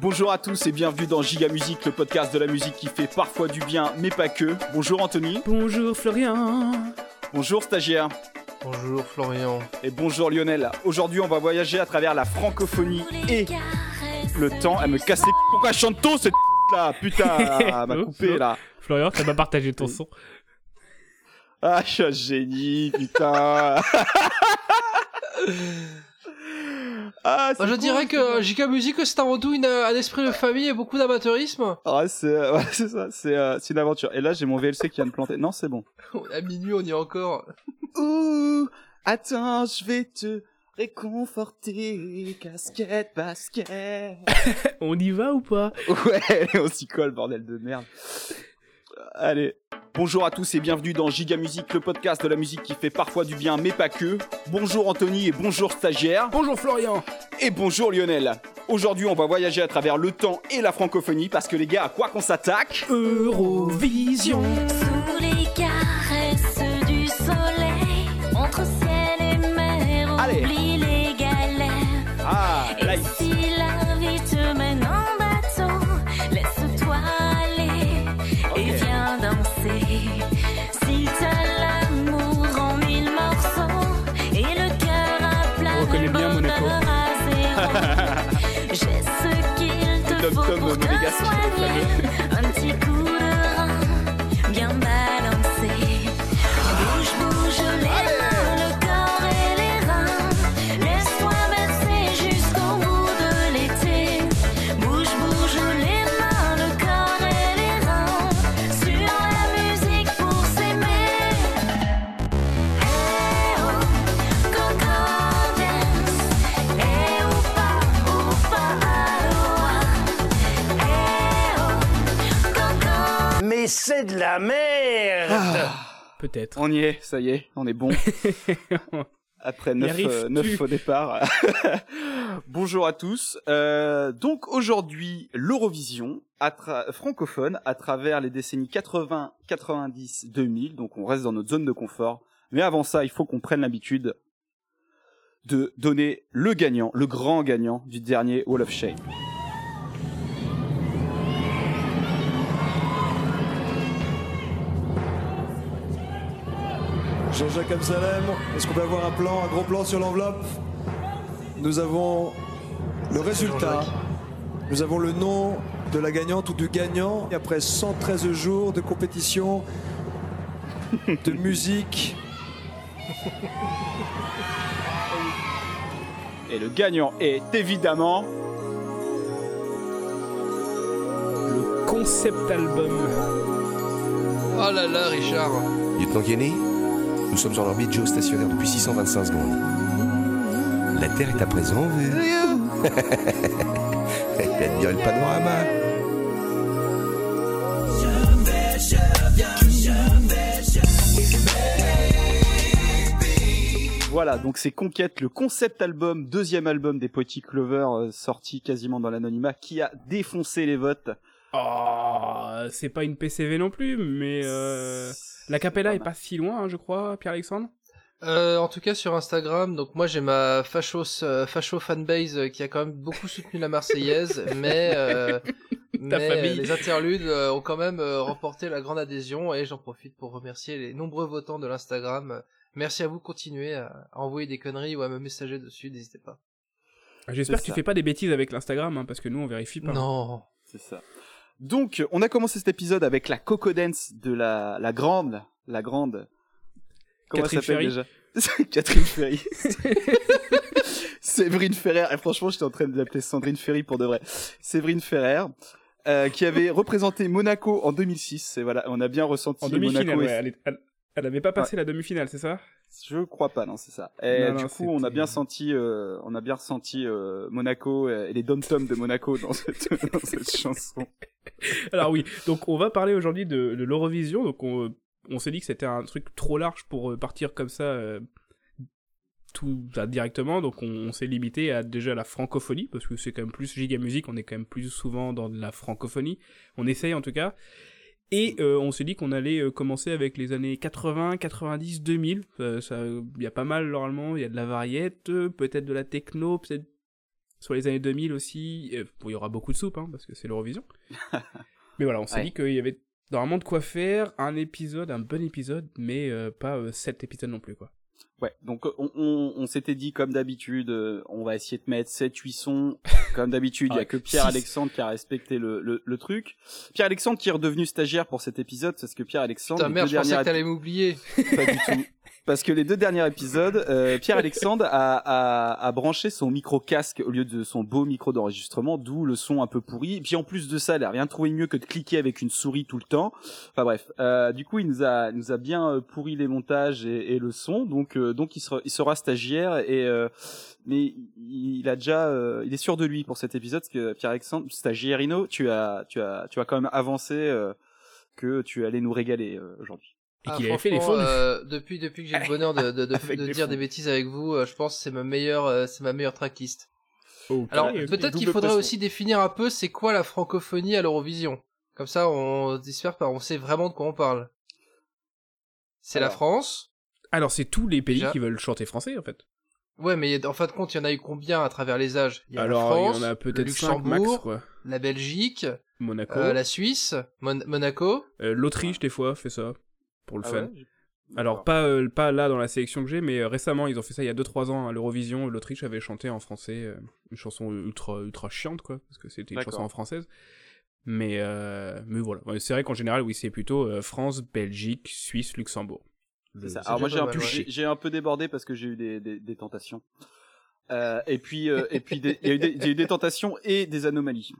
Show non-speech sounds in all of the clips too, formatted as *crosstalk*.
Bonjour à tous et bienvenue dans Giga Musique, le podcast de la musique qui fait parfois du bien, mais pas que. Bonjour Anthony. Bonjour Florian. Bonjour stagiaire. Bonjour Florian. Et bonjour Lionel. Aujourd'hui, on va voyager à travers la francophonie et le temps. Elle me casse les Pourquoi elle chante tôt cette *laughs* là Putain, elle *laughs* m'a coupé là. Florian, t'as pas partagé ton son. Ah, je suis un génie, putain. *laughs* Ah, Moi, je dirais que JK Music, c'est avant tout une, un esprit de famille et beaucoup d'amateurisme. Ah, c'est *laughs* ouais, c'est ça, c'est euh, c'est une aventure. Et là, j'ai mon VLC qui vient de planter. Non, c'est bon. *laughs* à minuit, on y est encore. Ouh, attends, je vais te réconforter, casquette, basket. *laughs* on y va ou pas? Ouais, on s'y colle, bordel de merde. Allez. Bonjour à tous et bienvenue dans Giga Musique, le podcast de la musique qui fait parfois du bien mais pas que. Bonjour Anthony et bonjour stagiaire. Bonjour Florian. Et bonjour Lionel. Aujourd'hui on va voyager à travers le temps et la francophonie parce que les gars, à quoi qu'on s'attaque? Eurovision. Tom Tom te c'est de la merde Peut-être. on y est, ça y est, on est bon. *laughs* Après Y 9, arrives-tu 9 au départ. *laughs* Bonjour à tous. Euh, donc aujourd'hui, l'Eurovision francophone à travers les décennies 80, 90, 2000. Donc on reste dans notre zone de confort. Mais avant ça, il faut qu'on prenne l'habitude de donner le gagnant, le grand gagnant du dernier Wall of Shame. Jean-Jacques Amsalem, est-ce qu'on peut avoir un plan, un gros plan sur l'enveloppe Nous avons le résultat. Nous avons le nom de la gagnante ou du gagnant. Et après 113 jours de compétition, de *laughs* musique, Et le gagnant est évidemment Le concept album. Oh là là, Richard. Lieutenant nous sommes en orbite géostationnaire depuis 625 secondes. La Terre est à présent en vue. *laughs* Elle dirait le panorama. Voilà, donc c'est Conquête, le concept album, deuxième album des Poetic Lovers, euh, sorti quasiment dans l'anonymat, qui a défoncé les votes. Oh, c'est pas une PCV non plus, mais euh, la capella est pas si loin, hein, je crois, Pierre-Alexandre. Euh, en tout cas sur Instagram, donc moi j'ai ma fachos, euh, facho fanbase euh, qui a quand même beaucoup soutenu la Marseillaise, *laughs* mais, euh, euh, les interludes euh, ont quand même euh, remporté la grande adhésion et j'en profite pour remercier les nombreux votants de l'Instagram. Merci à vous, continuez à, à envoyer des conneries ou à me messager dessus, n'hésitez pas. J'espère C'est que tu ça. fais pas des bêtises avec l'Instagram, hein, parce que nous on vérifie pas. Non. C'est ça. Donc, on a commencé cet épisode avec la Coco Dance de la, la grande, la grande. Comment *laughs* Catherine Ferry. déjà? Catherine Ferry. Séverine Ferrer. Et franchement, j'étais en train de l'appeler Sandrine Ferry pour de vrai. Séverine Ferrer. euh, qui avait représenté Monaco en 2006. Et voilà, on a bien ressenti En demi-finale, Monaco. ouais, et- elle, est- elle- elle avait pas passé la demi-finale, c'est ça? Je crois pas, non, c'est ça. Et Non, du non, coup, on a bien senti, euh, on a bien ressenti euh, Monaco et les dom-toms de Monaco dans cette, *laughs* dans cette chanson. *laughs* Alors oui, donc on va parler aujourd'hui de, de l'Eurovision. Donc on, on s'est dit que c'était un truc trop large pour euh, partir comme ça euh, tout bah, directement. Donc on, on s'est limité à déjà la francophonie parce que c'est quand même plus giga musique. On est quand même plus souvent dans de la francophonie. On essaye en tout cas. Et euh, on s'est dit qu'on allait euh, commencer avec les années 80, 90, 2000. Euh, ça, il y a pas mal normalement. Il y a de la variette, peut-être de la techno, peut-être sur les années 2000 aussi. Bon, il y aura beaucoup de soupe, hein, parce que c'est l'Eurovision. *laughs* mais voilà, on s'est Ouais. dit qu'il y avait normalement de quoi faire un épisode, un bon épisode, mais euh, pas sept épisodes non plus, quoi. Ouais, donc euh, on, on, on s'était dit comme d'habitude, euh, on va essayer de mettre 7-8 sons. *laughs* Comme d'habitude, il y a que Pierre six. Alexandre qui a respecté le, le, le truc. Pierre Alexandre qui est redevenu stagiaire pour cet épisode, parce que Pierre Alexandre, Putain, merde, je pensais que t'allais m'oublier. pas du tout. Parce que les deux derniers épisodes, euh, Pierre Alexandre a, a, a branché son micro casque au lieu de son beau micro d'enregistrement, d'où le son un peu pourri. Et puis en plus de ça, il a rien trouvé mieux que de cliquer avec une souris tout le temps. Enfin bref, euh, du coup, il nous a, nous a bien euh, pourri les montages et, et le son, donc euh, donc il sera, il sera stagiaire et euh, mais il a déjà, euh, il est sûr de lui pour cet épisode parce que Pierre Alexandre, stagiaire Ino, tu as, tu as, tu as quand même avancé que tu allais nous régaler aujourd'hui. Et Ah, qu'il avait fait les fonds. euh, depuis depuis que j'ai le bonheur de, de, de, *laughs* dire fonds. des bêtises avec vous, euh, je pense que c'est ma meilleure euh, c'est ma meilleure tracklist. Ok, Alors ok. peut-être qu'il faudrait aussi définir un peu c'est quoi la francophonie à l'Eurovision. Comme ça on espère pas on sait vraiment de quoi on parle. C'est la. France. Alors, c'est tous les pays Déjà. qui veulent chanter français, en fait. Ouais mais en fin de compte il y en a eu combien à travers les âges? Il y a Alors, la France, il y en a peut-être 5 max, Luxembourg, quoi. la Belgique, Monaco. euh, la Suisse, Mon- Monaco. Euh, L'Autriche, des fois, fait ça. Pour le Ah fun. ouais Alors pas euh, pas là dans la sélection que j'ai, mais euh, récemment ils ont fait ça il y a 2-3 ans à l'Eurovision. L'Autriche avait chanté en français euh, une chanson ultra ultra chiante quoi, parce que c'était une chanson en française. Mais euh, mais voilà, Ouais, c'est vrai qu'en général oui c'est plutôt euh, France, Belgique, Suisse, Luxembourg. C'est ça. Alors moi j'ai un, peu- j'ai un débordé parce que j'ai eu des, des, des tentations. Euh, et puis euh, et puis il y a eu des tentations et des anomalies.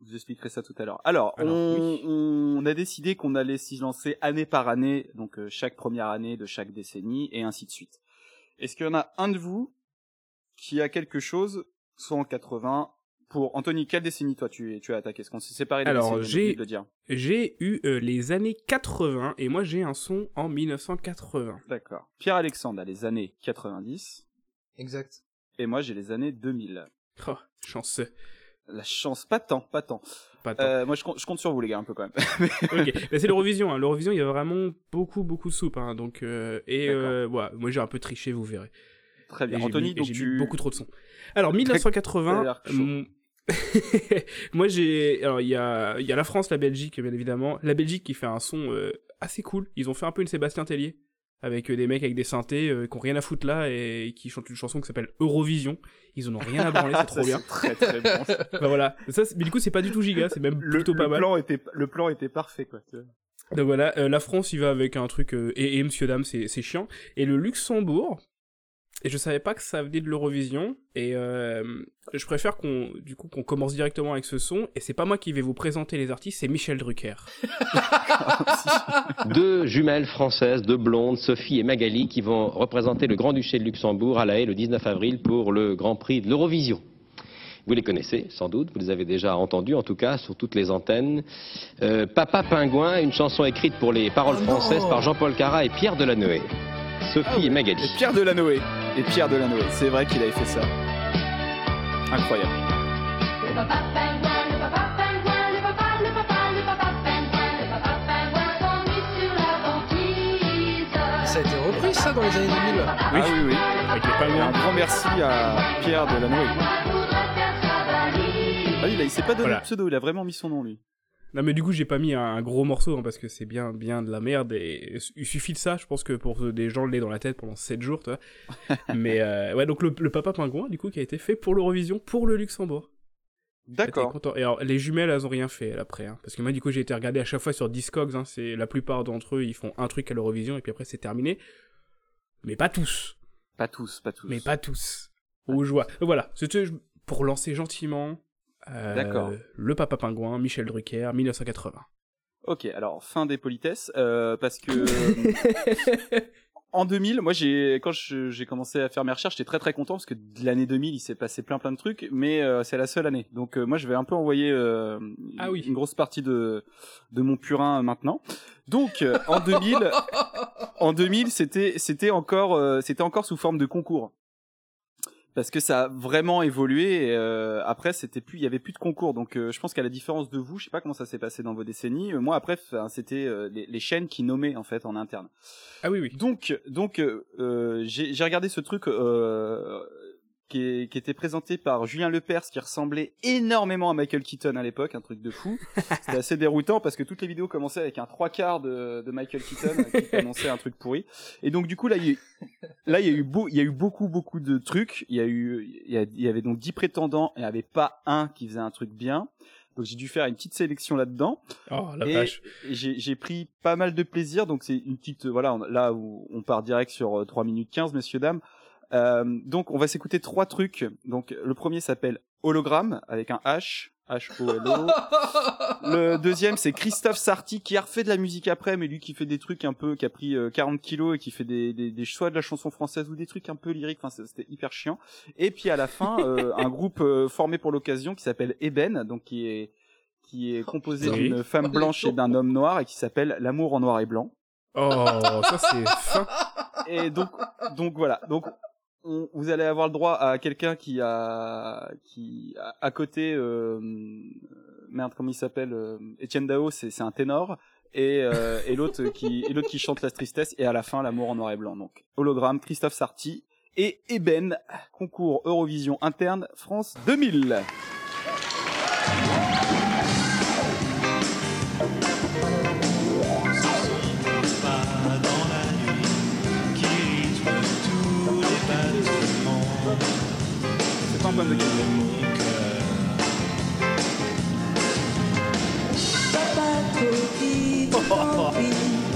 Vous expliquerai ça tout à l'heure. Alors, Alors, on, oui. on a décidé qu'on allait s'y lancer année par année, donc euh, chaque première année de chaque décennie et ainsi de suite. Est-ce qu'il y en a un de vous qui a quelque chose, soit en 80 pour Anthony, quelle décennie toi tu, tu as attaqué? Est-ce qu'on s'est séparé des Alors, décennies, j'ai eu euh, les années 80 et moi j'ai un son en 1980. D'accord. Pierre Alexandre a les années 90 Exact. et moi j'ai les années 2000. Oh, chanceux. La chance, pas tant, pas tant. Pas tant. Euh, moi, je compte, je compte sur vous, les gars, un peu quand même. *laughs* ok, mais c'est l'Eurovision. Hein. L'Eurovision, il y a vraiment beaucoup, beaucoup de soupe. Hein. Donc, euh, et euh, voilà, moi j'ai un peu triché, vous verrez. Très Et bien. j'ai Anthony, et donc j'ai tu. mis beaucoup trop de sons. Alors, T'as 1980. l'air chaud. mon- *laughs* moi j'ai. Alors, il y a, il y a la France, la Belgique, bien évidemment. La Belgique qui fait un son euh, assez cool. Ils ont fait un peu une Sébastien Tellier. Avec euh, des mecs avec des synthés euh, qui ont rien à foutre là et qui chantent une chanson qui s'appelle Eurovision. Ils en ont rien à branler, c'est *laughs* trop bien. Très très bon. Bah voilà. Ça, mais du coup, c'est pas du tout giga, c'est même le, plutôt pas le mal. plan était, le plan était parfait, quoi. Donc voilà, euh, la France, il va avec un truc euh, et, et Monsieur Dame, c'est chiant. Et le Luxembourg, et je savais pas que ça venait de l'Eurovision. Et euh, je préfère qu'on, du coup, qu'on commence directement avec ce son. Et c'est pas moi qui vais vous présenter les artistes, c'est Michel Drucker. *laughs* Deux jumelles françaises, deux blondes, Sophie et Magali, qui vont représenter le Grand-Duché de Luxembourg à La Haye le 19 avril pour le Grand Prix de l'Eurovision. Vous les connaissez sans doute, vous les avez déjà entendus en tout cas sur toutes les antennes. Euh, Papa Pingouin, une chanson écrite pour les paroles Oh françaises par Jean-Paul Cara et Pierre Delanoë. Sophie et Magali. Et Pierre Delanoë. Et Pierre Delanoë. C'est vrai qu'il avait fait ça. Incroyable. Le papa pingouin, le papa pingouin, le papa, le papa, le papa pingouin, le papa pingouin s'ennuie sur la banquise. Ça a été repris ça dans les années 2000. Ah oui, oui. Avec les Et un grand merci à Pierre valise. Ah oui, là, il s'est pas donné Voilà. de pseudo, il a vraiment mis son nom, lui. Non mais du coup j'ai pas mis un, gros morceau hein, parce que c'est bien bien de la merde et il suffit de ça je pense que pour des gens l'est dans la tête pendant 7 jours tu vois. *laughs* mais euh, ouais donc le, le papa pingouin du coup qui a été fait pour l'Eurovision pour le Luxembourg. D'accord. Et alors, les jumelles, elles ont rien fait, elles, après. hein. Parce que moi, du coup, j'ai été regardé à chaque fois sur Discogs. Hein, c'est la plupart d'entre eux, ils font un truc à l'Eurovision et puis après, c'est terminé. Mais pas tous. Pas tous, pas tous. Mais pas tous. Aux joie. Voilà. C'était pour lancer gentiment. Euh, D'accord. Le Papa Pingouin, Michel Drucker, 1980. Ok, alors fin des politesses, euh, parce que *laughs* en 2000, moi j'ai quand j'ai commencé à faire mes recherches, j'étais très très content parce que de l'année 2000, il s'est passé plein plein de trucs, mais euh, c'est la seule année. Donc euh, moi je vais un peu envoyer euh, Ah oui. une grosse partie de de mon purin euh, maintenant. Donc euh, en 2000, *laughs* en 2000, c'était c'était encore euh, c'était encore sous forme de concours. Parce que ça a vraiment évolué. Et, euh, après, c'était plus, il y avait plus de concours. Donc, euh, je pense qu'à la différence de vous, je sais pas comment ça s'est passé dans vos décennies. euh, moi, après, c'était euh, les, les chaînes qui nommaient en fait en interne. Ah oui, oui. Donc, donc, euh, euh, j'ai j'ai regardé ce truc euh, qui, est- qui était présenté par Julien Lepers, qui ressemblait énormément à Michael Keaton à l'époque, un truc de fou. *laughs* C'était assez déroutant parce que toutes les vidéos commençaient avec un trois quarts de, de Michael Keaton euh, qui annonçait un truc pourri. Et donc du coup là, il y a eu, là il y a eu beau, il y a eu beaucoup beaucoup de trucs. Il y a eu, il y, a- il y avait donc 10 prétendants et il n'y avait pas un qui faisait un truc bien. Donc j'ai dû faire une petite sélection là-dedans. Oh la Et- j'ai pris pas mal de plaisir, donc c'est une petite euh, voilà on- là où on part direct sur euh, 3 minutes 15 messieurs dames. Euh, donc on va s'écouter trois trucs. Donc le premier s'appelle Hologramme avec un H H O L O. *laughs* Le deuxième c'est Christophe Sarti qui a refait de la musique après, mais lui qui fait des trucs un peu qui a pris euh, 40 kilos et qui fait des, des, des choix de la chanson française ou des trucs un peu lyriques. Enfin c'était hyper chiant. Et puis à la fin *laughs* euh, un groupe euh, formé pour l'occasion qui s'appelle Eben, donc qui est qui est composé d'une femme blanche et d'un homme noir et qui s'appelle L'amour en noir et blanc. Oh, ça c'est fin. Et donc, donc voilà. Donc, vous allez avoir le droit à quelqu'un qui a, qui à, côté, euh, merde, comment il s'appelle, euh, Étienne Dao, c'est c'est un ténor. Et, euh, et l'autre qui, et l'autre qui chante la tristesse. Et à la fin, l'amour en noir et blanc. Donc, hologramme, Christophe Sarti et Eben, concours Eurovision interne France 2000. C'est pas un problème de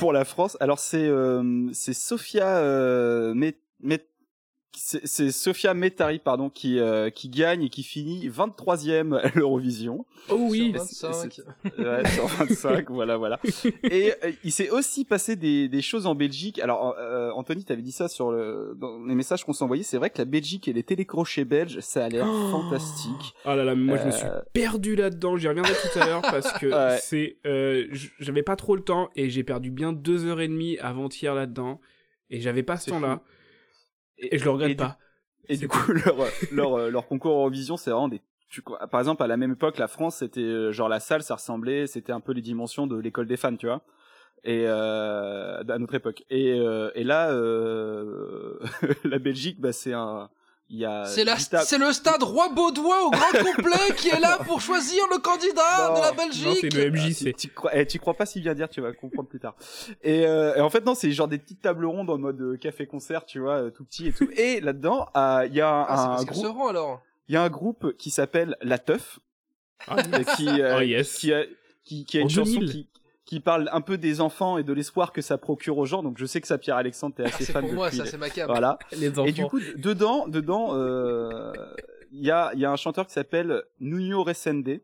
pour la France. Alors c'est euh, c'est Sofia euh, c'est c'est Sofia Metari pardon qui euh, qui gagne et qui finit 23e à l'Eurovision. Oh oui. Sur 25. *laughs* *laughs* Ouais, sur 25, voilà, voilà. Et euh, il s'est aussi passé des, des choses en Belgique. Alors, euh, Anthony, t'avais dit ça sur le, dans les messages qu'on s'envoyait. C'est vrai que la Belgique et les télécrochets belges, ça a l'air Oh. fantastique. Ah là là, moi je me suis Euh, perdu là-dedans, j'y reviendrai tout à l'heure parce que *laughs* Ouais. c'est euh, j'avais pas trop le temps et j'ai perdu bien deux heures et demie avant-hier là-dedans et j'avais pas ce C'est temps-là fou. Et je le regrette et du- pas. Et du coup, *laughs* leur, leur, euh, leur concours Eurovision, c'est vraiment des. tu- par exemple, à la même époque, la France, c'était euh, genre la salle, ça ressemblait, c'était un peu les dimensions de l'école des fans, tu vois. Et euh, à notre époque. Et, euh, et là, euh, *laughs* la Belgique, bah, c'est un. Il y a. C'est le stade Roi Baudouin au grand *laughs* complet qui est là pour choisir le candidat Non, de la non, Belgique. c'est le MJC. Tu crois, eh, tu crois pas si bien dire, tu vas comprendre plus tard. Et, euh, et en fait non, c'est genre des petites tables rondes en mode euh, café concert, tu vois, euh, tout petit et tout. *laughs* Et là-dedans, euh, il y a un, Ah, un groupe, rend alors. il y a un groupe qui s'appelle La Teuf, Ah, qui, euh, Oh, yes. qui a, qui, qui a une chanson 2000. qui, qui parle un peu des enfants et de l'espoir que ça procure aux gens. Donc je sais que ça, Pierre Alexandre, t'es *laughs* assez fan pour moi, depuis- ça, c'est ma cam. Voilà. *laughs* les enfants. Et du coup, dedans, dedans, euh, il y a, il y a un chanteur qui s'appelle Nuno Resende,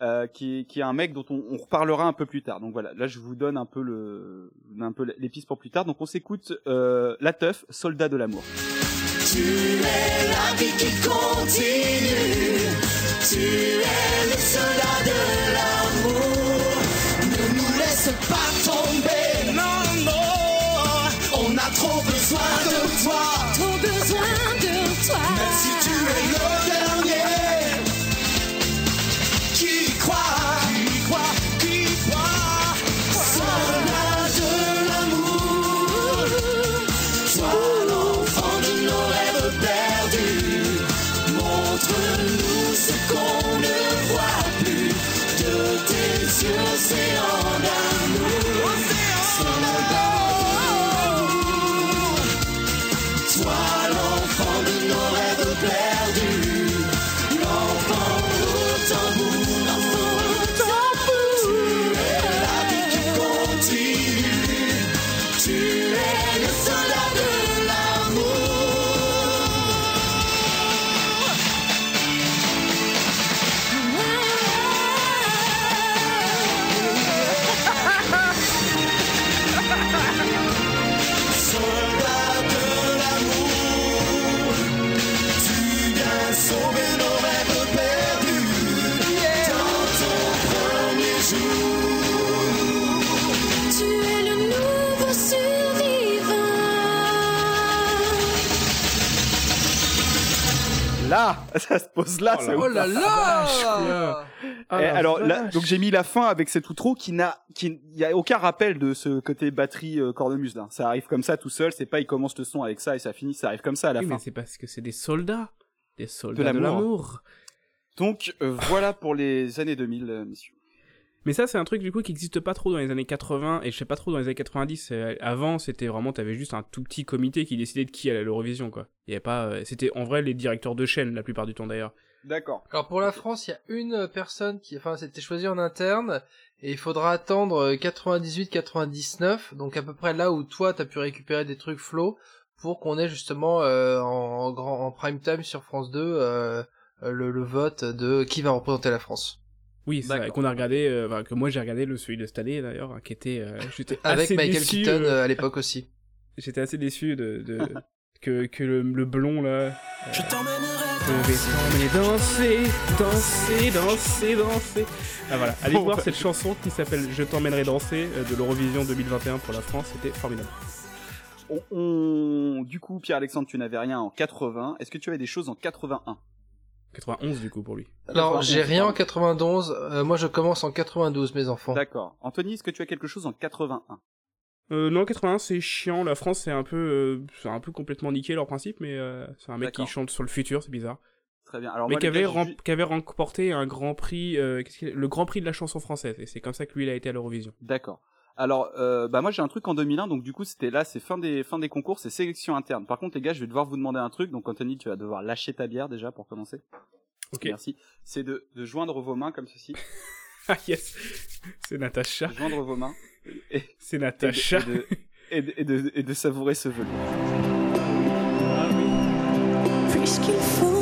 euh, qui, est- qui est un mec dont on, on reparlera un peu plus tard. Donc voilà, là je vous donne un peu le, un peu les pistes pour plus tard. Donc on s'écoute euh, La Teuf, Soldat de l'amour. Tu es la vie qui continue. Tu es le soldat de l'amour. Besoin de Là, ça se pose là. Oh ouf. Oh là là Ah, la alors là, donc j'ai mis la fin avec cet outro qui n'a, qui, y a aucun rappel de ce côté batterie euh, cornemuse là. Ça arrive comme ça tout seul. C'est pas il commence le son avec ça et ça finit. Ça arrive comme ça à la Oui, fin. mais c'est parce que c'est des soldats, des soldats De l'amour. l'amour. Donc euh, voilà pour les années 2000, euh, messieurs. Mais ça, c'est un truc du coup qui existe pas trop dans les années 80 et je sais pas trop dans les années 90. Euh, Avant, c'était vraiment, t'avais juste un tout petit comité qui décidait de qui allait à l'Eurovision, quoi. Il y avait pas, euh, c'était en vrai les directeurs de chaîne la plupart du temps d'ailleurs. D'accord. Alors pour la France, il y a une personne qui, enfin, c'était choisi en interne et il faudra attendre 98-99, donc à peu près là où toi t'as pu récupérer des trucs flow pour qu'on ait justement euh, en, en grand en prime time sur France 2 euh, le, le vote de qui va représenter la France. Oui, c'est qu'on a regardé, euh, enfin, que moi j'ai regardé le celui de cette année d'ailleurs, hein, qui était, euh, *laughs* j'étais Avec assez Michael déçu, Keaton euh, euh, à *laughs* l'époque aussi. j'étais assez déçu de, de *laughs* que, que le, le blond là. euh, Je t'emmènerai Je vais t'emmener danser, danser, danser, danser. Ah voilà, allez Bon, voir bah. cette chanson qui s'appelle Je t'emmènerai danser euh, de l'Eurovision 2021 pour la France, c'était formidable. On, on- du coup, Pierre-Alexandre, tu n'avais rien en 80. Est-ce que tu avais des choses en 81 91 du coup pour lui. Alors 91, j'ai rien en pardon. 91, euh, moi je commence en 92 mes enfants. D'accord. Anthony, est-ce que tu as quelque chose en 81 Euh, non, 81 c'est chiant, la France c'est un peu, euh, c'est un peu complètement niqué leur principe, mais euh, c'est un mec qui chante sur le futur, c'est bizarre. Très bien. Alors mais qui avait, rem- remporté un grand prix, euh, le grand prix de la chanson française, et c'est comme ça que lui il a été à l'Eurovision. D'accord. Alors, euh, bah moi j'ai un truc en 2001, donc du coup c'était là, c'est fin des fin des concours, c'est sélection interne. Par contre les gars, je vais devoir vous demander un truc, donc Anthony, tu vas devoir lâcher ta bière déjà pour commencer. Ok. Merci. C'est de, de joindre vos mains comme ceci, *laughs* Ah yes, c'est Natacha, joindre vos mains et, c'est et de, Natacha. et de, et de, et de- et de savourer ce velours. Puisqu'il faut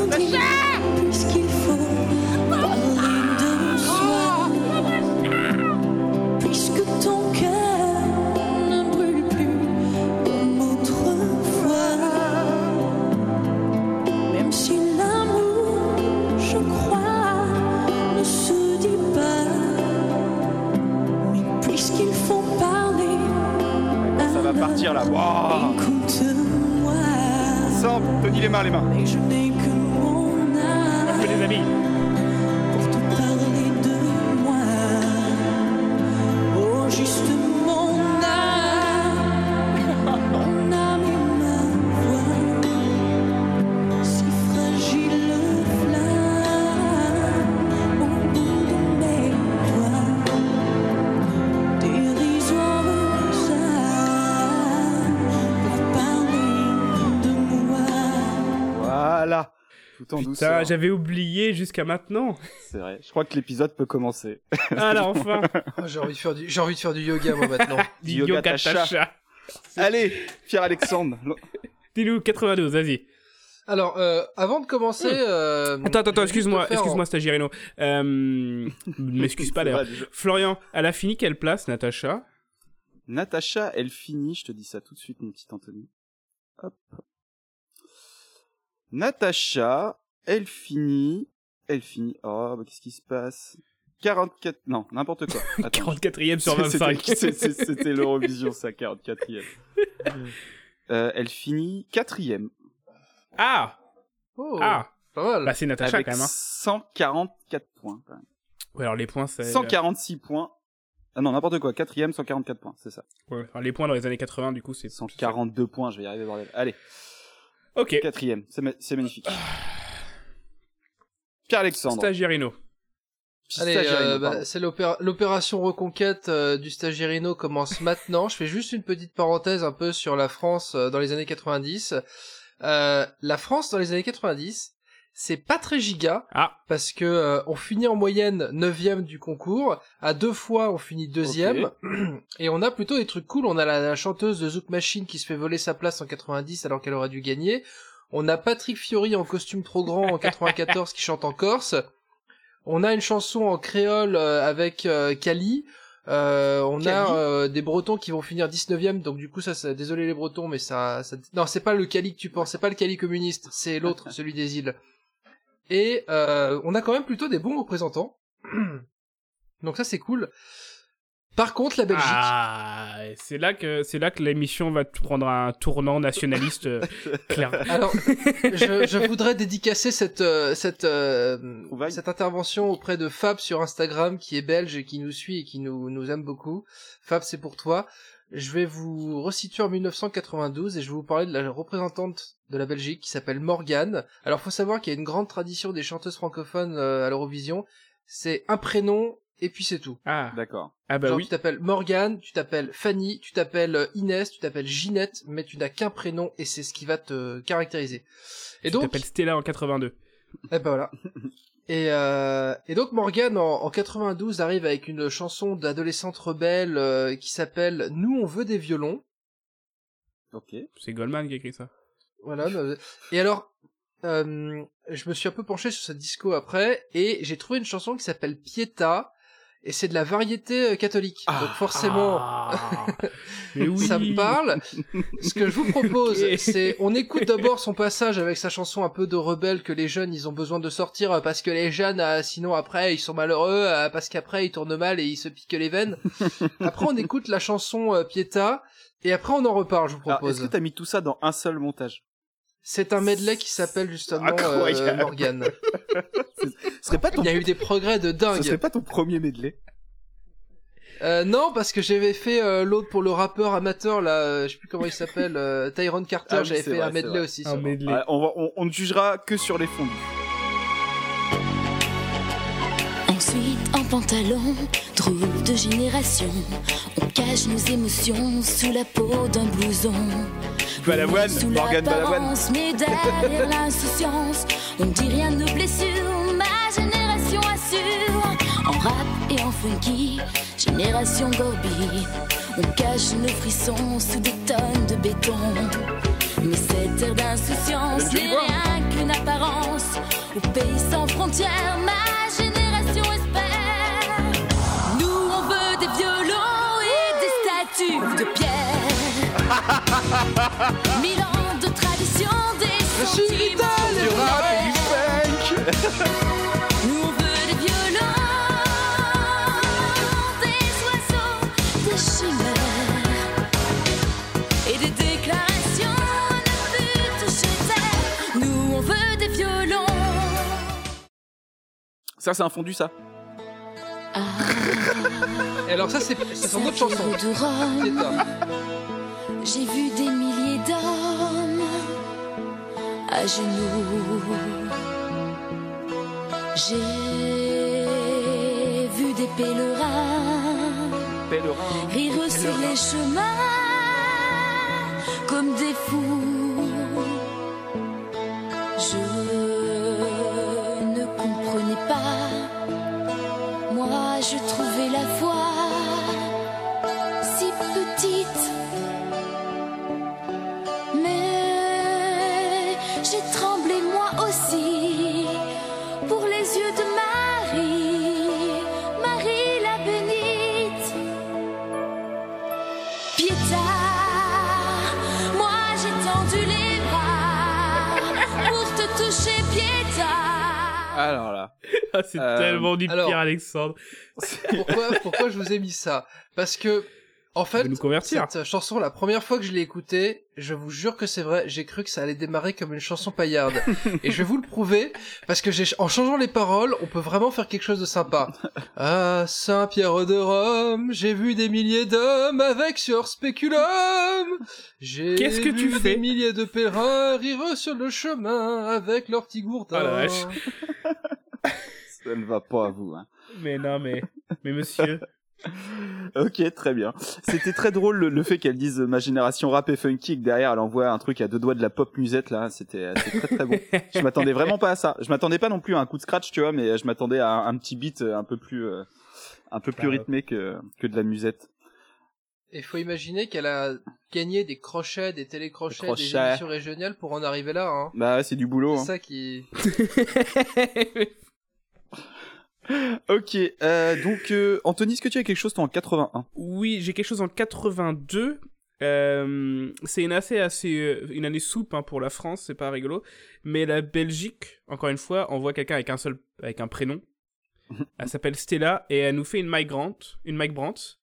Putain, j'avais oublié jusqu'à maintenant. C'est vrai. Je crois que l'épisode peut commencer. *laughs* Ah là, enfin. Ah, j'ai envie de faire du, j'ai envie de faire du yoga moi maintenant. Du *laughs* Du yoga yoga tacha. tacha. *laughs* Allez, Pierre-Alexandre. Dis-nous 92, vas-y. Alors, euh, avant de commencer, euh, Attends, attends, excuse-moi, excuse-moi, stagiairino. Euh, m'excuse pas d'ailleurs. Florian, elle a fini quelle place, Natacha? Natacha, elle finit, je te dis ça tout de suite, mon petit Anthony. Hop. Natacha, elle finit, elle finit, oh, bah, qu'est-ce qui se passe? 44, non, n'importe quoi. *laughs* Attends. 44ème sur C'était- 25. *laughs* c'était- l'Eurovision, ça, 44ème. *laughs* Euh, elle finit quatrième, Ah Oh, Ah pas mal. Bah c'est Natacha avec quand même. Hein. 144 points. quand même. Ouais, alors les points, c'est... 146 points. Ah non, n'importe quoi, quatrième, 144 points, c'est ça. Ouais, alors les points dans les années 80, du coup, c'est... 142 points, je vais y arriver, bordel. Allez, Ok. quatrième, c'est ma- c'est magnifique. *sighs* Pierre-Alexandre. Stagiairino. Allez, euh, bah, c'est l'opéra- l'opération reconquête euh, du Stagirino commence maintenant. Je fais juste une petite parenthèse un peu sur la France euh, dans les années 90. Euh, la France dans les années 90, c'est pas très giga Ah, parce que euh, on finit en moyenne 9 du concours, à deux fois on finit deuxième *clears throat* et on a plutôt des trucs cool, on a la, la chanteuse de Zouk Machine qui se fait voler sa place en 90 alors qu'elle aurait dû gagner. On a Patrick Fiori en costume trop grand en 94 qui chante en corse. On a une chanson en créole euh, avec euh, Kali. Euh, on a euh, des Bretons qui vont finir 19e, donc du coup ça, ça désolé les Bretons, mais ça, ça... non c'est pas le Kali que tu penses, c'est pas le Kali communiste, c'est l'autre, *laughs* celui des îles. Et euh, on a quand même plutôt des bons représentants, *clears throat* donc ça c'est cool. Par contre la Belgique, Ah, c'est là que c'est là que l'émission va prendre un tournant nationaliste euh, *laughs* clair. Alors, je, je voudrais dédicacer cette euh, cette euh, cette intervention auprès de Fab sur Instagram, qui est belge et qui nous suit et qui nous nous aime beaucoup. Fab, c'est pour toi. Je vais vous resituer en 1992 et je vais vous parler de la représentante de la Belgique qui s'appelle Morgane. Alors, faut savoir qu'il y a une grande tradition des chanteuses francophones à l'Eurovision. C'est un prénom et puis c'est tout. Ah, D'accord. ah bah Genre, oui. tu t'appelles Morgane, tu t'appelles Fanny, tu t'appelles euh, Inès, tu t'appelles Ginette, mais tu n'as qu'un prénom et c'est ce qui va te caractériser. Et Tu donc, t'appelles Stella en 82. eh ben voilà. *laughs* Et, euh, et donc Morgane en, en 92 arrive avec une chanson d'adolescente rebelle euh, qui s'appelle Nous on veut des violons. Ok. C'est Goldman qui a écrit ça. Voilà. euh, Et alors, euh, je me suis un peu penché sur cette disco après et j'ai trouvé une chanson qui s'appelle Pieta et c'est de la variété euh, catholique. donc forcément, Ah, *laughs* mais oui. ça me parle. Ce que je vous propose, c'est on écoute d'abord son passage avec sa chanson un peu de rebelle que les jeunes ils ont besoin de sortir euh, parce que les jeunes euh, sinon après ils sont malheureux parce qu'après ils tournent mal et ils se piquent les veines. Après on écoute la chanson euh, Pieta et après on en reparle. Je vous Alors, propose. est-ce que t'as mis tout ça dans un seul montage? C'est un medley qui s'appelle justement euh, Morgane. *laughs* Ce serait pas ton, Il y a eu des progrès de ce dingue. serait pas ton premier medley Euh, non, parce que j'avais fait euh, l'autre pour le rappeur amateur là, euh, je sais plus comment il s'appelle, euh, Tyrone Carter. Ah oui, j'avais fait vrai, un medley aussi. Un medley. Ouais, on, va, on, on ne jugera que sur les fondus. Pantalon, troupe de génération. On cache nos émotions sous la peau d'un blouson. Balavoine, Sous Morgane Balavoine. mais derrière l'insouciance, on dit rien de nos blessures. Ma génération assure. En rap et en funky, génération Gorby. On cache nos frissons sous des tonnes de béton. Mais cette air d'insouciance n'est rien qu'une apparence. Au pays sans frontières, ma *laughs* Mille ans de tradition, des Je suis sentiments vital Du rap et du funk *laughs* Nous, on veut des violons, des oiseaux, des chimères et des déclarations à ne plus toucher terre. Nous, on veut des violons. Ça, c'est un fondu, ça. Et alors ça, c'est c'est son autre j'ai vu des milliers d'hommes à genoux. J'ai vu des pèlerins Pèlerin. rire sur les chemins comme des fous. Je ne comprenais pas. Moi, je trouvais la foi Alors là. Ah, c'est Euh, tellement du alors- pire, Alexandre. *laughs* Pourquoi, pourquoi je vous ai mis ça? Parce que, en fait, De nous convertir. cette chanson, la première fois que je l'ai écoutée, je vous jure que c'est vrai, j'ai cru que ça allait démarrer comme une chanson paillarde. *laughs* Et je vais vous le prouver, parce que j'ai, en changeant les paroles, on peut vraiment faire quelque chose de sympa. *laughs* Ah, Saint-Pierre de Rome, j'ai vu des milliers d'hommes avec sur spéculum. J'ai Qu'est-ce que tu vu fais des milliers de pèlerins rire sur le chemin avec leur petit gourdin. Ah, la vache. Ça ne va pas à vous. Hein. Mais non, mais, mais monsieur. Ok, très bien. C'était très drôle le, le fait qu'elle dise euh, ma génération rap et funky et que derrière elle envoie un truc à deux doigts de la pop musette là. C'était euh, très très bon. Je m'attendais vraiment pas à ça. Je m'attendais pas non plus à un coup de scratch, tu vois, mais je m'attendais à un, un petit beat euh, un peu plus euh, un peu plus rythmé que que de la musette. Et faut imaginer qu'elle a gagné des crochets, des télécrochets, Des émissions régionales pour en arriver là. Hein. Bah ouais, c'est du boulot. C'est Hein. ça qui. *laughs* *laughs* Ok, euh, donc euh, Anthony, est-ce que tu as quelque chose toi en 81 Oui, j'ai quelque chose en 82. Euh, c'est une assez assez euh, une année soupe hein, pour la France, c'est pas rigolo. Mais la Belgique, encore une fois, envoie quelqu'un avec un seul avec un prénom. *laughs* Elle s'appelle Stella et elle nous fait une Mike une Mike Brandt,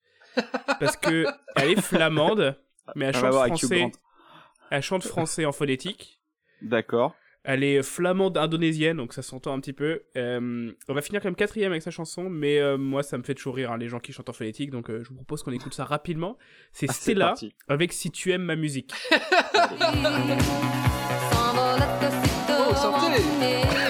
parce que elle est flamande, mais elle chante français. Elle chante français en phonétique. D'accord. Elle est flamande indonésienne, donc ça s'entend un petit peu. Euh, on va finir comme quatrième avec sa chanson, mais euh, moi ça me fait toujours rire hein, les gens qui chantent en phonétique, donc euh, je vous propose qu'on écoute ça rapidement. C'est Ah, Stella avec Si tu aimes ma musique. *laughs* Oh,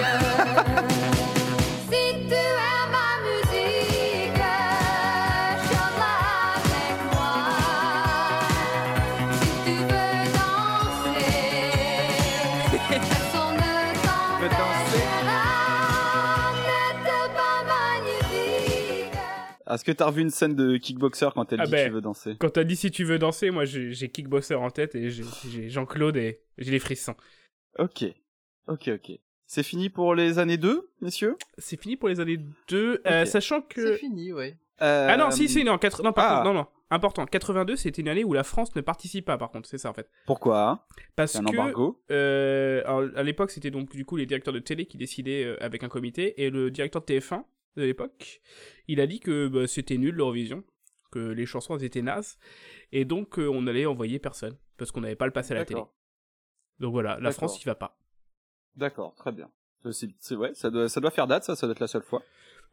Est-ce que t'as revu une scène de kickboxer quand elle Ah dit ben. tu veux danser Quand t'as dit Si tu veux danser, moi j'ai Kickboxer en tête et j'ai Jean-Claude et j'ai les frissons. Ok, ok, ok. C'est fini pour les années 2, messieurs? C'est fini pour les années 2, euh, sachant que... C'est fini, ouais. Ah non, si, si, non, quatre- non, par ah. contre, non, non, important. 82, c'était une année où la France ne participe pas, par contre, c'est ça en fait. Pourquoi? Parce un que embargo Euh, alors, à l'époque, c'était donc du coup les directeurs de télé qui décidaient euh, avec un comité, et le directeur de TF1 de l'époque, il a dit que bah, c'était nul l'Eurovision, que les chansons étaient nazes, et donc euh, on allait envoyer personne, parce qu'on n'avait pas le passer à la télé. Donc voilà, la. France y va pas. D'accord, très bien. Euh, C'est, ouais, ça doit, ça doit faire date, ça, ça doit être la seule fois.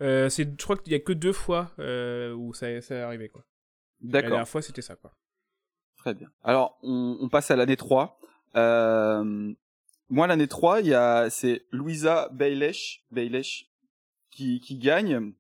Euh, c'est, je crois qu'il y a que deux fois euh, où ça, ça est arrivé quoi. La D'accord, dernière fois c'était ça quoi. très bien. Alors, on, on passe à l'année 3. Euh, moi, l'année 3, il y a, c'est Louisa Bailey, Bailey qui, qui gagne.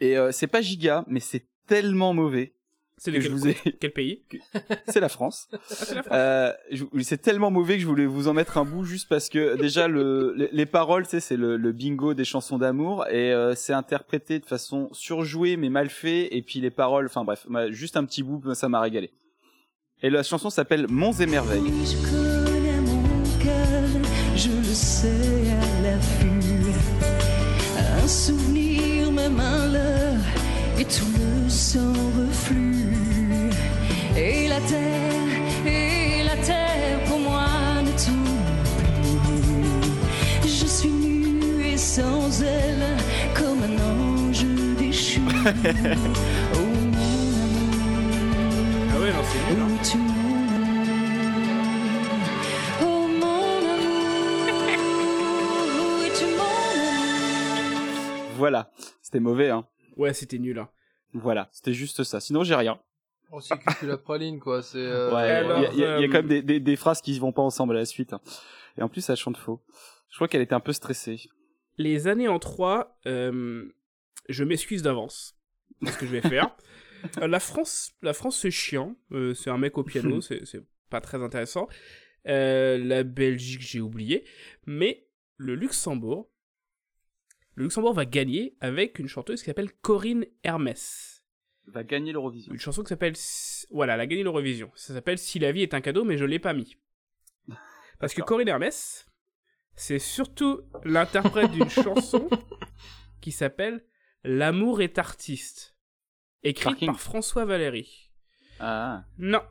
Et euh, c'est pas giga, mais c'est tellement mauvais C'est que je vous ai... quel pays *laughs* c'est la France. *laughs* Ah, c'est la France. Euh, je- tellement mauvais que je voulais vous en mettre un bout juste parce que déjà le, les, les paroles, tu sais, c'est le, le bingo des chansons d'amour et euh, c'est interprété de façon surjouée mais mal fait et puis les paroles, enfin bref, juste un petit bout, ça m'a régalé. Et la chanson s'appelle Monts et merveilles. Je connais mon cœur, je le sais à l'affût. Un souvenir, même un leurre, et tout le sang reflue. Et la terre, et la terre pour moi ne tourne plus. Je suis nue et sans elle, comme un ange déchu. oh mon amour. Ah ouais, non, c'est Voilà. C'était mauvais, hein. Ouais, c'était nul. Hein. Voilà. C'était juste ça. Sinon, j'ai rien. On que la praline, quoi. C'est. euh, Ouais, il y, a- y y euh, quand même des, des, des phrases qui vont pas ensemble à la suite. hein. Et en plus, elle chante faux. Je crois qu'elle était un peu stressée. Les années en 3, euh, je m'excuse d'avance. C'est ce que je vais faire. Euh, *laughs* la France, la France c'est chiant. Euh, c'est un mec au piano, *laughs* c'est c'est pas très intéressant. Euh, la Belgique, j'ai oublié. Mais le Luxembourg, le Luxembourg va gagner avec une chanteuse qui s'appelle Corinne Hermès. Va gagner l'Eurovision. Une chanson qui s'appelle... Voilà, elle a gagné l'Eurovision. Ça s'appelle Si la vie est un cadeau, mais je l'ai pas mis. *laughs* Parce que. Corinne Hermès, c'est surtout l'interprète d'une *laughs* chanson qui s'appelle L'amour est artiste. Écrite Parking. par François Valéry. Ah. Non.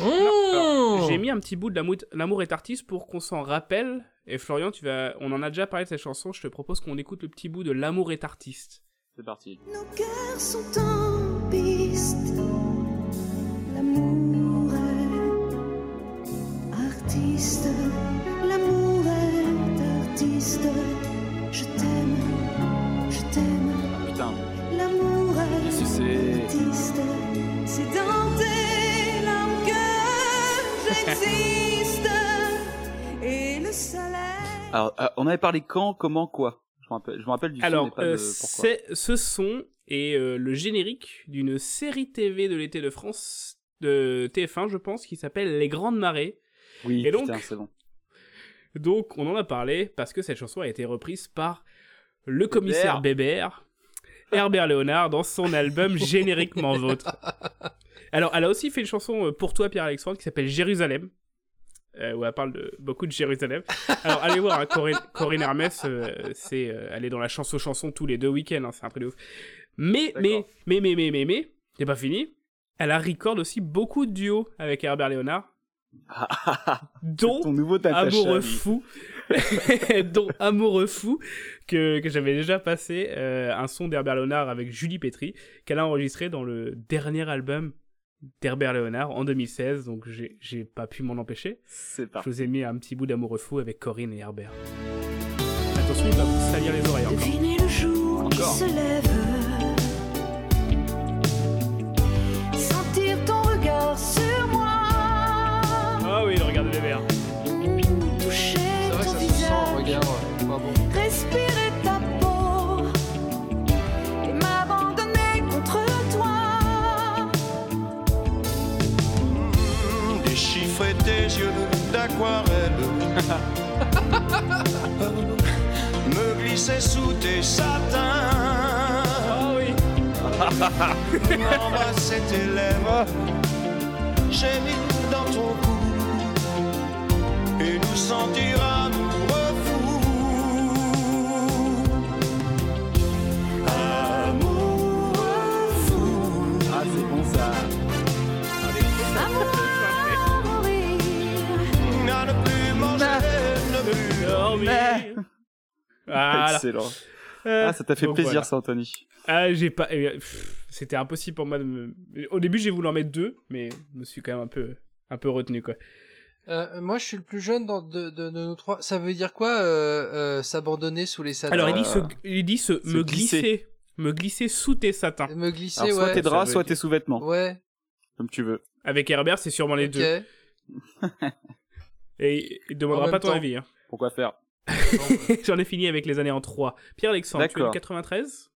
Mmh. Alors, J'ai mis un petit bout de L'amour est artiste pour qu'on s'en rappelle. Et Florian, tu vas, on en a déjà parlé de cette chanson. Je te propose qu'on écoute le petit bout de L'amour est artiste. C'est parti. Nos cœurs sont en piste. L'amour est artiste. L'amour est artiste. Je t'aime, je t'aime. Putain. L'amour est Si c'est... artiste. C'est dans tes larmes que j'existe. Alors, euh, on avait parlé quand, comment, quoi? Je me rappelle, je me rappelle du Alors, pas euh, de pourquoi. c'est ce son est euh, le générique d'une série TV de l'été de France de TF1, je pense, qui s'appelle Les Grandes Marées. Oui, et putain, c'est bon. Donc, on en a parlé parce que cette chanson a été reprise par le commissaire Bébert, Herbert Léonard, dans son album *laughs* Génériquement Vôtre. Alors, elle a aussi fait une chanson pour toi, Pierre-Alexandre, qui s'appelle Jérusalem. Euh, où elle parle de beaucoup de Jérusalem. Alors allez voir, hein, Corinne, Corinne Hermès, euh, c'est, euh, elle est dans la chanson chanson tous les deux week-ends, hein, c'est un truc de ouf. Mais, mais, mais, mais, mais, mais, mais, c'est pas fini. Elle a record aussi beaucoup de duos avec Herbert Léonard, *laughs* dont Ton nouveau. Amoureux fou, *laughs* dont Amoureux fou, que, que j'avais déjà passé euh, un son d'Herbert Léonard avec Julie Petri, qu'elle a enregistré dans le dernier album d'Herbert Léonard en 2016, donc j'ai pas pu m'en empêcher. C'est Je vous ai mis un petit bout d'Amoureux fou avec Corinne et Herbert. Attention, il va vous salir les oreilles encore. Devinez le jour qui Encore. se lève. Yeux d'aquarelle. *laughs* Me glisser sous tes satins. Ah oui. *laughs* Embrasser tes lèvres. Gémir dans ton cou. Et nous sentir Dormir. *laughs* Voilà. Excellent. Euh, Ah, ça t'a fait plaisir voilà. ça, Anthony. Ah, j'ai pas. pff, C'était impossible pour moi de me. Au début, j'ai voulu en mettre deux, mais je me suis quand même un peu, un peu retenu quoi. Euh, moi, je suis le plus jeune dans, de, de, de nous trois. Ça veut dire quoi, euh, euh, s'abandonner sous les satins Alors il dit se, Euh, il dit se, se me glisser. glisser, me glisser sous tes satins. Me glisser, Alors, soit ouais. tes draps, soit tes sous-vêtements. Ouais, Comme tu veux. Avec Herbert, c'est sûrement les deux. *laughs* Et il demandera pas ton temps. avis. Hein. Pourquoi faire *laughs* J'en ai fini avec les années en 3. Pierre-Alexandre, tu es de D'accord. 93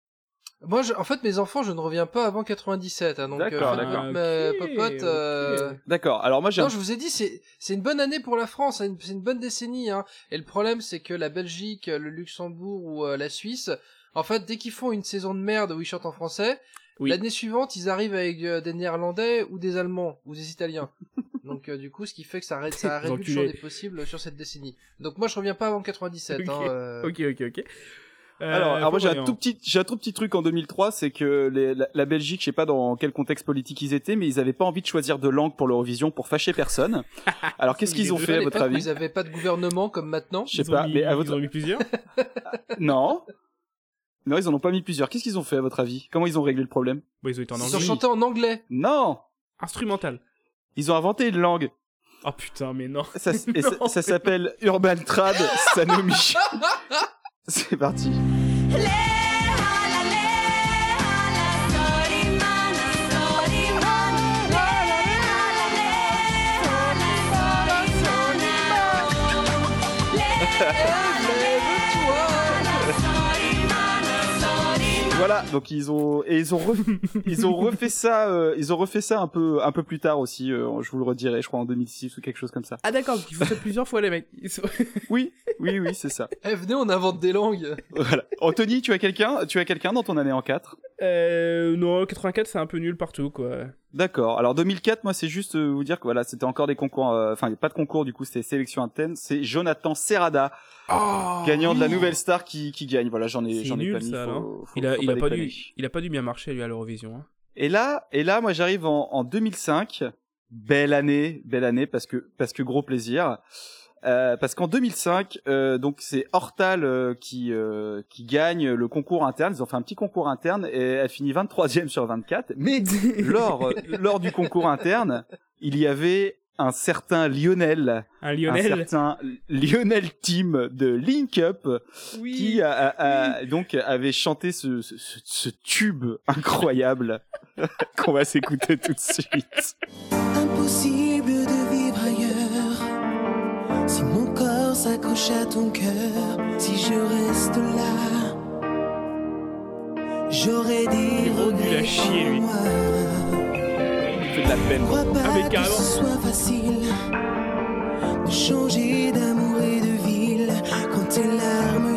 Moi, je, en fait, mes enfants, je ne reviens pas avant 97, hein, donc D'accord, euh, d'accord. euh, popote, D'accord. Alors moi j'ai Non, un... je vous ai dit, c'est c'est une bonne année pour la France, c'est une, c'est une bonne décennie. Hein. Et le problème, c'est que la Belgique, le Luxembourg ou euh, la Suisse, en fait, dès qu'ils font une saison de merde où ils chantent en français, Oui. L'année suivante, ils arrivent avec euh, des Néerlandais ou des Allemands ou des Italiens. *laughs* Donc euh, du coup, ce qui fait que ça, ça réduit le champ des possibles sur cette décennie. Donc moi, je reviens pas avant 97. Ok. Hein, *laughs* euh, Ok, ok, ok. Euh, Alors, alors moi j'ai un tout petit, j'ai un tout petit truc en 2003, c'est que les- la, la Belgique, je sais pas dans quel contexte politique ils étaient, mais ils avaient pas envie de choisir de langue pour l'Eurovision pour fâcher personne. *laughs* Alors qu'est-ce qu'ils ont fait à votre avis Ils avaient pas de gouvernement comme maintenant. Je sais Ils pas, mis- mais à Ils votre ont mis plusieurs non, non ils en ont pas mis plusieurs. Qu'est-ce qu'ils ont fait à votre avis? Comment ils ont réglé le problème? Bon, ils ont été en Ils ont anglais. chanté en anglais. Non, Instrumental. ils ont inventé une langue. Oh putain, mais non. Ça, s- et *laughs* ça, Non. ça s'appelle Urban Trad Sanomi. *laughs* C'est parti. *laughs* Voilà, donc ils ont et ils ont re- *laughs* ils ont refait ça, euh, ils ont refait ça un peu un peu plus tard aussi. euh, je vous le redirai, je crois en 2006 ou quelque chose comme ça. Ah d'accord, ils font ça plusieurs fois les mecs. Ils sont- *laughs* Oui, oui, oui, c'est ça. Eh, venez, on invente des langues. Voilà. Anthony, tu as quelqu'un, tu as quelqu'un dans ton année en 4 Euh, non, 84 c'est un peu nul partout quoi. D'accord. Alors 2004, moi c'est juste euh, vous dire que voilà, c'était encore des concours, euh, enfin il y a pas de concours du coup, c'était sélection interne. C'est Jonathan Serrada, gagnant de la nouvelle star qui, qui gagne. Voilà, j'en ai Oh, j'en ai nul pas mis. ça, faut- non faut- Il a, il a pas dû, il a pas dû bien marcher lui à l'Eurovision. Hein. Et là, et là, moi j'arrive en, en 2005. Belle année, belle année parce que parce que gros plaisir. Euh, parce qu'en 2005, euh, donc c'est Hortal euh, qui euh, qui gagne le concours interne. Ils ont fait un petit concours interne et elle finit 23e sur 24. Mais *laughs* lors lors du concours interne, il y avait un certain Lionel, Un Lionel. un certain Lionel Team de Link Up Oui. qui a, a- a- donc avait chanté ce, ce, ce- tube incroyable *laughs* qu'on va s'écouter tout de suite. Impossible de vivre ailleurs. Si mon corps s'accroche à ton cœur, si je reste là, j'aurais des regrets lui. Fait de la peine. Crois pas Ah, mais que ce soit facile de changer d'amour et de ville quand tes larmes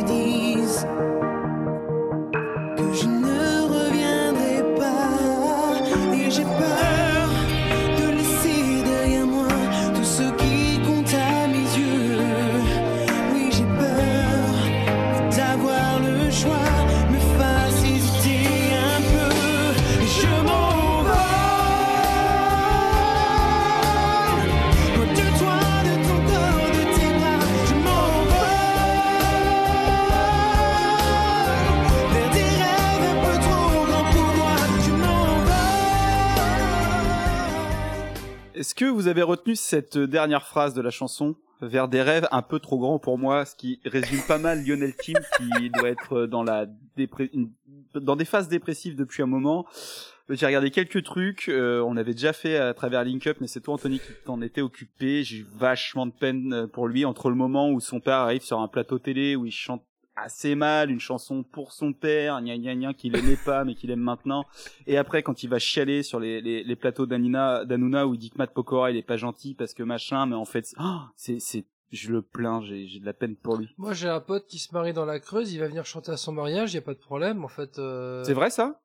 Est-ce que vous avez retenu cette dernière phrase de la chanson vers des rêves un peu trop grands pour moi, ce qui résume pas mal Lionel Kim qui *laughs* doit être dans la dépré- une- dans des phases dépressives depuis un moment. J'ai regardé quelques trucs, euh, on avait déjà fait à travers Link Up, mais c'est toi Anthony qui t'en étais occupé. J'ai eu vachement de peine euh, pour lui entre le moment où son père arrive sur un plateau télé où il chante assez mal une chanson pour son père, gna gna gna, qu'il aimait pas mais qu'il aime maintenant. Et après, quand il va chialer sur les, les, les plateaux d'Anina, d'Anouna où il dit que Matt Pokora il est pas gentil parce que machin, mais en fait, c'est- oh, c'est, c'est, je le plains, j'ai, j'ai de la peine pour lui. Moi, j'ai un pote qui se marie dans la Creuse. Il va venir chanter à son mariage. Y a pas de problème, en fait. euh, C'est vrai ça?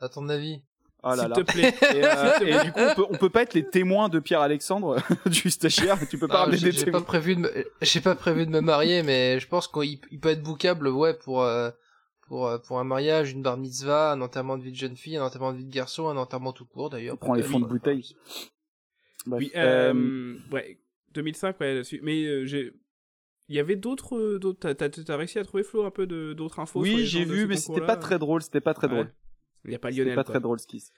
À ton avis? Oh là S'il te plaît. Et, euh, et du coup, on peut, on peut pas être les témoins de Pierre Alexandre *laughs* du stagiaire. Tu peux pas Ah, ramener des j'ai témoins. pas prévu de me... j'ai pas prévu de me marier, mais je pense qu'il il peut être bookable, ouais, pour euh, pour euh, pour un mariage, une bar mitzvah, un enterrement de vie de jeune fille, un enterrement de vie de garçon, un enterrement tout court d'ailleurs. On prend les fonds de bouteille. Bref, Oui, euh, euh, ouais, 2005, ouais, là-dessus. Mais euh, j'ai. Il y avait d'autres. d'autres- T'as, t'as, t'as réussi à trouver Flo un peu de, d'autres infos sur oui, les j'ai vu, ce mais c'était pas très drôle. C'était pas très Ouais. Il y a pas Lionel. pas quoi. très drôle ce qui. se-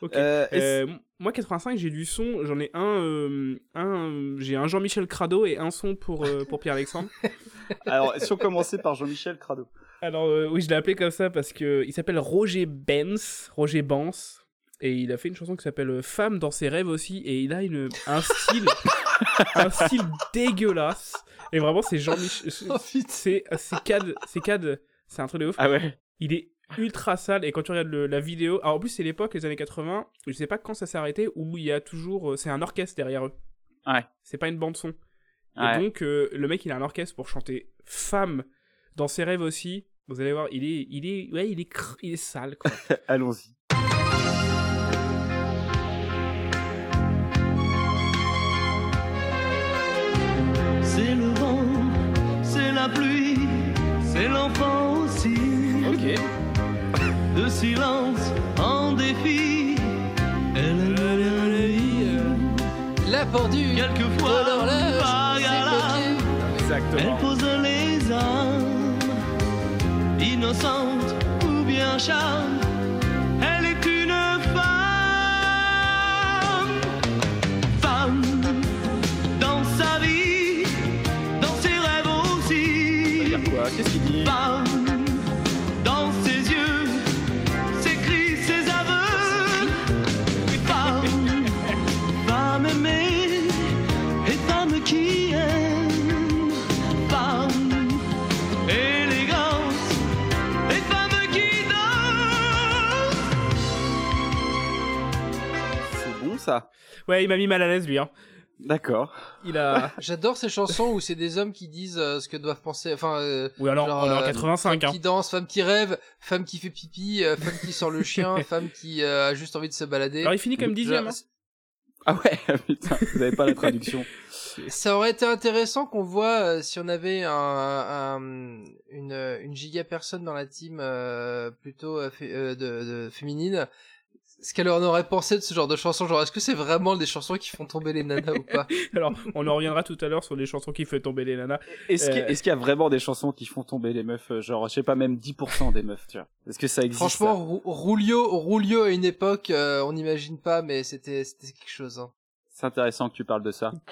Ok. Euh, Euh, moi 85 j'ai du son, j'en ai un, euh, un j'ai un Jean-Michel Crado et un son pour euh, pour Pierre Alexandre. *laughs* Alors, si on commençait par Jean-Michel Crado. Alors oui je l'ai appelé comme ça parce que il s'appelle Roger Benz, Roger Benz et il a fait une chanson qui s'appelle Femme dans ses rêves aussi et il a une un style *laughs* un style dégueulasse et vraiment c'est Jean-Michel Oh, c'est c'est cad c'est cad c'est un truc de ouf. Ah ouais. Il est ultra sale et quand tu regardes le- la vidéo, alors en plus c'est l'époque les années 80, je sais pas quand ça s'est arrêté où il y a toujours euh, c'est un orchestre derrière eux. Ouais. C'est pas une bande son. Ouais. Et donc euh, le mec il a un orchestre pour chanter femme dans ses rêves aussi. Vous allez voir, il est, il est, ouais, il est, cr- il est sale, quoi. *laughs* Allons-y. C'est le vent, c'est la pluie, c'est l'enfant aussi. Ok. Silence en défi. Elle aime la pendule Quelquefois, l'horloge elle pose les âmes. Innocente ou bien charme. Ouais, il m'a mis mal à l'aise, lui. Hein. D'accord. Il a. *laughs* J'adore ces chansons où c'est des hommes qui disent euh, ce que doivent penser. Enfin, euh, Oui, alors, genre, on est en euh, 85, femme hein. qui danse, femme qui rêve, femme qui fait pipi, euh, femme qui sort le *laughs* chien, femme qui euh, a juste envie de se balader. Alors, il finit comme dixième. Genre, Hein. Ah ouais, *laughs* putain, vous avez pas la traduction. Ça aurait été intéressant qu'on voit euh, si on avait un, un- une, une giga personne dans la team euh, plutôt euh, euh, de, de féminine. Ce qu'elle en aurait pensé de ce genre de chansons, genre est-ce que c'est vraiment des chansons qui font tomber les nanas ou pas? *laughs* Alors, on en reviendra tout à l'heure sur les chansons qui fait tomber les nanas. Est-ce qu'il Euh. qu'il y a vraiment des chansons qui font tomber les meufs, euh, genre, je sais pas, même 10% des meufs, tu vois Est-ce que ça existe? Franchement, Roulio, Roulio à une époque, euh, on n'imagine pas, mais c'était c'était quelque chose. Hein. C'est intéressant que tu parles de ça. *laughs*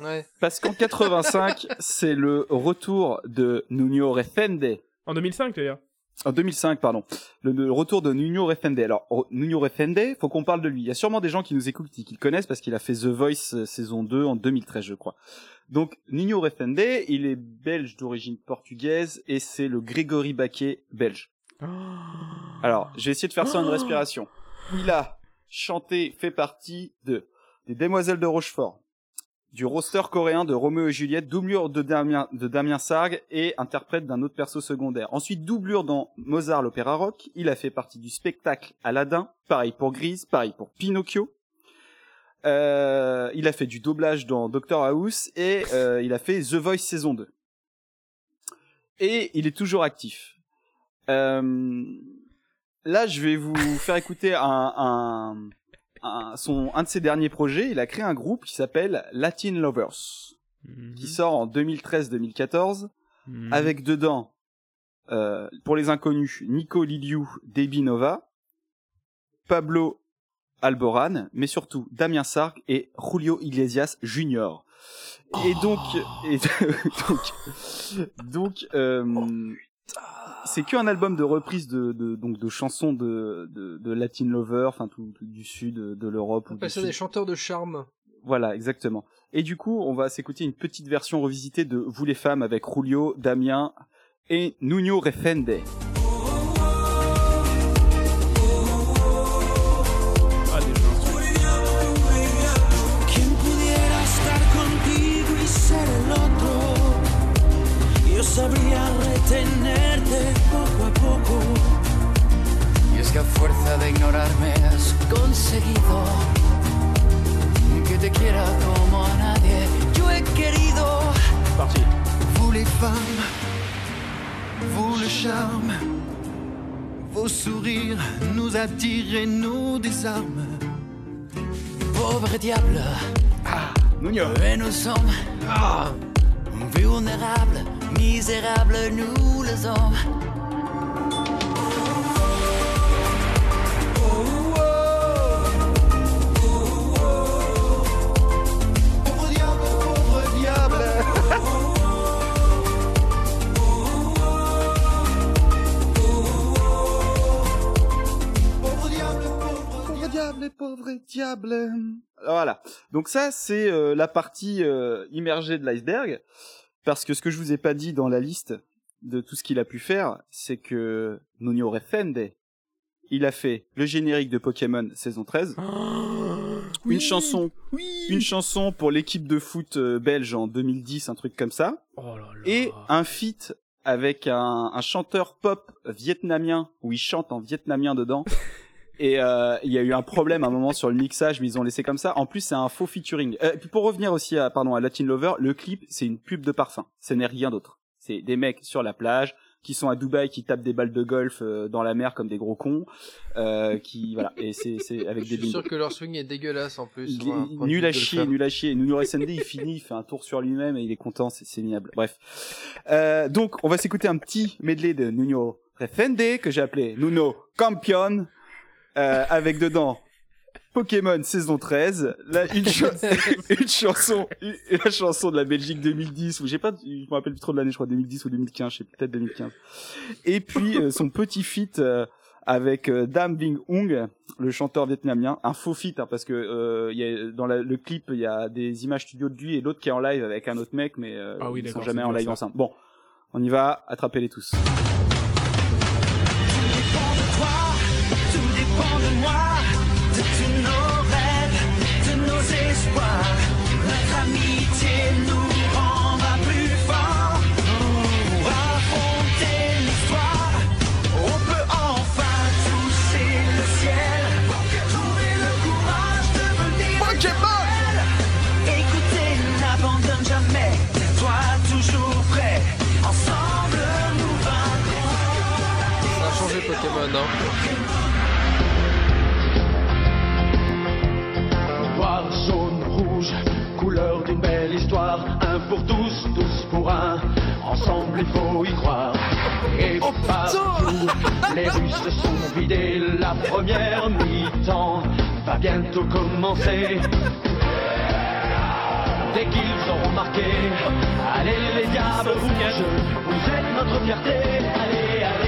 Ouais. Parce qu'en 85, c'est le retour de Nuno Refende. En 2005, d'ailleurs. En 2005, pardon. Le, le retour de Nuno Refende. Alors, Ro- Nuno Refende, faut qu'on parle de lui. Il y a sûrement des gens qui nous écoutent, qui, qui le connaissent parce qu'il a fait The Voice euh, saison 2 en 2013, je crois. Donc, Nuno Refende, il est belge d'origine portugaise et c'est le Grégory Baquet belge. Alors, je vais essayer de faire ça en une respiration. Il a chanté, fait partie de des Demoiselles de Rochefort, du roster coréen de Roméo et Juliette, doublure de Damien, de Sargue et interprète d'un autre perso secondaire. Ensuite, doublure dans Mozart l'opéra rock. Il a fait partie du spectacle Aladdin, pareil pour Grise, pareil pour Pinocchio. Euh, il a fait du doublage dans Doctor House et euh, il a fait The Voice saison 2. Et il est toujours actif. Euh, là, je vais vous faire écouter un, un- son, un de ses derniers projets. Il a créé un groupe qui s'appelle Latin Lovers, qui sort en 2013-2014, Mhm. avec dedans, euh, pour les inconnus, Nico Liliou, Debbie Nova, Pablo Alboran, mais surtout Damien Sark et Julio Iglesias Jr. Et donc, et *laughs* donc, donc, euh, c'est qu'un album de reprise de, de donc de chansons de, de, de Latin Lover, enfin tout, tout du sud de l'Europe. On ça des chanteurs de charme. Voilà, exactement. Et du coup, on va s'écouter une petite version revisitée de Vous les femmes avec Julio, Damien et Nuno Refende. Sabría retenerte poco a poco. Y es que a fuerza de ignorarme has conseguido que te quiera como a nadie. Yo he querido, Parti. Vous les femmes, vous le charme, vos sourires nous attirent et nous désarment. Pauvre diable, Nuno. et nous sommes vulnérables, misérables, nous les hommes. Pauvre diable, pauvre diable. Pauvre diable, pauvre Pauvre diable, pauvre diable. Voilà. Donc ça, c'est euh, la partie euh, immergée de l'iceberg. Parce que ce que je vous ai pas dit dans la liste de tout ce qu'il a pu faire, c'est que Nuno Refende, il a fait le générique de Pokémon saison 13, *gasps* une chanson, une chanson pour l'équipe de foot euh, belge en 2010, un truc comme ça, Oh là là. et un feat avec un, un chanteur pop vietnamien où il chante en vietnamien dedans. *laughs* Et euh, il y a eu un problème à un moment sur le mixage, mais ils ont laissé comme ça. En plus, c'est un faux featuring. Euh, puis pour revenir aussi à pardon à Latin Lover, le clip c'est une pub de parfum. Ce n'est rien d'autre. C'est des mecs sur la plage qui sont à Dubaï, qui tapent des balles de golf euh, dans la mer comme des gros cons, euh, qui voilà. Et c'est c'est avec Je des suis sûr que leur swing est dégueulasse en plus. Il nul à chier, nul à chier. Nuno SND, il finit, il fait un tour sur lui-même et il est content, c'est ignoble. Bref. Euh, donc, on va s'écouter un petit medley de Nuno Refende, que j'ai appelé Nuno Campion, euh, avec dedans Pokémon saison 13, là, une, cha- *laughs* une chanson, une- la chanson de la Belgique 2010, ou j'ai pas, je me rappelle plus trop de l'année, je crois 2010 ou 2015, je sais peut-être 2015. Et puis, euh, son petit feat, euh, avec euh, Dam Bing Hung, le chanteur vietnamien, un faux feat hein, parce que euh, il y a, dans la- le clip il y a des images studio de lui et l'autre qui est en live avec un autre mec, mais euh, Ah oui, ils sont jamais en live ensemble. Bon, on y va, attrapez-les tous. Dépend de moi, de tous nos rêves, de nos espoirs. Notre amitié nous rendra plus forts. Pour affronter l'histoire, on peut enfin toucher le ciel. Trouver le courage de venir rebelle. Écoutez, n'abandonne jamais. Toi toujours prêt. Ensemble nous vaincrons. Ça a changé Pokémon, hein. Couleur d'une belle histoire. Un pour tous, tous pour un. Ensemble, il faut y croire. Et partout, les rues se sont vidées. La première mi-temps va bientôt commencer. Dès qu'ils auront marqué, allez les diables rouges, vous êtes notre fierté. Allez, allez.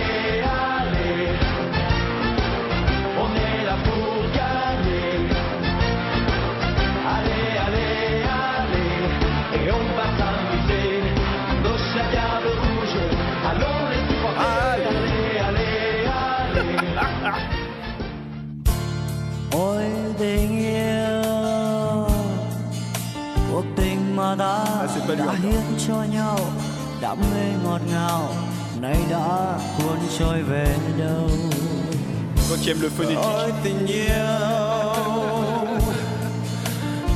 Ôi tình yêu. Cuộc tình mà ta đã hiến cho nhau Đam mê ngọt ngào Nay đã cuốn trôi về đâu? Toi qui aimes le phonétique. Ôi tình yêu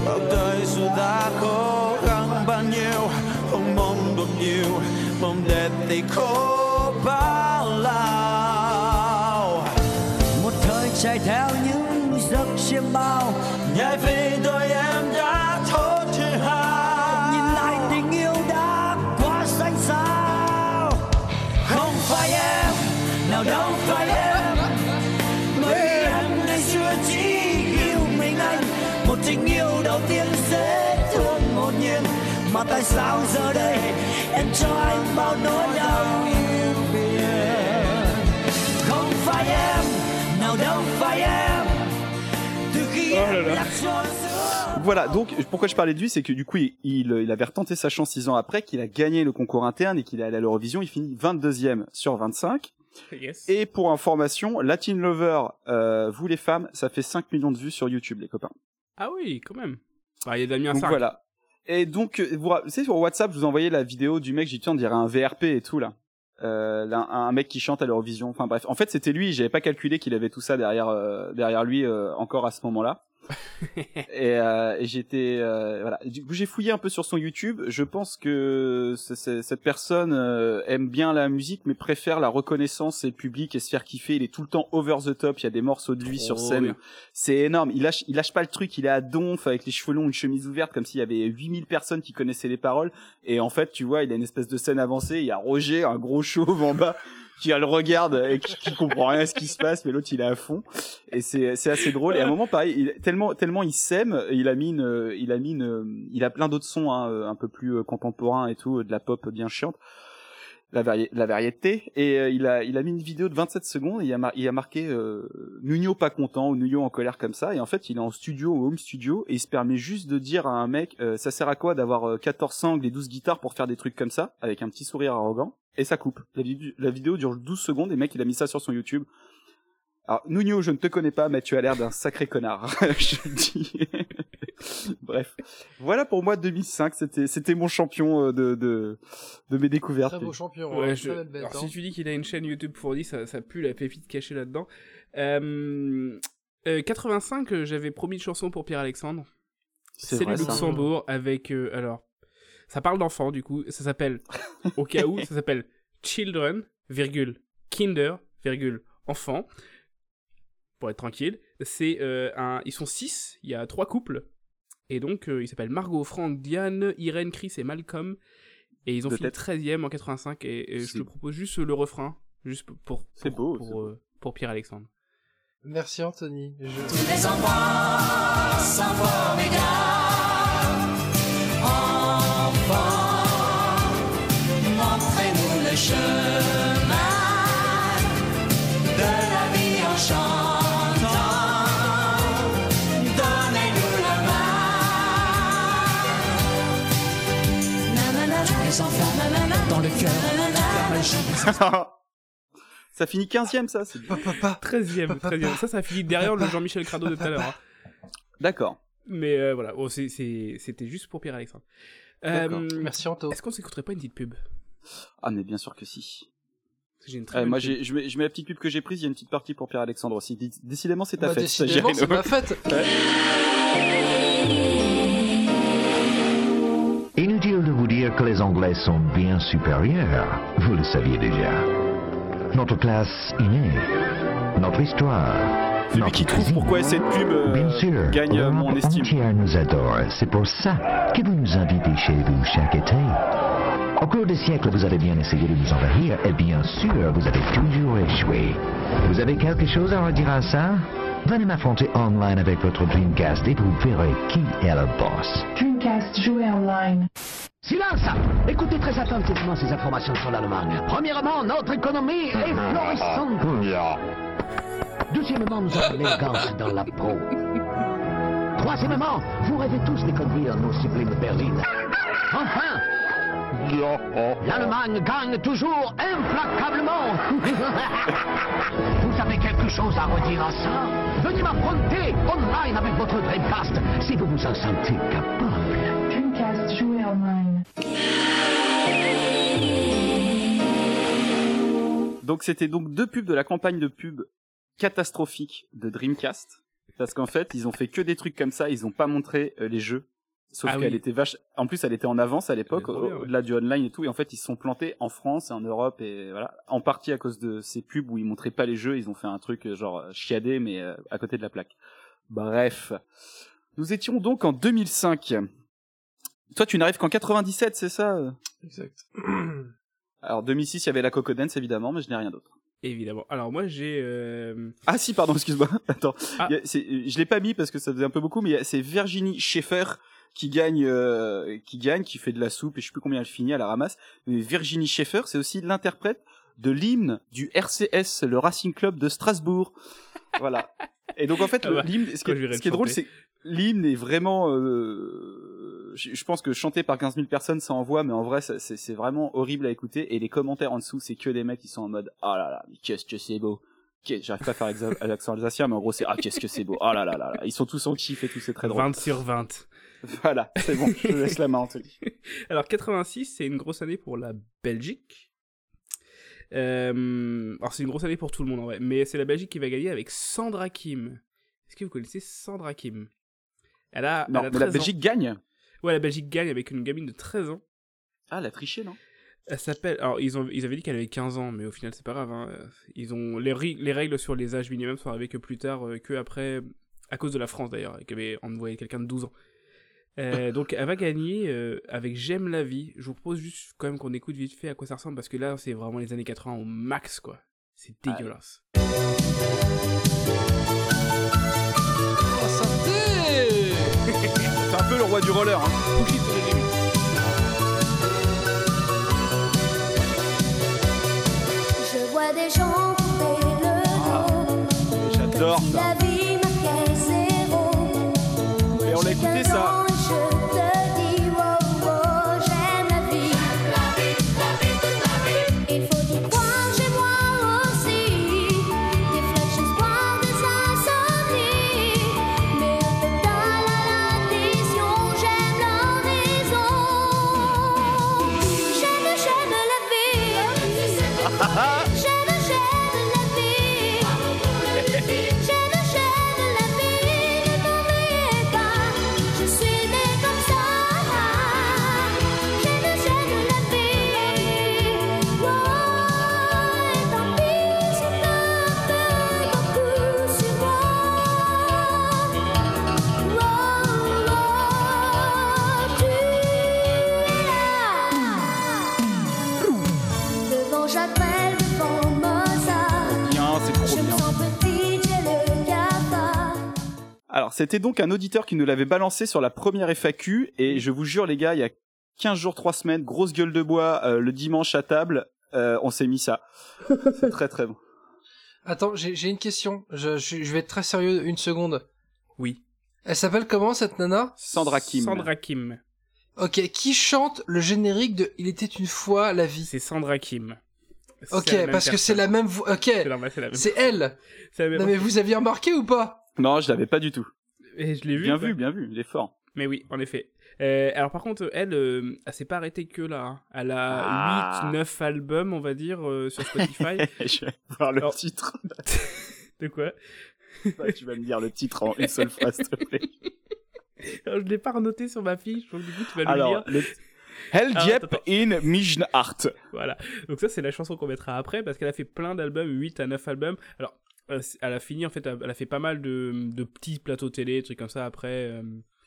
Bao đời dù ta cố gắng bao nhiêu Không mong được nhiều Mong đẹp thì khổ bao. Nhảy vì đôi em đã thốt thứ hào Nhìn lại tình yêu đã quá xanh sao Không phải em, nào đâu phải em. Bởi em ngày xưa chỉ yêu mình anh. Một tình yêu đầu tiên dễ thương hồn nhiên. Mà tại sao giờ đây em cho anh bao nỗi đau? Giữa Voilà, donc pourquoi je parlais de lui, c'est que du coup, il, avait retenté sa chance six ans après, qu'il a gagné le concours interne et qu'il est allé à l'Eurovision. Il finit 22e sur 25. Yes. Et pour information, Latin Lover, euh, vous les femmes, ça fait 5 millions de vues sur YouTube, les copains. Ah oui, quand même. Bah, il y a Damien Donc Sark. voilà. Et donc, euh, vous vous savez, sur WhatsApp, je vous envoyais la vidéo du mec, j'ai dit, on dirait un VRP et tout, là. Euh, là, un, mec qui chante à l'Eurovision. Enfin bref, en fait, c'était lui. J'avais pas calculé qu'il avait tout ça derrière, euh, derrière lui encore à ce moment-là. Et euh, et j'étais, euh, voilà. Du coup, j'ai fouillé un peu sur son YouTube. Je pense que ce- ce- cette personne euh, aime bien la musique, mais préfère la reconnaissance et le public et se faire kiffer. Il est tout le temps over the top. Il y a des morceaux de lui sur Trop scène. C'est énorme. Il lâche, il lâche pas le truc. Il est à donf avec les cheveux longs, une chemise ouverte, comme s'il y avait 8000 personnes qui connaissaient les paroles. Et en fait, tu vois, il a une espèce de scène avancée. Il y a Roger, un gros chauve en bas, qui le regarde et qui, comprend rien à ce qui se passe, mais l'autre il est à fond. Et c'est, c'est assez drôle. Et à un moment, pareil, il, tellement, tellement il s'aime, il a mis une, il a mis une, il a plein d'autres sons, hein, un peu plus euh, contemporains et tout, de la pop bien chiante. La, la variété. Et euh, il a il a mis une vidéo de 27 secondes. Il a, marqué euh, Nuno pas content ou Nuno en colère comme ça. Et en fait il est en studio au home studio. Et il se permet juste de dire à un mec euh, ça sert à quoi d'avoir euh, 14 sangles et 12 guitares pour faire des trucs comme ça avec un petit sourire arrogant? Et ça coupe. La, vid- la vidéo dure 12 secondes et mec il a mis ça sur son YouTube alors Nuno je ne te connais pas mais tu as l'air d'un sacré connard *laughs* je le dis *laughs* Bref, voilà pour moi 2005. C'était c'était mon champion euh, de de de mes découvertes. Très beau champion. Ouais, hein, je- bête, Alors, hein. si tu dis qu'il a une chaîne YouTube fournie, ça, ça pue la pépite cachée là-dedans. Euh, euh, 85, euh, j'avais promis une chanson pour Pierre-Alexandre. C'est C'est vrai, le ça. Luxembourg avec... euh, alors, ça parle d'enfants, du coup. Ça s'appelle, au cas où, ça s'appelle Children, virgule, Kinder, virgule, enfant. Pour être tranquille. C'est euh, un... Ils sont six, il y a trois couples. Et donc, euh, ils s'appellent Margot, Franck, Diane, Irène, Chris et Malcolm. Et ils ont fini tête. 13ème en 85. Et, et je te propose juste le refrain. Juste pour, pour, pour- beau, Pour, euh, pour Pierre-Alexandre. Merci Anthony. Je... Les enfants sont formidables. Enfants, montrez-nous le chemin dans le cœur, *laughs* ça finit 15e ça. c'est bien. 13ème, 13ème. Ça, ça finit derrière le Jean-Michel Crado de tout à l'heure. hein. D'accord. Mais euh, voilà, oh, c'est- c'est- c'était juste pour Pierre-Alexandre. Euh, Merci Anto. Est-ce qu'on s'écouterait pas une petite pub? Ah mais bien sûr que si. Parce que J'ai une très Ouais, belle moi, j'ai, je, mets, je mets la petite pub que j'ai prise. Il y a une petite partie pour Pierre-Alexandre aussi. Dé- Décidément, c'est ta Bah, fête. décidément, c'est ma fête. Dire que les Anglais sont bien supérieurs, vous le saviez déjà. Notre classe innée, notre histoire, Celui notre qui trouve cuisine. pourquoi cette pub euh, Bien sûr, gagne euh, mon estime. entière nous adore. C'est pour ça que vous nous invitez chez vous chaque été. Au cours des siècles, vous avez bien essayé de nous envahir, et bien sûr, vous avez toujours échoué. Vous avez quelque chose à redire à ça? Venez m'affronter online avec votre Dreamcast et vous verrez qui est le boss. Dreamcast jouer online. Silence Écoutez très attentivement ces informations sur l'Allemagne. Premièrement, notre économie est florissante. Deuxièmement, nous avons l'élégance dans la peau. Troisièmement, vous rêvez tous de conduire nos sublimes berlines. Enfin, l'Allemagne gagne toujours implacablement. *laughs* vous avez quelque chose à redire à ça? Venez m'affronter online avec votre Dreamcast si vous vous en sentez capable. Dreamcast jouer online. Donc c'était donc deux pubs de la campagne de pub catastrophique de Dreamcast. Parce qu'en fait, ils ont fait que des trucs comme ça, ils ont pas montré euh, les jeux. Sauf Ah qu'elle oui. était vache. En plus, elle était en avance à l'époque, ouais. au-delà du online et tout. Et en fait, ils se sont plantés en France et en Europe et voilà. En partie à cause de ces pubs où ils montraient pas les jeux, ils ont fait un truc euh, genre euh, chiadé mais euh, à côté de la plaque. Bref. Nous étions donc en 2005. Toi, tu n'arrives qu'en 97, c'est ça Exact. *clears throat* Alors 2006, il y avait la Coco Dance évidemment, mais je n'ai rien d'autre. Évidemment. Alors moi j'ai... euh, Ah si, pardon, *laughs* excuse-moi. Attends, Ah. A- je l'ai pas mis parce que ça faisait un peu beaucoup, mais c'est Virginie Schaeffer qui gagne, euh, qui gagne, qui fait de la soupe et je sais plus combien elle finit à la ramasse. Mais Virginie Schaeffer, c'est aussi l'interprète de l'hymne du RCS, le Racing Club de Strasbourg. voilà. Et donc en fait, *laughs* Ah bah, l'hymne, ce qui est, ce qui drôle, c'est l'hymne est vraiment, euh, je, je pense que chanté par 15 000 personnes, ça envoie, mais en vrai, c'est vraiment horrible à écouter. Et les commentaires en dessous, c'est que des mecs qui sont en mode, ah là là, mais qu'est-ce que c'est beau. J'arrive pas à faire l'accent alsacien, mais en gros, c'est, ah, qu'est-ce que c'est beau. Ah là là là là. Ils sont tous en kiff et tout, c'est très drôle. 20 sur 20. *laughs* Voilà, c'est bon, je laisse la main, Anthony. *laughs* Alors 86, c'est une grosse année pour la Belgique. Euh, alors c'est une grosse année pour tout le monde en vrai, mais c'est la Belgique qui va gagner avec Sandra Kim. Est-ce que vous connaissez Sandra Kim? Elle a, Non, elle a mais la 13 ans. Belgique gagne. Ouais, la Belgique gagne avec une gamine de 13 ans. Ah, elle a triché, non? Elle s'appelle. Alors, ils, ont, ils avaient dit qu'elle avait 15 ans, mais au final, c'est pas grave. hein. Ils ont les, ri- les règles sur les âges minimums sont arrivées que plus tard, euh, que après, à cause de la France d'ailleurs, qui avait envoyé quelqu'un de 12 ans. Euh, donc, elle va gagner euh, avec J'aime la vie. Je vous propose juste quand même qu'on écoute vite fait à quoi ça ressemble, parce que là, c'est vraiment les années 80 au max, quoi. C'est dégueulasse. Oh, santé *laughs* C'est un peu le roi du roller, hein. Je vois des gens couper le dos. J'adore ça. la vie. Et on l'a écouté, ça. j'appelle. Bien, c'est trop bien. Alors, c'était donc un auditeur qui nous l'avait balancé sur la première FAQ, et je vous jure, les gars, il y a 15 jours, 3 semaines, grosse gueule de bois, euh, le dimanche à table, euh, on s'est mis ça. très très bon. *laughs* Attends, j'ai une question. Je, je, vais être très sérieux une seconde. Oui. Elle s'appelle comment cette nana? Sandra Kim. Sandra Kim. Ok, qui chante le générique de Il était une fois la vie C'est Sandra Kim. Ok, la même parce que c'est la même voix. Ok, C'est la- c'est la même c'est personne. elle. C'est la même Non mais vous aviez remarqué ou pas? Non, je l'avais pas du tout. Et je l'ai vu. Bien quoi. vu, bien vu, il est fort. Mais oui, en effet. Euh, alors par contre, elle, euh, elle s'est pas arrêtée que là. hein. Elle a Ah. 8-9 albums, on va dire, euh, sur Spotify. *laughs* je vais voir le Alors- titre. *laughs* De quoi? Ouais, tu vas me dire le titre en une seule phrase, s'il te plaît. *laughs* Alors, Je l'ai pas renoté sur ma fiche, donc du coup tu vas le Alors, lire. le... Hell Ah, Diep attends. in Mijnart. Voilà. Donc ça, c'est la chanson qu'on mettra après, parce qu'elle a fait plein d'albums, 8 à 9 albums. Alors, euh, elle a fini, en fait, elle a fait pas mal de, de petits plateaux télé, trucs comme ça, après... euh,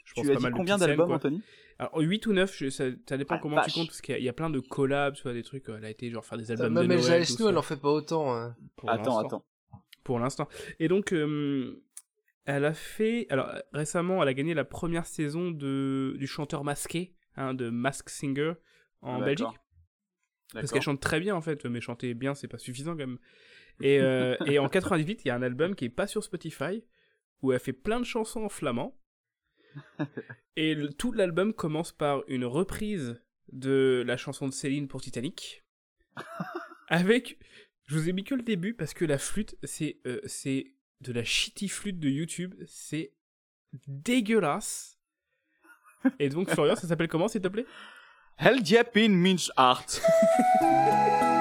je pense Tu as pas dit mal de combien d'albums. Anthony? Alors, 8 ou 9, je- ça, ça dépend Ah, comment vache. tu comptes, parce qu'il y, a- il y a plein de collabs, tu vois, des trucs, euh, elle a été genre faire des albums Même de Noël, tout ça. elle en fait pas autant. hein. Pour Attends, l'instant. attends. Pour l'instant. Et donc, euh, elle a fait. Alors, récemment, elle a gagné la première saison de, du chanteur masqué, hein, de Mask Singer, en Ah, Belgique. Parce qu'elle chante très bien, en fait, mais chanter bien, c'est pas suffisant quand même. Et, euh, et en *laughs* 98, il y a un album qui est pas sur Spotify, où elle fait plein de chansons en flamand. Et le- tout l'album commence par une reprise de la chanson de Céline pour Titanic. *laughs* avec. Je vous ai mis que le début parce que la flûte, c'est euh, c'est de la shitty flûte de YouTube. C'est dégueulasse. Et donc, Florian, ça s'appelle comment, s'il te plaît? Hell in Mijnart. *laughs*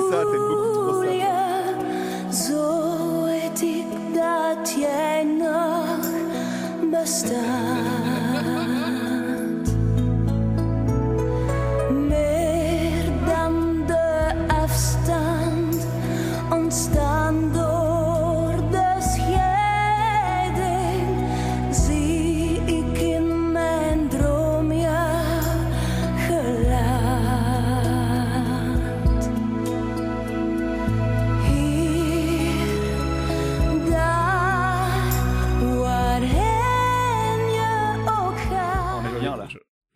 avec ça, beaucoup trop dat jij nog bestaat.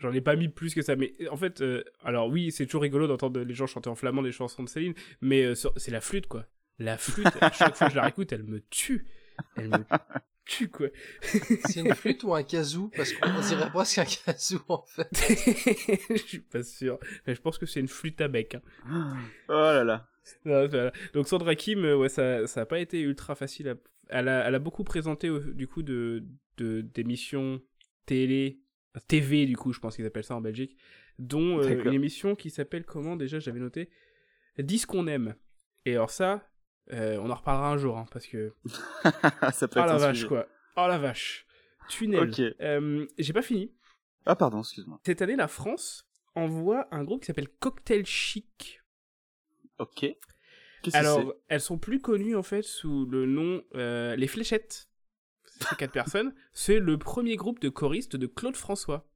J'en ai pas mis plus que ça, mais en fait, euh, alors oui, c'est toujours rigolo d'entendre les gens chanter en flamand des chansons de Céline, mais euh, c'est la flûte, quoi. La flûte, à chaque fois que je la réécoute, elle me tue. Elle me tue, quoi. *laughs* C'est une flûte ou un kazoo Parce qu'on dirait presque un kazoo en fait. *laughs* je suis pas sûr. Mais je pense que c'est une flûte à bec. hein. Oh là là. Non, voilà. Donc Sandra Kim, euh, ouais, ça, ça a pas été ultra facile. À... Elle, a, elle a beaucoup présenté du coup de de- d'émissions télé, TV du coup, je pense qu'ils appellent ça en Belgique, dont euh, une émission qui s'appelle comment déjà J'avais noté, Dis qu'on aime. Et alors ça, euh, on en reparlera un jour, hein, parce que *laughs* ça peut oh être la vache sujet. quoi, oh la vache, tunnel. Euh, J'ai pas fini. Ah pardon, excuse-moi. Cette année, la France envoie un groupe qui s'appelle Cocktail Chic. Ok. Alors, elles sont plus connues en fait sous le nom Les Fléchettes. C'est quatre personnes. C'est le premier groupe de choristes de Claude François.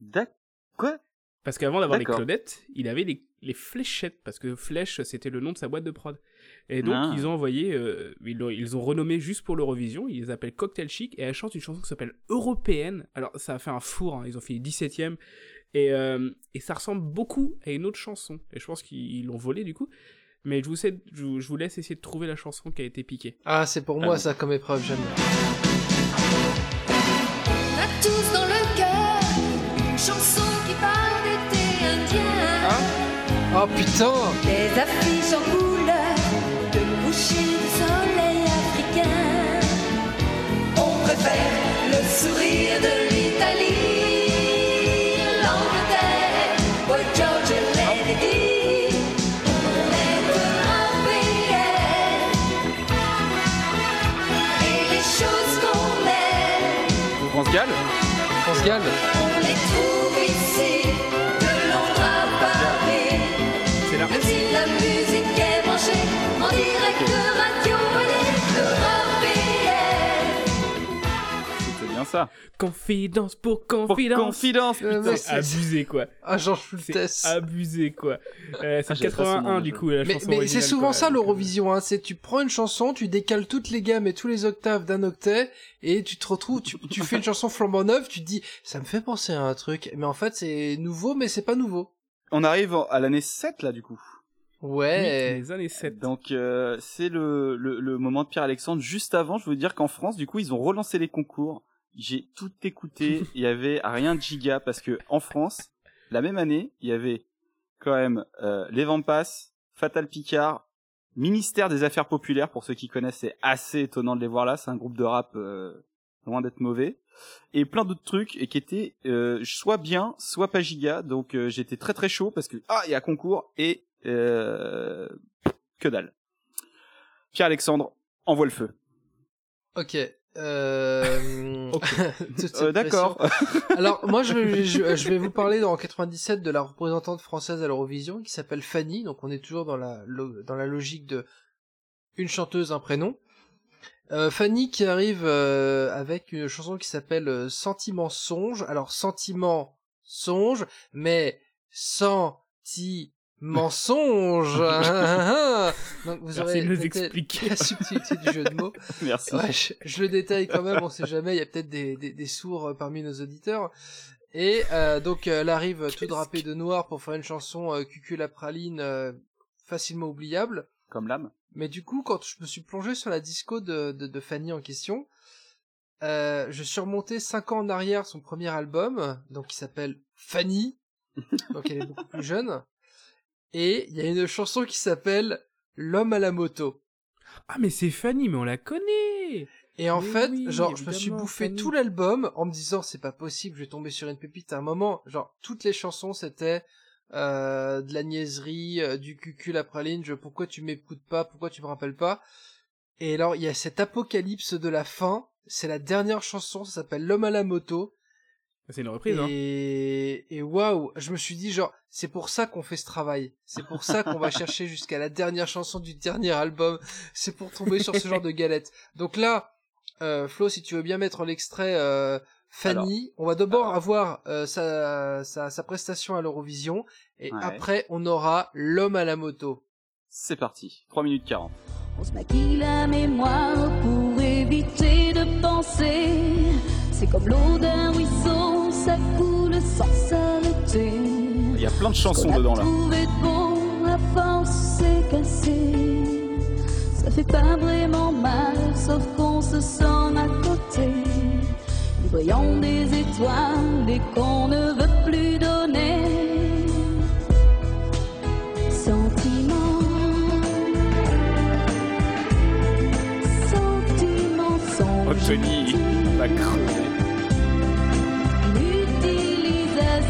D'ac- Quoi? Parce qu'avant d'avoir les D'accord. Claudettes, il avait les, les Fléchettes, parce que Flèche, c'était le nom de sa boîte de prod. Et donc, Ah. ils ont envoyé, euh, ils, l'ont- ils ont renommé juste pour l'Eurovision, ils les appellent Cocktail Chic, et elle chante une chanson qui s'appelle Européenne. Alors, ça a fait un four, hein, ils ont fait 17ème, et, euh, et ça ressemble beaucoup à une autre chanson. Et je pense qu'ils l'ont volé du coup. Mais je vous, sais- je, vous- je vous laisse essayer de trouver la chanson qui a été piquée. Ah, c'est pour Ah moi bon. ça comme épreuve, j'aime Oh putain Des affiches en couleur, de coucher de soleil africain. On préfère le sourire de l'Italie, l'Angleterre, Boy George et Lady. On est européens. Et les choses qu'on aime, France Gall France Gall ça. Confidence pour confidence. confidence, Euh, C'est abusé, quoi. Ah, Georges Fultès. C'est abusé, quoi. Euh, c'est Ah, son 81, nom, du coup, la Mais, chanson mais c'est souvent quoi. ça euh, l'Eurovision, hein. C'est tu prends une chanson, tu décales toutes les gammes et tous les octaves d'un octet, et tu te retrouves, tu, tu fais une *laughs* chanson flambant neuve, tu te dis, ça me fait penser à un truc, mais en fait c'est nouveau, mais c'est pas nouveau. On arrive à l'année 7 là du coup. Ouais. Oui, les années 7. Donc euh, c'est le, le, le moment de Pierre-Alexandre. Juste avant, je veux dire qu'en France, du coup, ils ont relancé les concours. J'ai tout écouté. *laughs* Il y avait rien de giga parce que en France, la même année, il y avait quand même euh, les Vampas, Fatal Picard, Ministère des Affaires Populaires. Pour ceux qui connaissent, c'est assez étonnant de les voir là. C'est un groupe de rap euh, loin d'être mauvais. Et plein d'autres trucs et qui étaient euh, soit bien, soit pas giga. Donc euh, j'étais très très chaud parce que ah il y a concours et euh, que dalle. Pierre-Alexandre envoie le feu. Ok. Euh... *laughs* Euh, D'accord. Alors moi je, vais- je, je vais vous parler en 97 de la représentante française à l'Eurovision qui s'appelle Fanny. Donc on est toujours dans la dans la logique de une chanteuse un prénom. Euh, Fanny qui arrive euh, avec une chanson qui s'appelle Sentiment songe. Alors sentiment songe, mais senti mensonge. *laughs* *laughs* Donc vous Merci aurez de nous peut-être expliquer. la subtilité du jeu de mots. *laughs* Merci. Ouais, je, je le détaille quand même, on sait jamais, il y a peut-être des, des, des sourds euh, parmi nos auditeurs. Et euh, donc euh, elle arrive tout drapée de noir pour faire une chanson euh, Cucu la praline euh, facilement oubliable. Comme l'âme. Mais du coup, quand je me suis plongé sur la disco de, de, de Fanny en question, euh, je suis remonté cinq ans en arrière son premier album, donc qui s'appelle Fanny, donc elle est beaucoup plus jeune. Et il y a une chanson qui s'appelle L'homme à la moto. Ah, mais c'est Fanny, mais on la connaît Et en Mais fait, oui, genre, je me suis bouffé Fanny. tout l'album en me disant c'est pas possible, je vais tomber sur une pépite à un moment. Genre, toutes les chansons c'était euh, de la niaiserie, euh, du cucul la praline, je, pourquoi tu m'écoutes pas, pourquoi tu me rappelles pas? Et alors, il y a cet apocalypse de la fin, c'est la dernière chanson, ça s'appelle L'homme à la moto. C'est une reprise, hein. Et, et waouh, je me suis dit genre, c'est pour ça qu'on fait ce travail. C'est pour ça qu'on va chercher *laughs* jusqu'à la dernière chanson du dernier album. C'est pour tomber sur ce genre de galette. Donc là, euh, Flo, si tu veux bien mettre l'extrait euh, Fanny, on va d'abord avoir euh, sa, sa, sa prestation à l'Eurovision et Ouais. après on aura l'homme à la moto. C'est parti. 3 minutes 40. On se maquille la mémoire pour éviter de penser. C'est comme l'eau d'un ruisseau, ça coule sans s'arrêter. Il y a plein de chansons dedans là. bon, à force c'est cassé. Ça fait pas vraiment mal, sauf qu'on se sent à côté. Du brillant des étoiles et qu'on ne veut plus donner. Sentiment. Sentiment Oh, songe. Johnny va crever.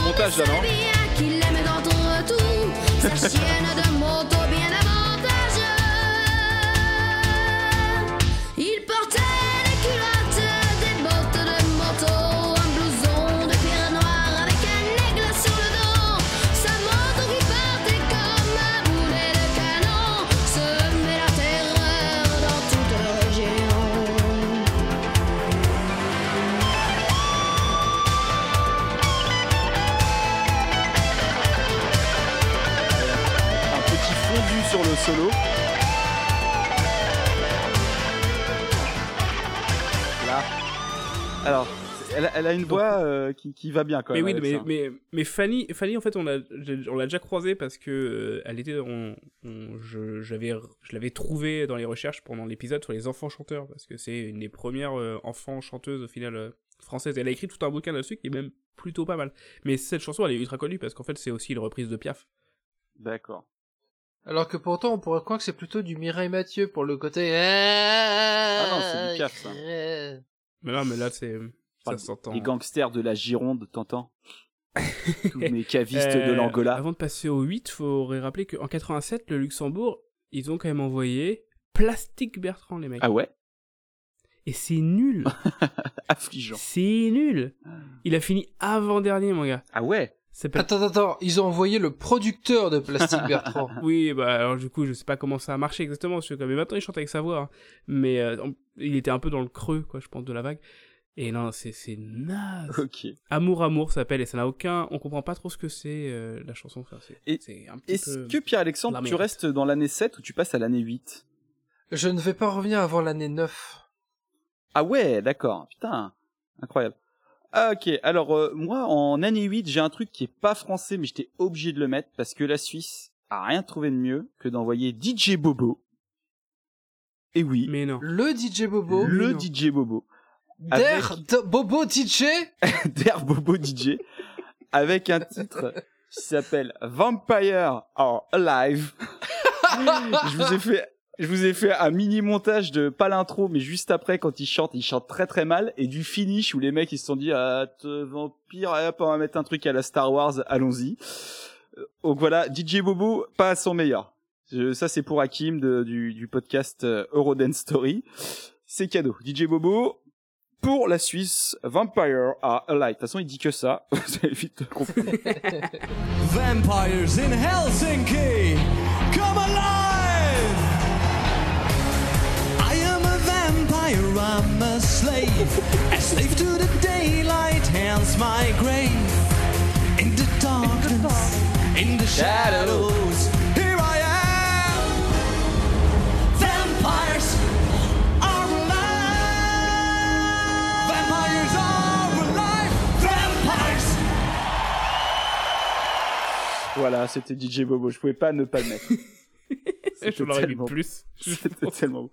un montage là, elle, a- elle a une voix euh, qui, qui va bien quand Mais même. oui, mais, mais, mais Fanny, Fanny, en fait, on l'a, on l'a déjà croisée parce que euh, elle était, on, on- je, j'avais, je l'avais trouvée dans les recherches pendant l'épisode sur les enfants chanteurs parce que c'est une des premières euh, enfants chanteuses au final euh, françaises. Elle a écrit tout un bouquin là-dessus qui est même plutôt pas mal. Mais cette chanson, elle est ultra connue parce qu'en fait, c'est aussi une reprise de Piaf. D'accord. Alors que pourtant, on pourrait croire que c'est plutôt du Mireille Mathieu pour le côté. Ah non, c'est du Piaf, ça. Mais là, mais là, c'est, ça Enfin, s'entend. Les gangsters de la Gironde, t'entends *laughs* Tous mes cavistes de Euh, l'Angola. Avant de passer au 8, faudrait rappeler qu'en 87, le Luxembourg, ils ont quand même envoyé Plastique Bertrand, les mecs. Ah ouais? Et c'est nul. *laughs* Affligeant. C'est nul. Il a fini avant-dernier, mon gars. Ah ouais? Attends, attends, ils ont envoyé le producteur de Plastique *laughs* Bertrand. Oui, bah alors du coup, je sais pas comment ça a marché exactement, que mais maintenant il chante avec sa voix, hein. mais euh, il était un peu dans le creux, quoi, je pense, de la vague. Et non, c'est c'est naze. Ok. Amour, amour s'appelle, et ça n'a aucun, on comprend pas trop ce que c'est euh, la chanson. Enfin, c'est Et c'est un petit Est-ce que Pierre-Alexandre, tu restes dans l'année 7 ou tu passes à l'année 8 Je ne vais pas revenir avant l'année 9. Ah ouais, d'accord. Putain, incroyable. Ah, ok, alors euh, moi en année 8, j'ai un truc qui est pas français mais j'étais obligé de le mettre parce que la Suisse a rien trouvé de mieux que d'envoyer DJ Bobo. Et oui, Mais non. Le DJ Bobo. le DJ Bobo. *laughs* Der Bobo DJ Der Bobo DJ avec un titre qui s'appelle Vampire are Alive. *laughs* je vous ai fait je vous ai fait un mini montage de pas l'intro mais juste après quand il chante, il chante très très mal et du finish où les mecs ils se sont dit ah te vampire hop, on va mettre un truc à la Star Wars, allons-y. Euh, Donc voilà, DJ Bobo pas à son meilleur. Je- ça c'est pour Hakim de- du, du podcast euh, Eurodance Story. C'est cadeau. DJ Bobo pour la Suisse, Vampire are Alive. De toute façon, il dit que ça. *laughs* Vous avez vite compris. *laughs* Vampires in Helsinki, come alive! I am a vampire, I'm a slave, *laughs* a slave to the daylight, hence my grave. In the darkness, in the shadows, voilà, c'était DJ Bobo. Je pouvais pas ne pas le mettre. *laughs* Je l'aurais mis tellement- plus. C'était tellement beau.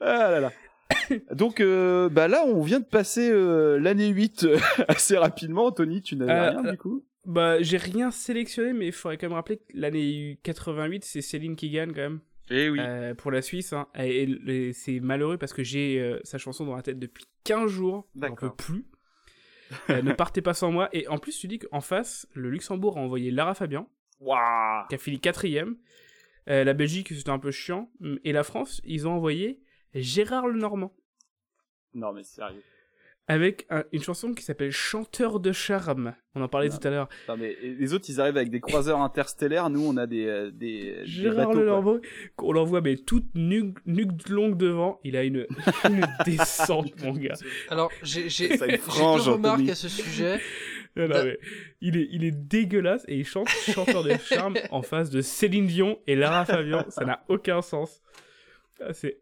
Ah là là. *laughs* Donc euh, bah là on vient de passer euh, l'année 8 euh, *laughs* assez rapidement Tony tu n'avais Euh, rien euh, du coup? Bah, j'ai rien sélectionné, mais il faudrait quand même rappeler que l'année 88, c'est Céline qui gagne quand même. Eh oui. Euh, pour la Suisse. Hein. Et, et- et c'est malheureux parce que j'ai euh, sa chanson dans la tête depuis 15 jours. J'en peux D'accord. plus. Euh, ne partez pas sans moi. Et en plus, tu dis qu'en face, le Luxembourg a envoyé Lara Fabian, qui a fini quatrième. Euh, la Belgique, c'était un peu chiant. Et la France, ils ont envoyé Gérard Lenormand. Non mais sérieux. Avec un- une chanson qui s'appelle Chanteur de charme. On en parlait Non. tout à l'heure. Non mais les autres ils arrivent avec des croiseurs interstellaires, nous on a des euh, des, des Gérard bateaux. Lenormand, on l'envoie mais toute nuque, nuque longue devant, il a une, *laughs* une descente mon gars. Alors, j'ai j'ai- deux remarques Anthony. à ce sujet. Non, non, mais il, est, il est dégueulasse et il chante chanteur de charme *laughs* en face de Céline Dion et Lara Fabian, ça n'a aucun sens. Ah, C'est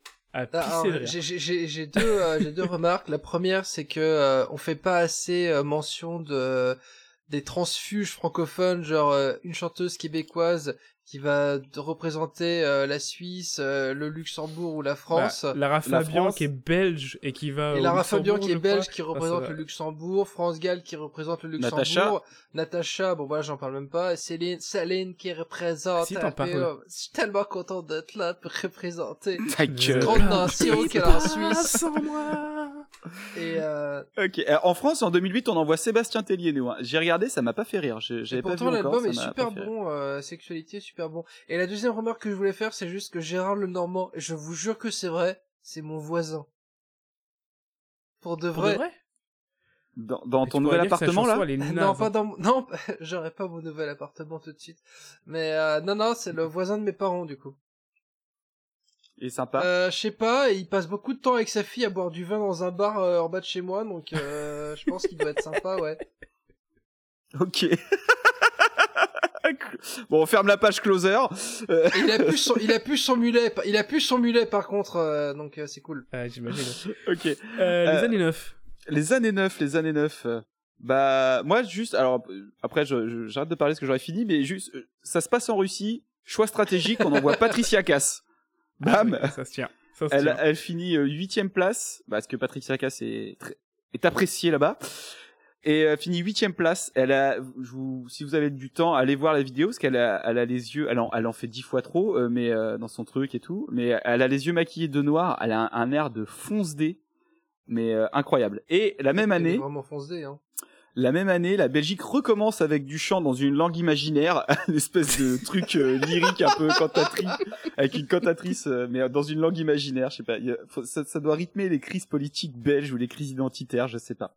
deux, euh, j'ai deux remarques. La première, c'est que euh, on fait pas assez euh, mention de des transfuges francophones, genre euh, une chanteuse québécoise qui va représenter euh, la Suisse, euh, le Luxembourg ou la France. Bah, Lara La Fabian France. qui est belge et qui va Et Lara Fabian Luxembourg, qui est crois. belge, qui Ah, représente le Luxembourg, France Gall qui représente le Luxembourg, Natacha. Natacha, bon voilà j'en parle même pas, Céline, Céline qui représente Si, euh, je suis tellement content d'être là pour représenter *laughs* Ta gueule. grande nation qu'est la Suisse. Sans moi. *laughs* Et, euh, Ok. Euh, En France, en 2008, on envoie Sébastien Tellier, nous. hein. J'ai regardé, ça m'a pas fait rire. J'avais pas vu l'album est super bon, euh, sexualité super bon. Et la deuxième remarque que je voulais faire, c'est juste que Gérard Lenormand, et je vous jure que c'est vrai, c'est mon voisin. Pour de Pour de vrai. Dans, ton nouvel appartement chanson, là *laughs* Non, hein. pas dans mon... non, *laughs* j'aurais pas mon nouvel appartement tout de suite. Mais euh, non, non, c'est le voisin de mes parents du coup. Il est sympa. Euh, je sais pas, il passe beaucoup de temps avec sa fille à boire du vin dans un bar euh, en bas de chez moi, donc euh, je pense qu'il doit être sympa, ouais. *laughs* Ok. *laughs* bon, on ferme la page closer. Il a plus son, il a plus son mulet, il a plus son mulet par contre, euh, donc euh, c'est cool. Ah, j'imagine. *laughs* ok. Euh, Euh, les années 9. Les années 9, les années 9. euh, Bah, moi, juste, alors, après, je- je- j'arrête de parler parce que j'aurais fini, mais juste, euh, ça se passe en Russie, choix stratégique, on envoie *laughs* Patricia Cass. Bam! Ah, Ça se tient. Ça se elle, tient. elle finit huitième place, parce que Patricia Cass est, très- est appréciée là-bas. Et finit huitième place. Elle a, je vous, si vous avez du temps, allez voir la vidéo parce qu'elle a, elle a les yeux, elle en, elle en fait dix fois trop, euh, mais euh, dans son truc et tout. Mais elle a les yeux maquillés de noir. Elle a un, un air de fonce dé, mais euh, incroyable. Et la même année, vraiment fonce dé, hein. La même année, la Belgique recommence avec du chant dans une langue imaginaire, *laughs* une espèce de truc euh, lyrique un peu cantatrice, avec une cantatrice, euh, mais dans une langue imaginaire, je sais pas. a- ça, ça doit rythmer les crises politiques belges ou les crises identitaires, je sais pas.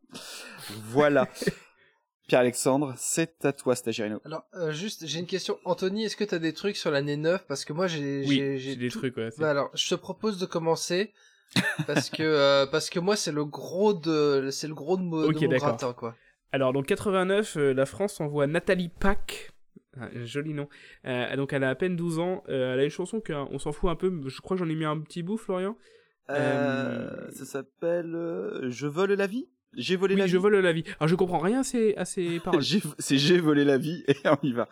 Voilà. *laughs* Pierre-Alexandre, c'est à toi, Stagirino. Alors, euh, juste, j'ai une question. Anthony, est-ce que t'as des trucs sur l'année 9 Parce que moi, j'ai, Oui, j'ai, j'ai des tout- trucs, ouais, Bah alors, je te propose de commencer. parce que, euh, parce que moi, c'est le gros de, c'est le gros de, mo- de mon gratin, quoi. Alors, donc 89, euh, la France envoie Nathalie Pack. Ah, joli nom. Euh, donc, elle a à peine 12 ans. Euh, elle a une chanson qu'on s'en fout un peu. Je crois que j'en ai mis un petit bout, Florian. Euh, ça s'appelle euh, Je vole la vie J'ai volé oui, la je vie vole la vie. Alors, je comprends rien à ces, à ces *laughs* paroles. J'ai- C'est J'ai volé la vie et on y va.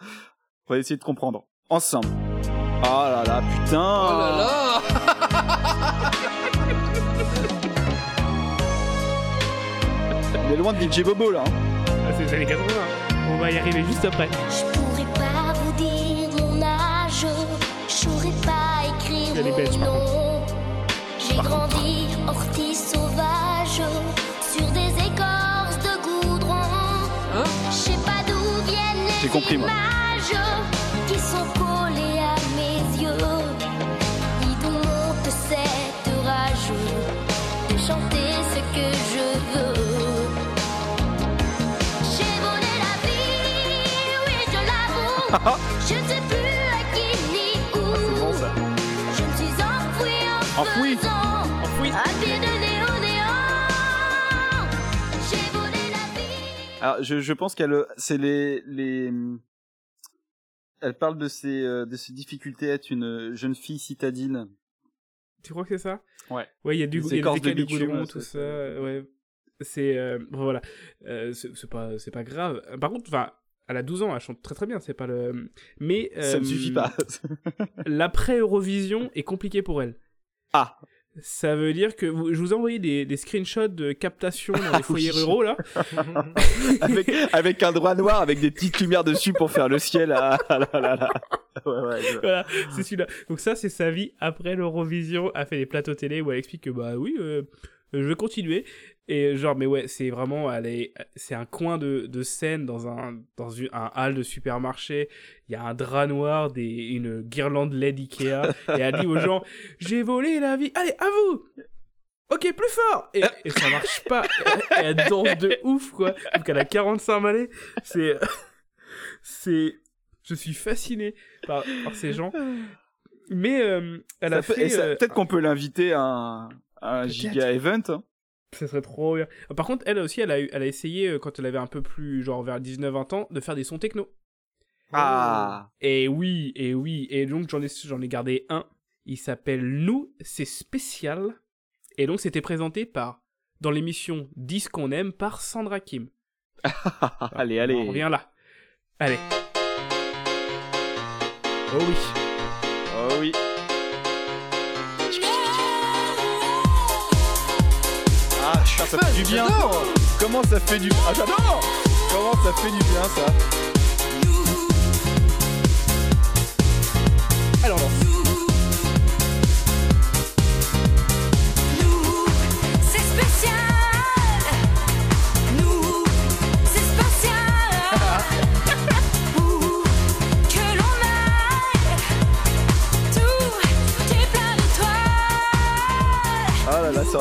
On va essayer de comprendre. Ensemble. Oh là là, putain Oh là là *laughs* On est loin de DJ Bobo là. hein. Ah, c'est les années 80. On va y arriver juste après. Je pourrais pas vous dire mon âge, je saurais pas écrire mon nom. J'ai grandi ortie sauvage sur des écorces de goudron. Je sais pas d'où viennent les J'ai compris, moi. Je ne sais plus à qui ni où. Je me suis enfouie en Enfoui. faisant Enfoui. à pied de néo néant. J'ai volé la vie. Alors je, je pense qu'elle c'est les les elle parle de ses euh, de ses difficultés à être une jeune fille citadine. Tu crois que c'est ça? Ouais. Ouais, il y a du il y a des de de goudron, ça, tout ça- ça. Ouais. C'est euh, bon, voilà. Euh, c'est c'est pas c'est pas grave. Par contre, enfin, elle a 12 ans, elle chante très très bien. C'est pas le. Mais Ça ne euh, suffit pas. *laughs* L'après Eurovision est compliqué pour elle. Ah. Ça veut dire que vous- je vous ai envoyé des, des screenshots de captation dans les *laughs* foyers ruraux là. *laughs* avec avec un droit noir avec des petites lumières dessus pour faire le ciel. Là là là. Ouais ouais. je- voilà, c'est celui-là. Donc ça, c'est sa vie après l'Eurovision. Elle fait des plateaux télé où elle explique que bah oui, euh, je vais continuer. Et genre, mais ouais, c'est vraiment, elle est, c'est un coin de, de scène dans un dans une- un hall de supermarché. Il y a un drap noir, des, une guirlande LED Ikea, et elle dit aux gens, j'ai volé la vie. Allez, à vous. Ok, plus fort et, et ça marche pas. Et elle, elle danse de ouf, quoi. Donc elle a 45 balais. C'est... C'est... Je suis fasciné par, par ces gens. Mais euh, elle a Ça fait... euh, Peut-être qu'on peut l'inviter à un, à un giga event. hein. Ça serait trop bien. Par contre, elle aussi, elle a, elle a essayé, euh, quand elle avait un peu plus, genre vers 19-20 ans, de faire des sons techno. Ah. Et oui, et oui. Et donc, j'en ai, j'en ai gardé un. Il s'appelle Nous, c'est spécial. Et donc, c'était présenté par, dans l'émission 10 qu'on aime, par Sandra Kim. *laughs* allez allez. On revient là. Allez. Oh oui. Oh oui. Ça fait du bien. Comment ça fait du Ah, j'adore. Comment ça fait du bien ça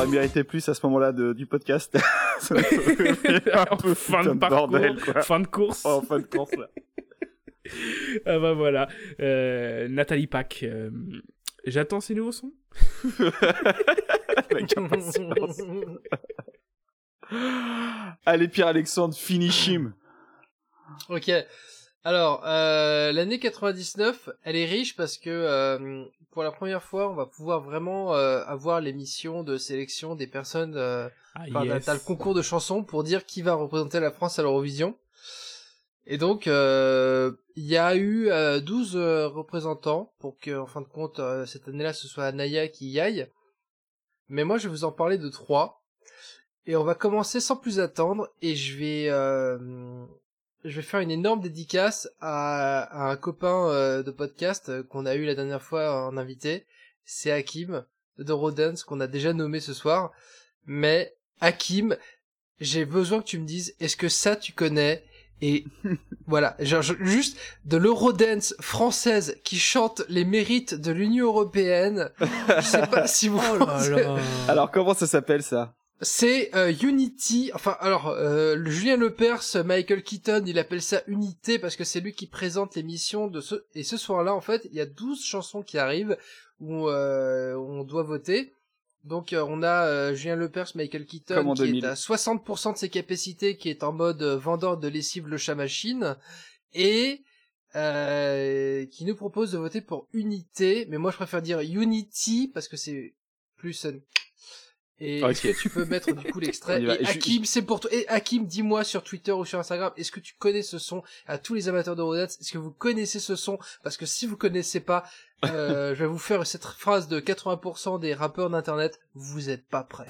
aurait mérité plus à ce moment-là du podcast. *laughs* Un peu fin de parcours, bordel quoi. fin de course. Oh, fin de course là. *laughs* Ah bah voilà. Euh, Nathalie Pack. euh, J'attends ses nouveaux sons. *laughs* Allez Pierre-Alexandre, finish him. Ok. Alors, euh, l'année 99, elle est riche parce que euh, pour la première fois, on va pouvoir vraiment euh, avoir l'émission de sélection des personnes. Euh, Ah, enfin, yes. t'as le concours de chansons pour dire qui va représenter la France à l'Eurovision. Et donc, euh, il y a eu euh, 12 euh, représentants pour que, en fin de compte, cette année-là, ce soit Naya qui y aille. Mais moi, je vais vous en parler de trois. Et on va commencer sans plus attendre. Et je vais, je vais faire une énorme dédicace à, à un copain euh, de podcast euh, qu'on a eu la dernière fois en invité. C'est Hakim de Rodens qu'on a déjà nommé ce soir. Mais Hakim, j'ai besoin que tu me dises, est-ce que ça tu connais? Et *laughs* voilà, genre, juste de l'Eurodance française qui chante les mérites de l'Union Européenne. Je sais pas *laughs* si vous. Alors comment ça s'appelle ça? C'est euh, Unity. Enfin, alors, euh, Julien Lepers, Michael Keaton, il appelle ça Unité parce que c'est lui qui présente l'émission de ce. Et ce soir-là, en fait, il y a 12 chansons qui arrivent où euh, on doit voter. Donc, euh, on a euh, Julien Lepers, Michael Keaton qui 2000. est à 60% de ses capacités, qui est en mode euh, vendeur de lessive le chat machine, et euh, qui nous propose de voter pour Unité. Mais moi, je préfère dire Unity parce que c'est plus et Ok. est-ce que tu peux mettre du coup *laughs* l'extrait. Et Et je- Hakim, c'est pour toi. Et Hakim, dis-moi sur Twitter ou sur Instagram, est-ce que tu connais ce son À tous les amateurs de Rodats, est-ce que vous connaissez ce son? Parce que si vous connaissez pas, euh, *laughs* je vais vous faire cette phrase de 80% des rappeurs d'internet. Vous êtes pas prêts.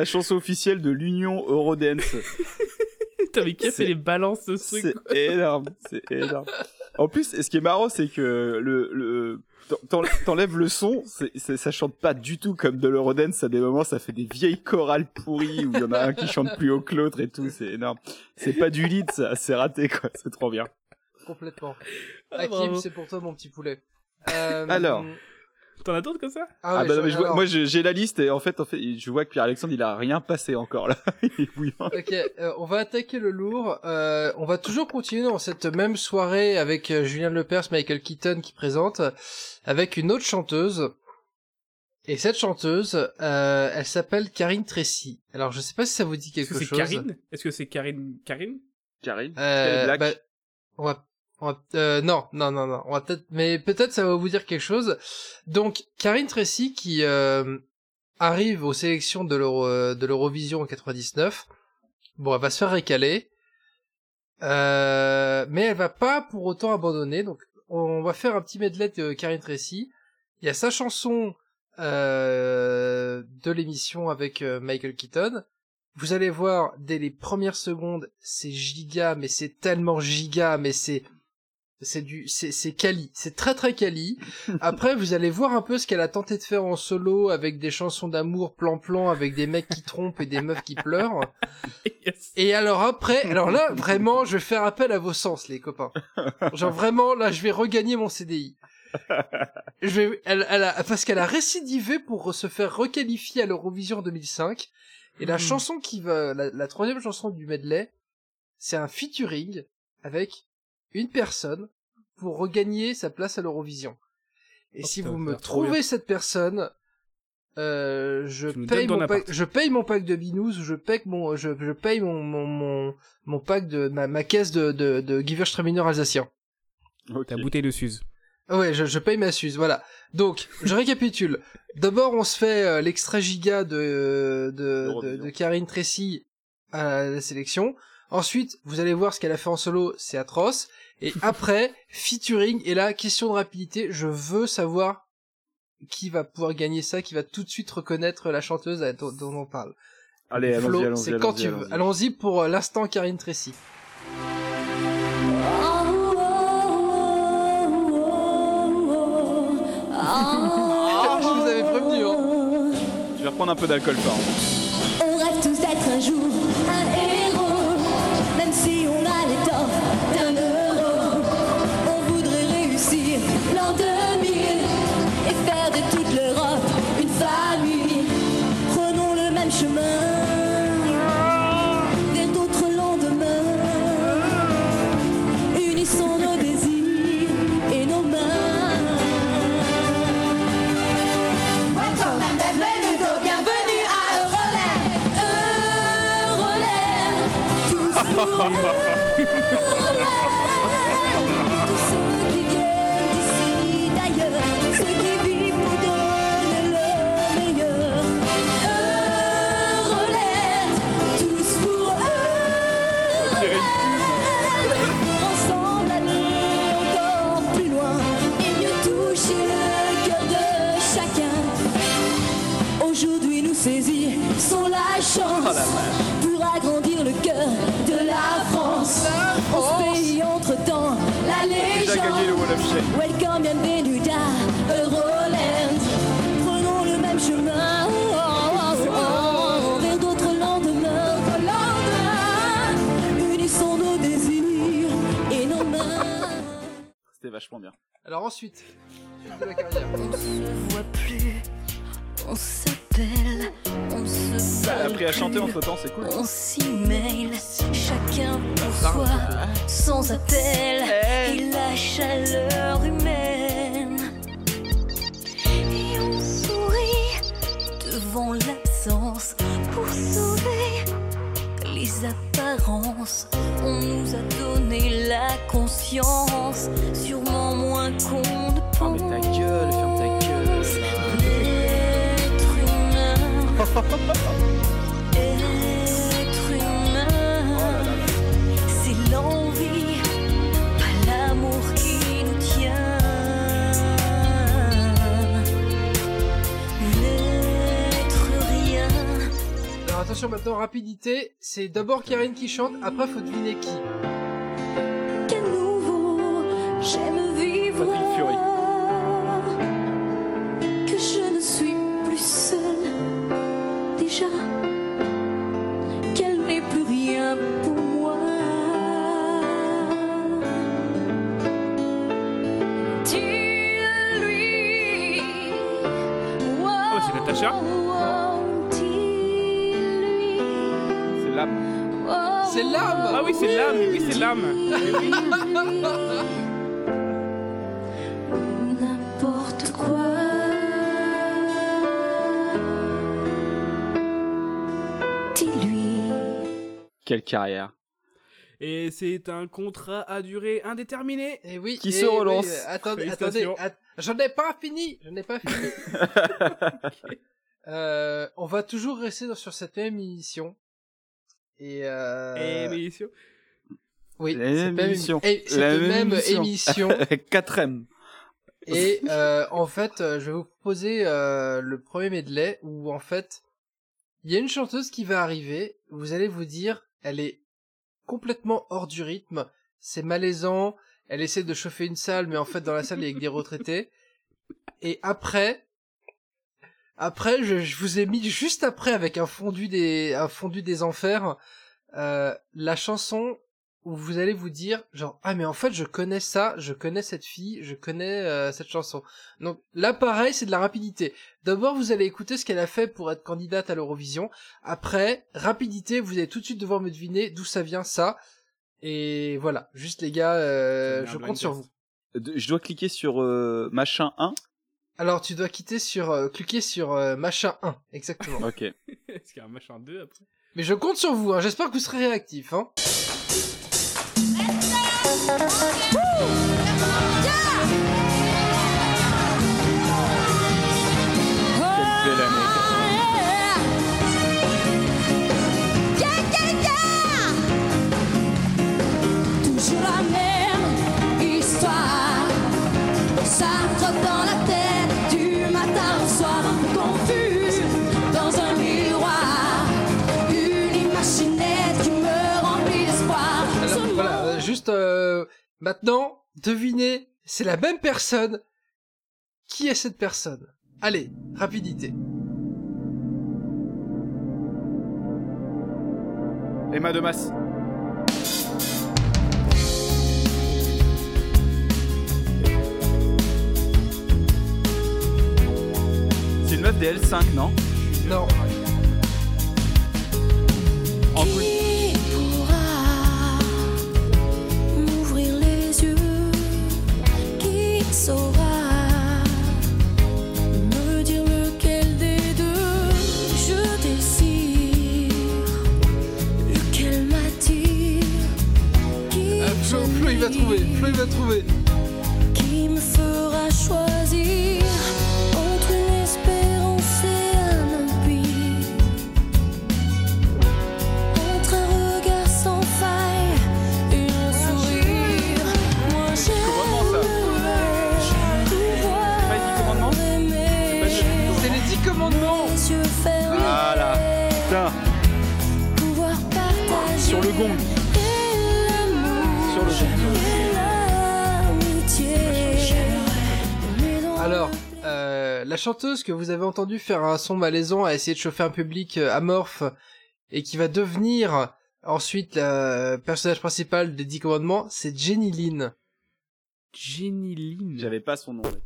La chanson officielle de l'Union Eurodance. *laughs* Putain, mais qui a fait les balances de ce truc C'est énorme, c'est énorme. En plus, ce qui est marrant, c'est que le, le, t'en- t'enlèves le son, c'est, c'est- ça chante pas du tout comme de l'Eurodance. À des moments, ça fait des vieilles chorales pourries où il y en a un qui chante plus haut que l'autre et tout. C'est énorme. C'est pas du lead, ça, c'est raté quoi. C'est trop bien. Complètement. Ah, Hakim, c'est pour toi mon petit poulet. *laughs* Euh, Alors. T'en as d'autres comme ça? Ah, Ah, ouais, bah, non, mais je vois- alors- moi, j'ai la liste et en fait, en fait, je vois que Pierre-Alexandre, il a rien passé encore là. *laughs* il est bouillant. Ok, euh, on va attaquer le lourd. Euh, on va toujours continuer dans cette même soirée avec euh, Julien Lepers, Michael Keaton qui présente, avec une autre chanteuse. Et cette chanteuse, euh, elle s'appelle Karine Tracy. Alors je sais pas si ça vous dit Est-ce quelque que c'est chose. Karine? Est-ce que c'est Karine? Karine? Karine? Euh, Black? bah, on va, euh, non, non, non, non, on va peut-être, mais peut-être ça va vous dire quelque chose. Donc, Karine Tracy qui euh, arrive aux sélections de euh, l'Eurovision en 99. Bon, elle va se faire récaler, euh, mais elle va pas pour autant abandonner. Donc, on va faire un petit medley de Karine Tracy. Il y a sa chanson euh, de l'émission avec euh, Michael Keaton. Vous allez voir dès les premières secondes, c'est giga, mais c'est tellement giga, mais c'est c'est du c'est c'est quali, c'est très très quali. *laughs* Après, vous allez voir un peu ce qu'elle a tenté de faire en solo avec des chansons d'amour plan-plan avec des mecs qui trompent et des meufs qui pleurent. *laughs* Et alors après, alors là vraiment, je vais faire appel à vos sens les copains. Genre vraiment là, je vais regagner mon CDI. *laughs* Je vais, elle, elle a, parce qu'elle a récidivé pour se faire requalifier à l'Eurovision 2005. Et la Hmm. chanson qui va, la, la troisième chanson du medley, c'est un featuring avec une personne pour regagner sa place à l'Eurovision. Et Oh si vous me trouvez cette personne, euh, je paye mon pack, appart. je paye mon pack de binous, je paye mon, je, je paye mon, mon, mon, mon pack de, ma, ma caisse de, de, de Giverstraminer alsacien. Ta bouteille de Suze. Ouais, je, je paye ma suze, voilà. Donc, je récapitule. *laughs* D'abord, on se fait euh, l'extrait giga de, de, de, de Karine Tracy à la sélection. Ensuite, vous allez voir ce qu'elle a fait en solo, c'est atroce. Et *laughs* après, featuring, et là, question de rapidité, je veux savoir qui va pouvoir gagner ça, qui va tout de suite reconnaître la chanteuse dont, dont on parle. Allez, allons-y, c'est quand tu veux. allons-y. Allons-y pour euh, l'instant Karine Tracy. *laughs* Je vous avais prévenu, hein. Je vais reprendre un peu d'alcool par. On rêve tous d'être un jour nous saisissons la chance. Pour agrandir Welcome, bienvenue à Euroland. Prenons le même chemin oh, oh, oh, vers d'autres lendemains. lendemains. Unissons nos désirs et nos mains. C'était vachement bien. Alors ensuite, suite de la carrière. On se voit plus, on s'appelle, on se Elle a appris à chanter entre temps, c'est cool. On s'e-mail, chacun pour soi, sans appel, et la chaleur humaine. Et on sourit devant l'absence pour sauver les apparences. On nous a donné la conscience, sûrement moins qu'on ne pense. Mais ta gueule, ferme ta gueule. Être humain. *laughs* attention maintenant, rapidité, c'est d'abord Karine qui chante, après faut deviner qui. Qu'à nouveau, j'aime vivre. Patrick Fury. C'est l'âme, oui, c'est l'âme. Eh oui. N'importe quoi. Dis-lui. Quelle carrière. Et c'est un contrat à durée indéterminée. Et oui. Qui et se relance. euh, attendez, attendez, att- j'en ai pas fini, j'en ai pas fini. *laughs* Euh, on va toujours rester sur cette même émission. Et euh... Émission. Oui, La même émission. cette La même émission. Avec 4 M. Et euh, en fait, euh, je vais vous proposer euh, le premier medley où en fait, il y a une chanteuse qui va arriver. Vous allez vous dire, elle est complètement hors du rythme. C'est malaisant. Elle essaie de chauffer une salle, mais en fait dans la salle il y a que des retraités. Et après, après, je, je vous ai mis juste après avec un fondu des, un fondu des enfers, euh, la chanson où vous allez vous dire genre ah mais en fait je connais ça, je connais cette fille, je connais euh, cette chanson. Donc là pareil c'est de la rapidité. D'abord vous allez écouter ce qu'elle a fait pour être candidate à l'Eurovision. Après rapidité vous allez tout de suite devoir me deviner d'où ça vient ça. Et voilà juste les gars euh, je compte sur vous. De- Je dois cliquer sur euh, machin 1. Alors tu dois quitter sur euh, cliquer sur euh, machin 1 exactement. Ok. *laughs* Est-ce qu'il y a un machin 2 après? Mais je compte sur vous hein. j'espère que vous serez réactifs hein. Maintenant, devinez, c'est la même personne. Qui est cette personne? Allez, rapidité. Emma Demas. C'est une meuf des L5, non? Non. En cool- Il va trouver. Flo, il va trouver. La chanteuse que vous avez entendu faire un son malaisant à essayer de chauffer un public euh, amorphe et qui va devenir ensuite le personnage principal des 10 commandements, c'est Jenny Lynn. Jenny Lynn. J'avais pas son nom. ouais.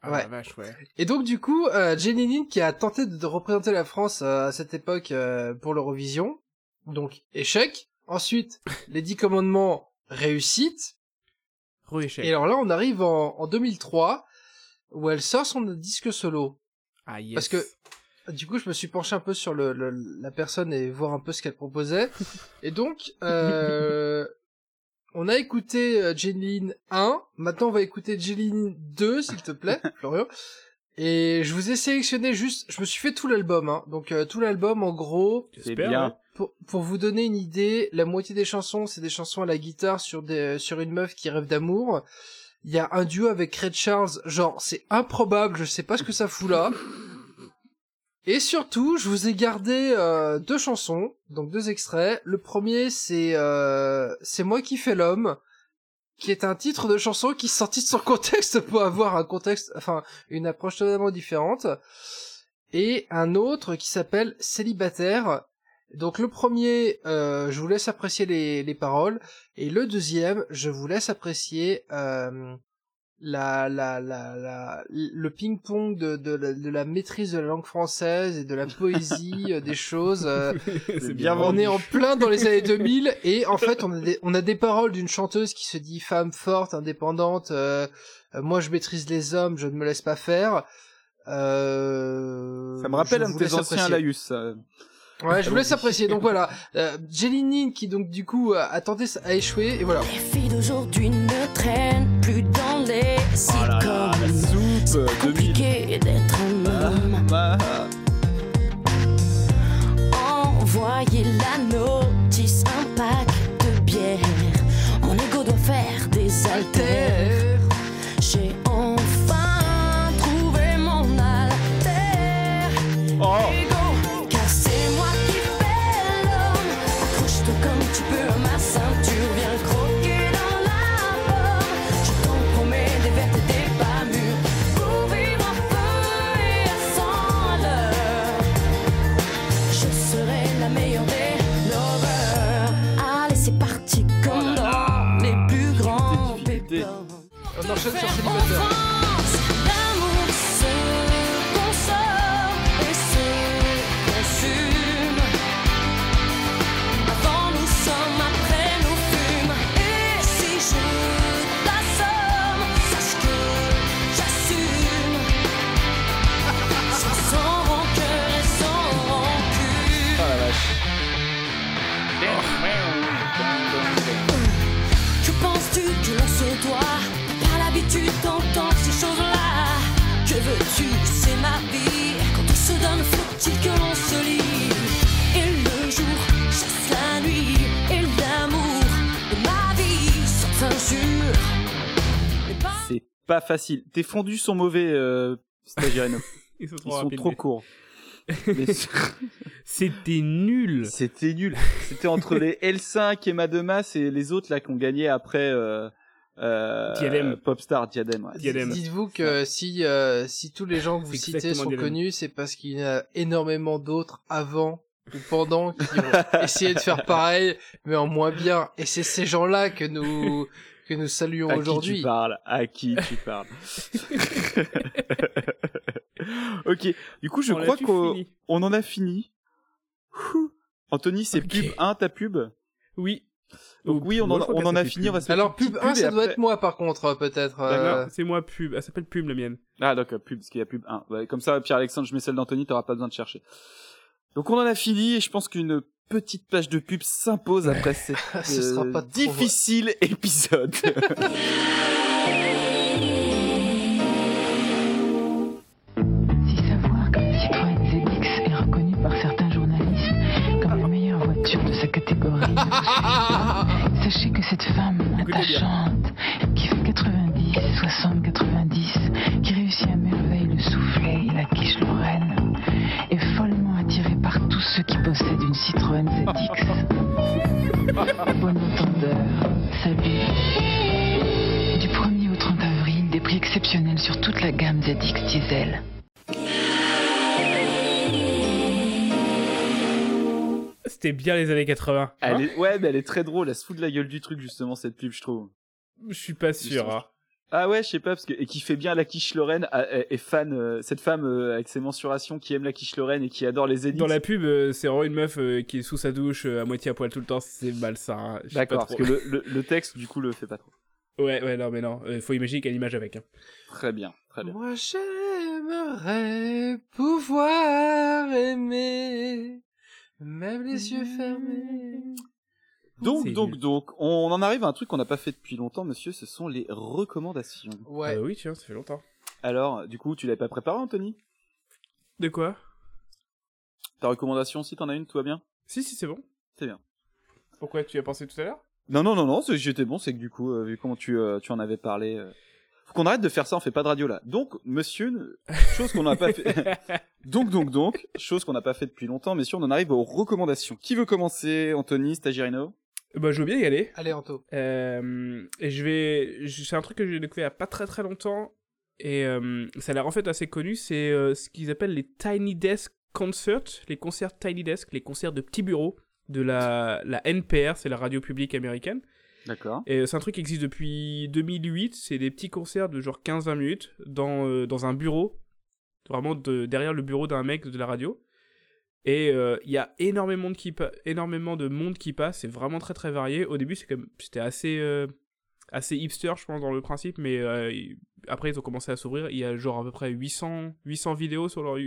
Ah Ouais. vache, ouais. Et donc du coup, euh, Jenny Lynn qui a tenté de, représenter la France euh, à cette époque euh, pour l'Eurovision, donc échec. Ensuite, *laughs* les 10 commandements réussite. Re-échec. Et alors là, on arrive en, en 2003 où elle sort son disque solo. Ah, yes. Parce que du coup, je me suis penché un peu sur le, le- la personne et voir un peu ce qu'elle proposait. *laughs* Et donc, euh, on a écouté euh, Jeline 1. Maintenant, on va écouter Jeline 2, s'il te plaît, *laughs* Florian. Et je vous ai sélectionné juste, je me suis fait tout l'album, hein. Donc euh, tout l'album, en gros, C'est J'espère, bien. pour, pour vous donner une idée, la moitié des chansons, c'est des chansons à la guitare sur des, sur une meuf qui rêve d'amour. Il y a un duo avec Red Charles, genre, c'est improbable, je sais pas ce que ça fout là. Et surtout, je vous ai gardé euh, deux chansons, donc deux extraits. Le premier, c'est euh, c'est moi qui fais l'homme, qui est un titre de chanson qui sorti de son contexte pour avoir un contexte, enfin une approche totalement différente. Et un autre qui s'appelle Célibataire. Donc le premier, euh, je vous laisse apprécier les, les paroles, et le deuxième, je vous laisse apprécier euh, la, la, la, la, le ping-pong de, de, de la maîtrise de la langue française et de la poésie euh, des choses. euh, *laughs* C'est bien on vendu. est en plein dans les années 2000 et en fait on a des, on a des paroles d'une chanteuse qui se dit femme forte, indépendante. euh, moi je maîtrise les hommes, je ne me laisse pas faire. Euh, Ça me rappelle un de tes anciens laïus. Ouais, je vous laisse apprécier. Donc voilà, euh, Jeline qui donc du coup a a tenté à échouer et voilà. Les filles d'aujourd'hui ne traînent plus dans les Oh là là, la sitcoms. soupe euh, 2000. Compliqué d'être un homme. Bah, Envoyez la prochaine sur Célibataire. L'amour pas facile. Tes fondus sont mauvais, euh, Stagiano. *laughs* Ils sont trop Ils sont rapides, trop mais- courts. *laughs* C'était nul. C'était nul. C'était entre les L5 et Mademas et les autres là qui ont gagné après euh, euh, Diadème. Popstar ouais. Dites-vous que si si, si tous les gens que vous citez sont connus, c'est parce qu'il y en a énormément d'autres avant ou pendant qui ont *laughs* essayé de faire pareil, mais en moins bien. Et c'est ces gens-là que nous que nous saluons À qui aujourd'hui. tu parles À qui tu parles *laughs* Ok. Du coup, je On crois qu'on on en a fini. Ouh. Anthony, c'est pub 1 ta pub? Oui. Donc oui, on moi, en, on a fini. On va se faire Alors pub 1, et ça doit après- être moi par contre peut-être. euh, D'accord. C'est moi pub. Elle s'appelle pub la mienne. Ah d'accord, pub, parce qu'il y a pub 1. Ouais, comme ça, Pierre-Alexandre, je mets celle d'Anthony, t'auras pas besoin de chercher. Donc on en a fini, et je pense qu'une petite page de pub s'impose après *laughs* cette Ce sera euh, pas trop- difficile épisode. *laughs* Si savoir que la Citroën ZX est reconnue par certains journalistes comme la meilleure voiture de sa catégorie, *laughs* sachez que cette femme attachante, qui fait 90, 60, 90, qui réussit à merveille le soufflet et la quiche Lorraine, par tous ceux qui possèdent une Citroën ZX. *laughs* Bon entendeur, salut. Du 1er au 30 avril, des prix exceptionnels sur toute la gamme ZX Diesel. C'était bien les années 80. elle hein est... Ouais, mais elle est très drôle, elle se fout de la gueule du truc, justement, cette pub, je trouve. Je suis pas sûr. hein. Ah ouais, je sais pas, parce que, et qui fait bien la quiche Lorraine, ah, est est fan, euh, cette femme euh, avec ses mensurations qui aime la quiche Lorraine et qui adore les élites. Dans la pub, euh, c'est vraiment une meuf euh, qui est sous sa douche, euh, à moitié à poil tout le temps. C'est malsain. hein. D'accord, parce que le, *laughs* le, le texte, du coup, le fait pas trop. Ouais, ouais, non, mais non. euh, faut imaginer qu'elle image avec. Hein. Très bien, très bien. Moi j'aimerais pouvoir aimer, même les yeux fermés. Donc, donc, nul. donc, on en arrive à un truc qu'on n'a pas fait depuis longtemps, monsieur, ce sont les recommandations. Ouais. Ah bah oui, tiens, ça fait longtemps. Alors, du coup, tu l'avais pas préparé, Anthony? De quoi? Ta recommandation, si t'en as une, tout va bien? Si, si, c'est bon. C'est bien. Pourquoi tu y as pensé tout à l'heure? Non, non, non, non, c'est- j'étais bon, c'est que du coup, euh, vu comment tu, euh, tu en avais parlé, euh, faut qu'on arrête de faire ça, on fait pas de radio là. Donc, monsieur, chose qu'on n'a pas fait. *laughs* donc, donc, donc, chose qu'on n'a pas fait depuis longtemps, messieurs, on en arrive aux recommandations. Qui veut commencer, Anthony, Stagirino Bah, je veux bien y aller. Allez Anto. Euh, et je vais. C'est un truc que j'ai découvert il y a pas très très longtemps. Et euh, ça a l'air en fait assez connu. C'est euh, ce qu'ils appellent les Tiny Desk Concerts, les concerts Tiny Desk, les concerts de petits bureaux de la, la NPR, c'est la radio publique américaine. D'accord. Et c'est un truc qui existe depuis 2008. C'est des petits concerts de genre 15-20 minutes dans, euh, dans un bureau, vraiment de, derrière le bureau d'un mec de la radio. Et euh, il y a énormément de, qui énormément de monde qui passe. C'est vraiment très très varié. Au début, c'est comme c'était assez euh, assez hipster, je pense, dans le principe. Mais euh, après, ils ont commencé à s'ouvrir. Il y a genre à peu près 800 800 vidéos sur leur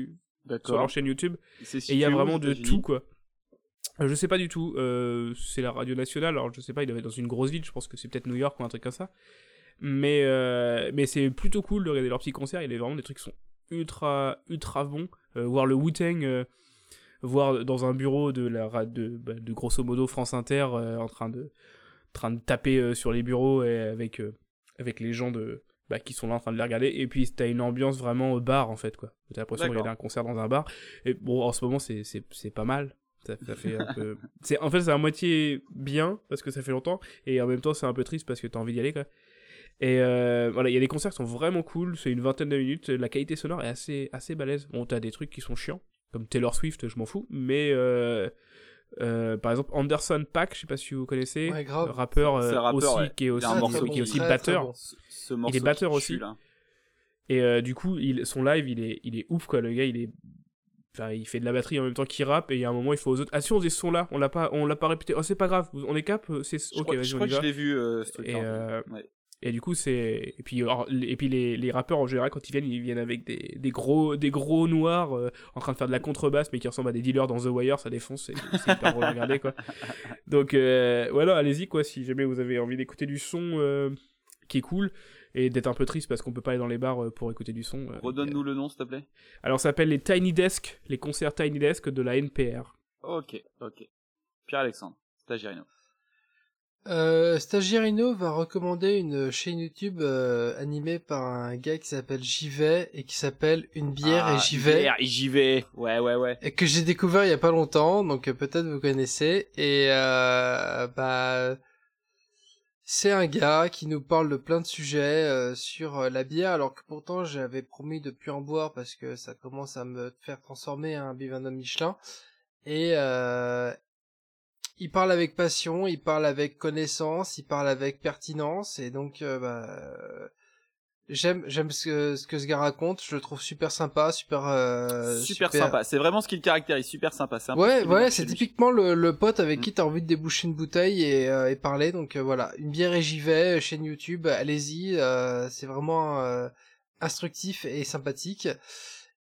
sur leur chaîne YouTube. Et il y a vraiment de tout, quoi. Euh, Je sais pas du tout. Euh, c'est la radio nationale, alors je sais pas, il doit être dans une grosse ville, je pense que c'est peut-être New York ou un truc comme ça. Mais, euh, mais c'est plutôt cool de regarder leurs petits concerts. Il y a vraiment des trucs qui sont ultra, ultra bons. Euh, voir le Wu-Tang, euh, voir dans un bureau de, la, de, bah, de grosso modo France Inter euh, en train de, train de taper euh, sur les bureaux et avec, euh, avec les gens de, bah, qui sont là en train de les regarder. Et puis t'as une ambiance vraiment au bar en fait, quoi. T'as l'impression de regarder un concert dans un bar. Et bon, en ce moment, c'est, c'est, c'est pas mal. Ça, ça fait un peu... *laughs* c'est, en fait, c'est à moitié bien parce que ça fait longtemps. Et en même temps, c'est un peu triste parce que t'as envie d'y aller, quoi. Et euh, voilà, il y a des concerts qui sont vraiment cool. C'est une vingtaine de minutes. La qualité sonore est assez, assez balèze. Bon, t'as des trucs qui sont chiants, comme Taylor Swift, je m'en fous. Mais euh, Euh, par exemple, Anderson Pack, je sais pas si vous connaissez, Ouais, grave. rappeur, C'est euh, rappeur, aussi, ouais. qui est aussi, un morceau qui est aussi très, batteur. très bon. Ce, ce morceau Il est batteur aussi. tue, là. Et euh, du coup, il, son live, il est, il est ouf, quoi. Le gars, il est. Enfin, il fait de la batterie en même temps qu'il rappe, et il y a un moment, il faut aux autres. Ah, si, on faisait ce son-là, on l'a pas, on l'a pas répété. Oh, c'est pas grave, on est cap, c'est. Je Ok, crois, vas-y, je on y que je va. l'ai vu, euh, ce truc Et, euh, Ouais. Et du coup, c'est. Et puis, et puis les, les rappeurs en général, quand ils viennent, ils viennent avec des, des, gros, des gros noirs euh, en train de faire de la contrebasse, mais qui ressemblent à des dealers dans The Wire, ça défonce, c'est hyper drôle à regarder, quoi. *laughs* Donc, euh, voilà, allez-y, quoi, si jamais vous avez envie d'écouter du son euh, qui est cool, et d'être un peu triste parce qu'on peut pas aller dans les bars euh, pour écouter du son. Redonne-nous le nom, s'il te plaît. alors, ça s'appelle les Tiny Desk, les concerts Tiny Desk de la NPR. Ok, ok. Pierre-Alexandre, Stagirino. Euh, Stagirino va recommander une chaîne YouTube euh, animée par un gars qui s'appelle J'y vais et qui s'appelle Une bière Ah, et j'y vais. bière et j'y vais. Ouais, ouais, ouais. Et que j'ai découvert il y a pas longtemps, donc euh, peut-être vous connaissez. Et euh, bah c'est un gars qui nous parle de plein de sujets euh, sur la bière, alors que pourtant j'avais promis de plus en boire parce que ça commence à me faire transformer un Bivendum Michelin. Et euh, il parle avec passion, il parle avec connaissance, il parle avec pertinence, et donc euh, bah, j'aime j'aime ce que, ce que ce gars raconte. Je le trouve super sympa, super euh, super, sympa. C'est vraiment ce qui le caractérise. Super sympa. Un Ouais, ouais, c'est typiquement le, le pote avec Mm. qui t'as envie de déboucher une bouteille et, euh, et parler. Donc euh, voilà, une bière et j'y vais, euh, chaîne YouTube, allez-y, euh, c'est vraiment euh, instructif et sympathique.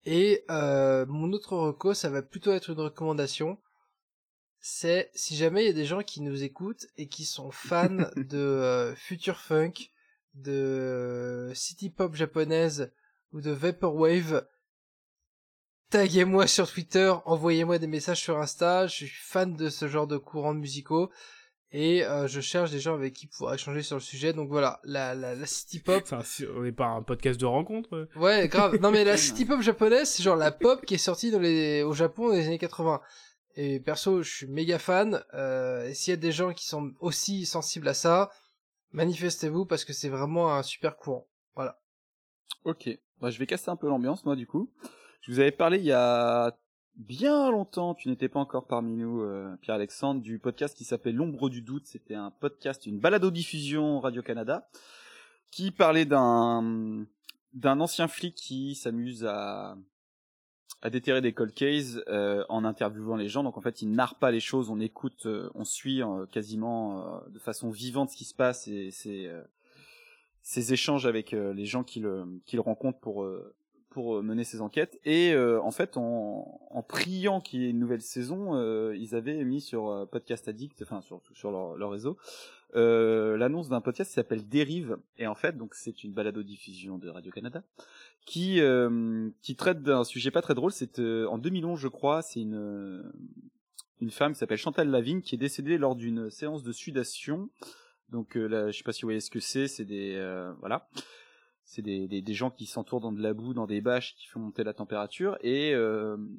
Et euh, mon autre reco, ça va plutôt être une recommandation. C'est si jamais il y a des gens qui nous écoutent et qui sont fans *laughs* de euh, future funk, de city pop japonaise ou de vaporwave, taguez-moi sur Twitter, envoyez-moi des messages sur Insta, je suis fan de ce genre de courants musicaux et euh, je cherche des gens avec qui pouvoir échanger sur le sujet. Donc voilà, la, la, la city pop. Enfin, si- on n'est pas un podcast de rencontre. Ouais, grave. Non mais la *laughs* city pop japonaise, c'est genre la pop qui est sortie dans les... au Japon dans les années 80. Et perso, je suis méga fan. Euh, et s'il y a des gens qui sont aussi sensibles à ça, manifestez-vous parce que c'est vraiment un super courant. Voilà. Ok. Bah, je vais casser un peu l'ambiance, moi, du coup. Je vous avais parlé il y a bien longtemps, tu n'étais pas encore parmi nous, euh, Pierre-Alexandre, du podcast qui s'appelait L'ombre du doute. C'était un podcast, une balado-diffusion Radio-Canada, qui parlait d'un, d'un ancien flic qui s'amuse à, à déterrer des cold cases euh, en interviewant les gens. Donc en fait, il narre pas les choses, on écoute, euh, on suit euh, quasiment euh, de façon vivante ce qui se passe et c'est euh, ces échanges avec euh, les gens qu'il qu'il rencontre pour pour mener ses enquêtes. Et en fait en, en priant qu'il y ait une nouvelle saison ils avaient mis sur Podcast Addict enfin sur sur leur, leur réseau l'annonce d'un podcast qui s'appelle Dérive. Et en fait donc c'est une balado diffusion de Radio Canada qui euh, qui traite d'un sujet pas très drôle c'est euh, en 2011 je crois c'est une euh, une femme qui s'appelle Chantal Lavigne qui est décédée lors d'une séance de sudation. Donc là, je sais pas si vous voyez ce que c'est, c'est des voilà, c'est des, des, des gens qui s'entourent dans de la boue, dans des bâches qui font monter la température. Et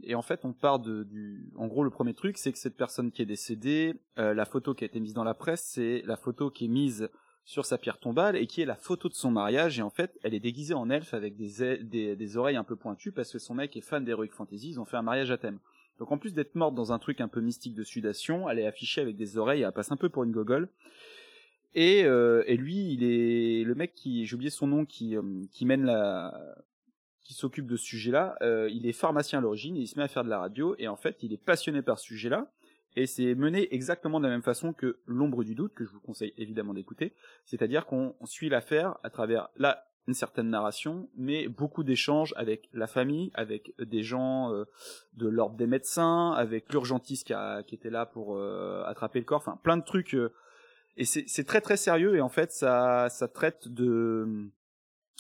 et en fait on part de du, en gros le premier truc c'est que cette personne qui est décédée, la photo qui a été mise dans la presse, c'est la photo qui est mise sur sa pierre tombale et qui est la photo de son mariage et en fait elle est déguisée en elfe avec des des, oreilles un peu pointues parce que son mec est fan d'Heroic Fantasy, ils ont fait un mariage à thème. Donc en plus d'être morte dans un truc un peu mystique de sudation, elle est affichée avec des oreilles, elle passe un peu pour une gogole. Et, euh, et lui, il est le mec qui, j'ai oublié son nom, qui, euh, qui mène la, qui s'occupe de ce sujet-là. euh, il est pharmacien à l'origine il se met à faire de la radio. Et en fait, il est passionné par ce sujet-là. Et c'est mené exactement de la même façon que L'ombre du doute, que je vous conseille évidemment d'écouter. C'est-à-dire qu'on suit l'affaire à travers là une certaine narration, mais beaucoup d'échanges avec la famille, avec des gens euh, de l'ordre des médecins, avec l'urgentiste qui, a- qui était là pour euh, attraper le corps, enfin plein de trucs. euh, et c'est très très sérieux et en fait ça ça traite de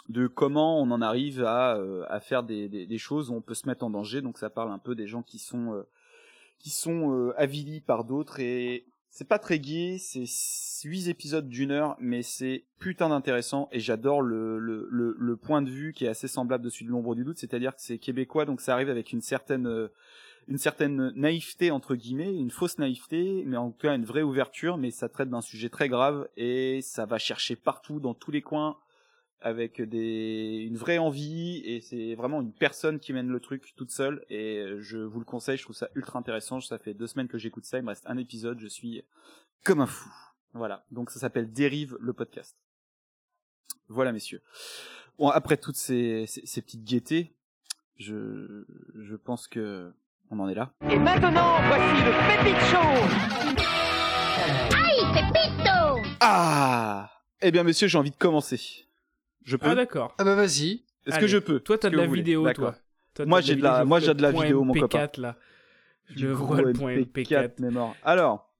de comment on en arrive à euh, à faire des, des des choses où on peut se mettre en danger donc ça parle un peu des gens qui sont euh, qui sont euh, avilis par d'autres et c'est pas très gai c'est huit épisodes d'une heure mais c'est putain d'intéressant et j'adore le, le le le point de vue qui est assez semblable de celui de l'ombre du doute c'est-à-dire que c'est québécois donc ça arrive avec une certaine euh, une certaine naïveté entre guillemets, une fausse naïveté, mais en tout cas une vraie ouverture, mais ça traite d'un sujet très grave et ça va chercher partout dans tous les coins avec des une vraie envie et c'est vraiment une personne qui mène le truc toute seule et je vous le conseille, je trouve ça ultra intéressant. Ça fait deux semaines que j'écoute ça, il me reste un épisode, je suis comme un fou. Voilà, donc ça s'appelle Dérive le podcast. Voilà messieurs. Bon après toutes ces, ces, ces petites gaietés, je je pense que on en est là. Et maintenant, voici le Pépite Show Aïe, Pépito Ah Eh bien messieurs, j'ai envie de commencer. Je peux Ah d'accord. Ah bah vas-y. Est-ce que je peux Toi, t'as de la vidéo, toi. Moi j'ai de la moi j'ai de la vidéo mon MP4, copain. là. Je Du vois gros le point MP4 MP4. mais mort. Alors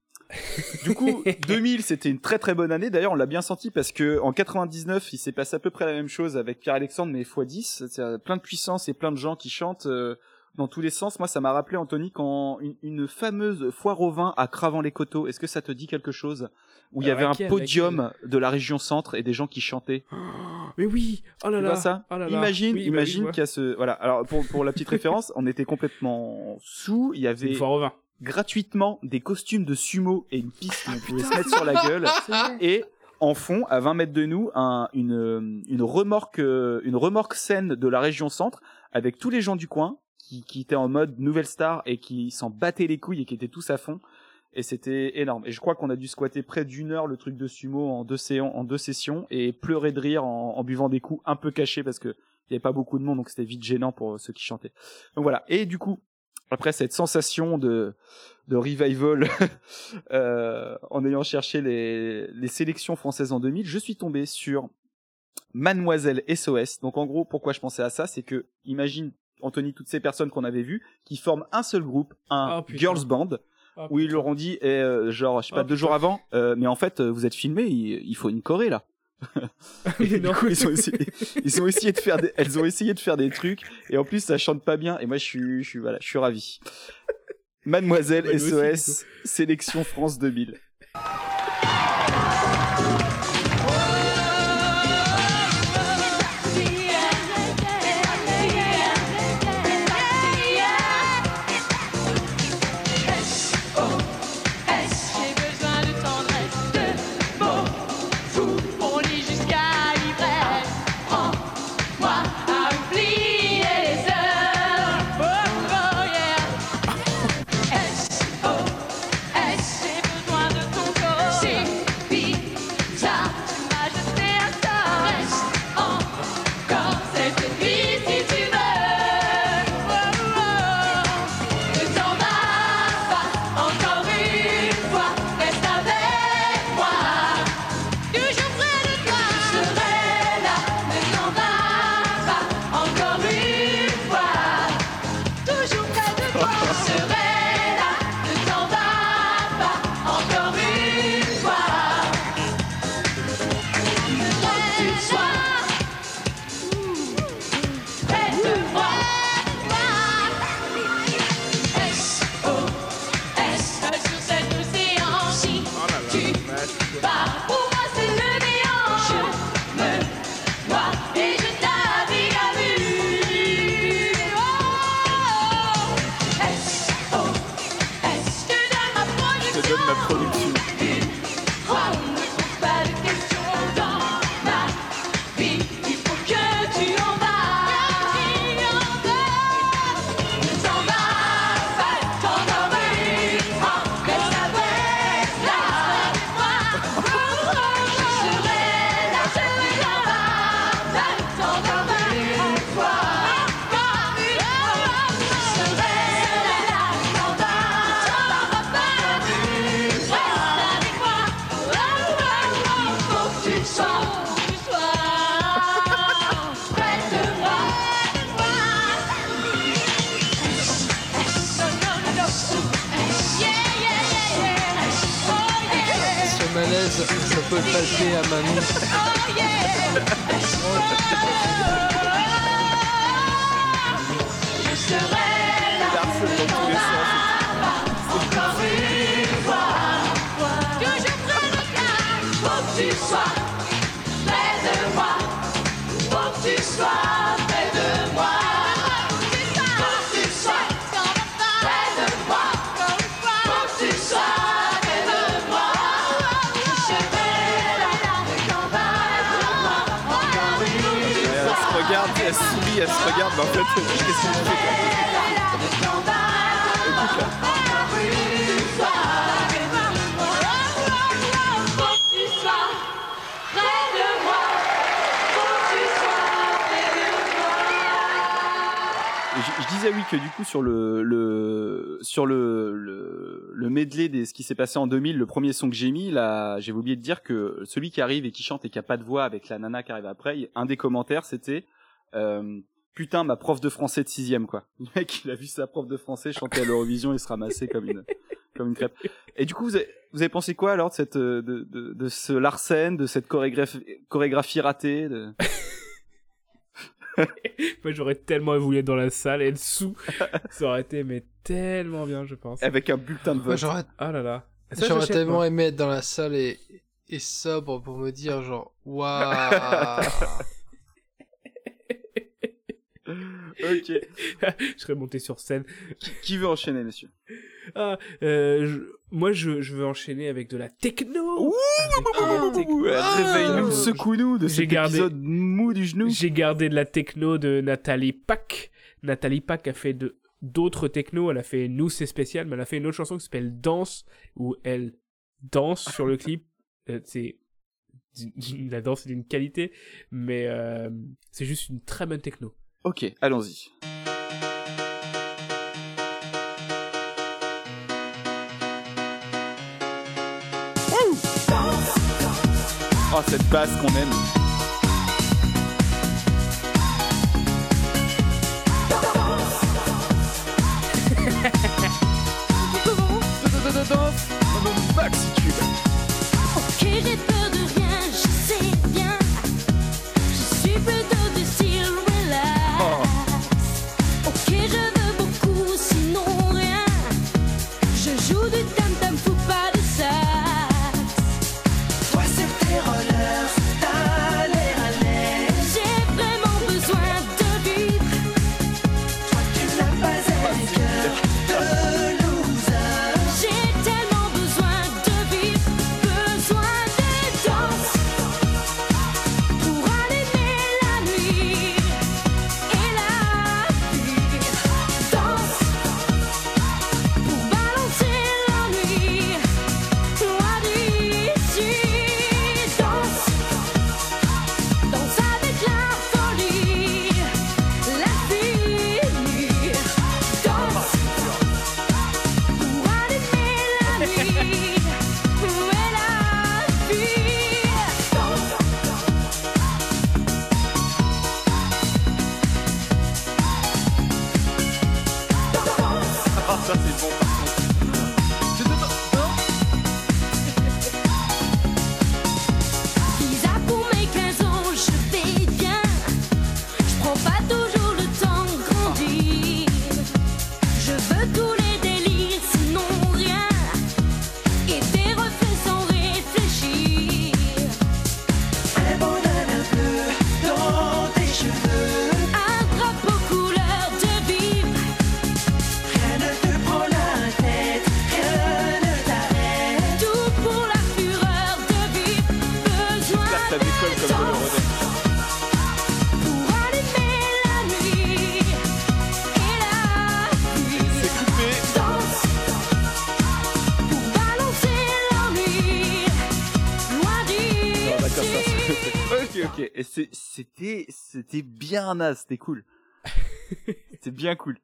du coup, *laughs* 2000, c'était une très très bonne année. D'ailleurs, on l'a bien senti parce que en 99, il s'est passé à peu près la même chose avec Pierre Alexandre, mais x10. C'est euh, plein de puissance et plein de gens qui chantent euh, dans tous les sens. Moi, ça m'a rappelé Anthony quand une, une fameuse foire au vin à Cravant-les-Coteaux. Est-ce que ça te dit quelque chose? Où il y avait un podium de la région centre et des gens qui chantaient. *gasps* Mais oui Oh là Tu là vois ça? Oh là là. Imagine, Oui, bah oui, imagine qu'il y a ce voilà. Alors pour pour la petite référence, on était complètement sous. Il y avait Une foire au vin. gratuitement des costumes de sumo et une piste où on pouvait se mettre sur la gueule et en fond à 20 mètres de nous un, une une remorque euh, une remorque scène de la région centre avec tous les gens du coin qui qui étaient en mode nouvelle star et qui s'en battaient les couilles et qui étaient tous à fond. Et c'était énorme. Et je crois qu'on a dû squatter près d'une heure le truc de sumo en deux séances en deux sessions et pleurer de rire en, en buvant des coups un peu cachés parce que il y avait pas beaucoup de monde donc c'était vite gênant pour ceux qui chantaient. Donc voilà. Et du coup après cette sensation de de revival *laughs* euh, en ayant cherché les, les sélections françaises en 2000, je suis tombé sur Mademoiselle SOS. Donc en gros, pourquoi je pensais à ça, c'est que imagine Anthony toutes ces personnes qu'on avait vues qui forment un seul groupe, un Oh, putain. girls band. Oh, où ils leur ont dit, eh, euh, genre, je sais pas, Oh, deux jours avant, euh, mais en fait, euh, vous êtes filmés, il, il faut une choré là. *laughs* Et du non. coup, ils ont essayé, ils ont essayé de faire des, elles ont essayé de faire des trucs, et en plus, ça chante pas bien, et moi, je suis, je suis, voilà, je suis ravi. Mademoiselle Ouais, nous aussi, SOS, sélection France 2000. Je, je disais oui que du coup sur le, le sur le, le le medley des ce qui s'est passé en 2000, le premier son que j'ai mis, là, j'ai oublié de dire que celui qui arrive et qui chante et qui a pas de voix avec la nana qui arrive après, un des commentaires c'était euh, putain ma prof de français de sixième quoi. *laughs* Le mec il a vu sa prof de français chanter à l'Eurovision et se ramasser comme une comme une crêpe. Et du coup vous avez, vous avez pensé quoi alors de cette de, de, de ce Larsen, de cette chorégraphie chorégraphie ratée de... *laughs* Moi, j'aurais tellement voulu être dans la salle et être sous. Ça aurait été, mais tellement bien, je pense. avec un bulletin de vote. J'aurais Ah là là. Ça, j'aurais tellement aimé être dans la salle et, et sobre pour me dire genre *laughs* waouh. *laughs* ok. je serais monté sur scène. Qui, qui veut enchaîner, messieurs Ah, euh, je- moi, je, je veux enchaîner avec de la techno. Réveille-nous, Euh, secoue-nous de cet gardé- épisode mou du genou. J'ai gardé de la techno de Nathalie Pack. Nathalie Pack a fait de d'autres techno. Elle a fait Nous c'est spécial, mais elle a fait une autre chanson qui s'appelle Danse, où elle danse sur le clip. Euh, c'est la danse est d'une qualité, mais euh, c'est juste une très bonne techno. Ok, allons-y. Oh, cette basse qu'on aime. C'était, c'était bien naze, c'était cool. *laughs* c'était bien cool.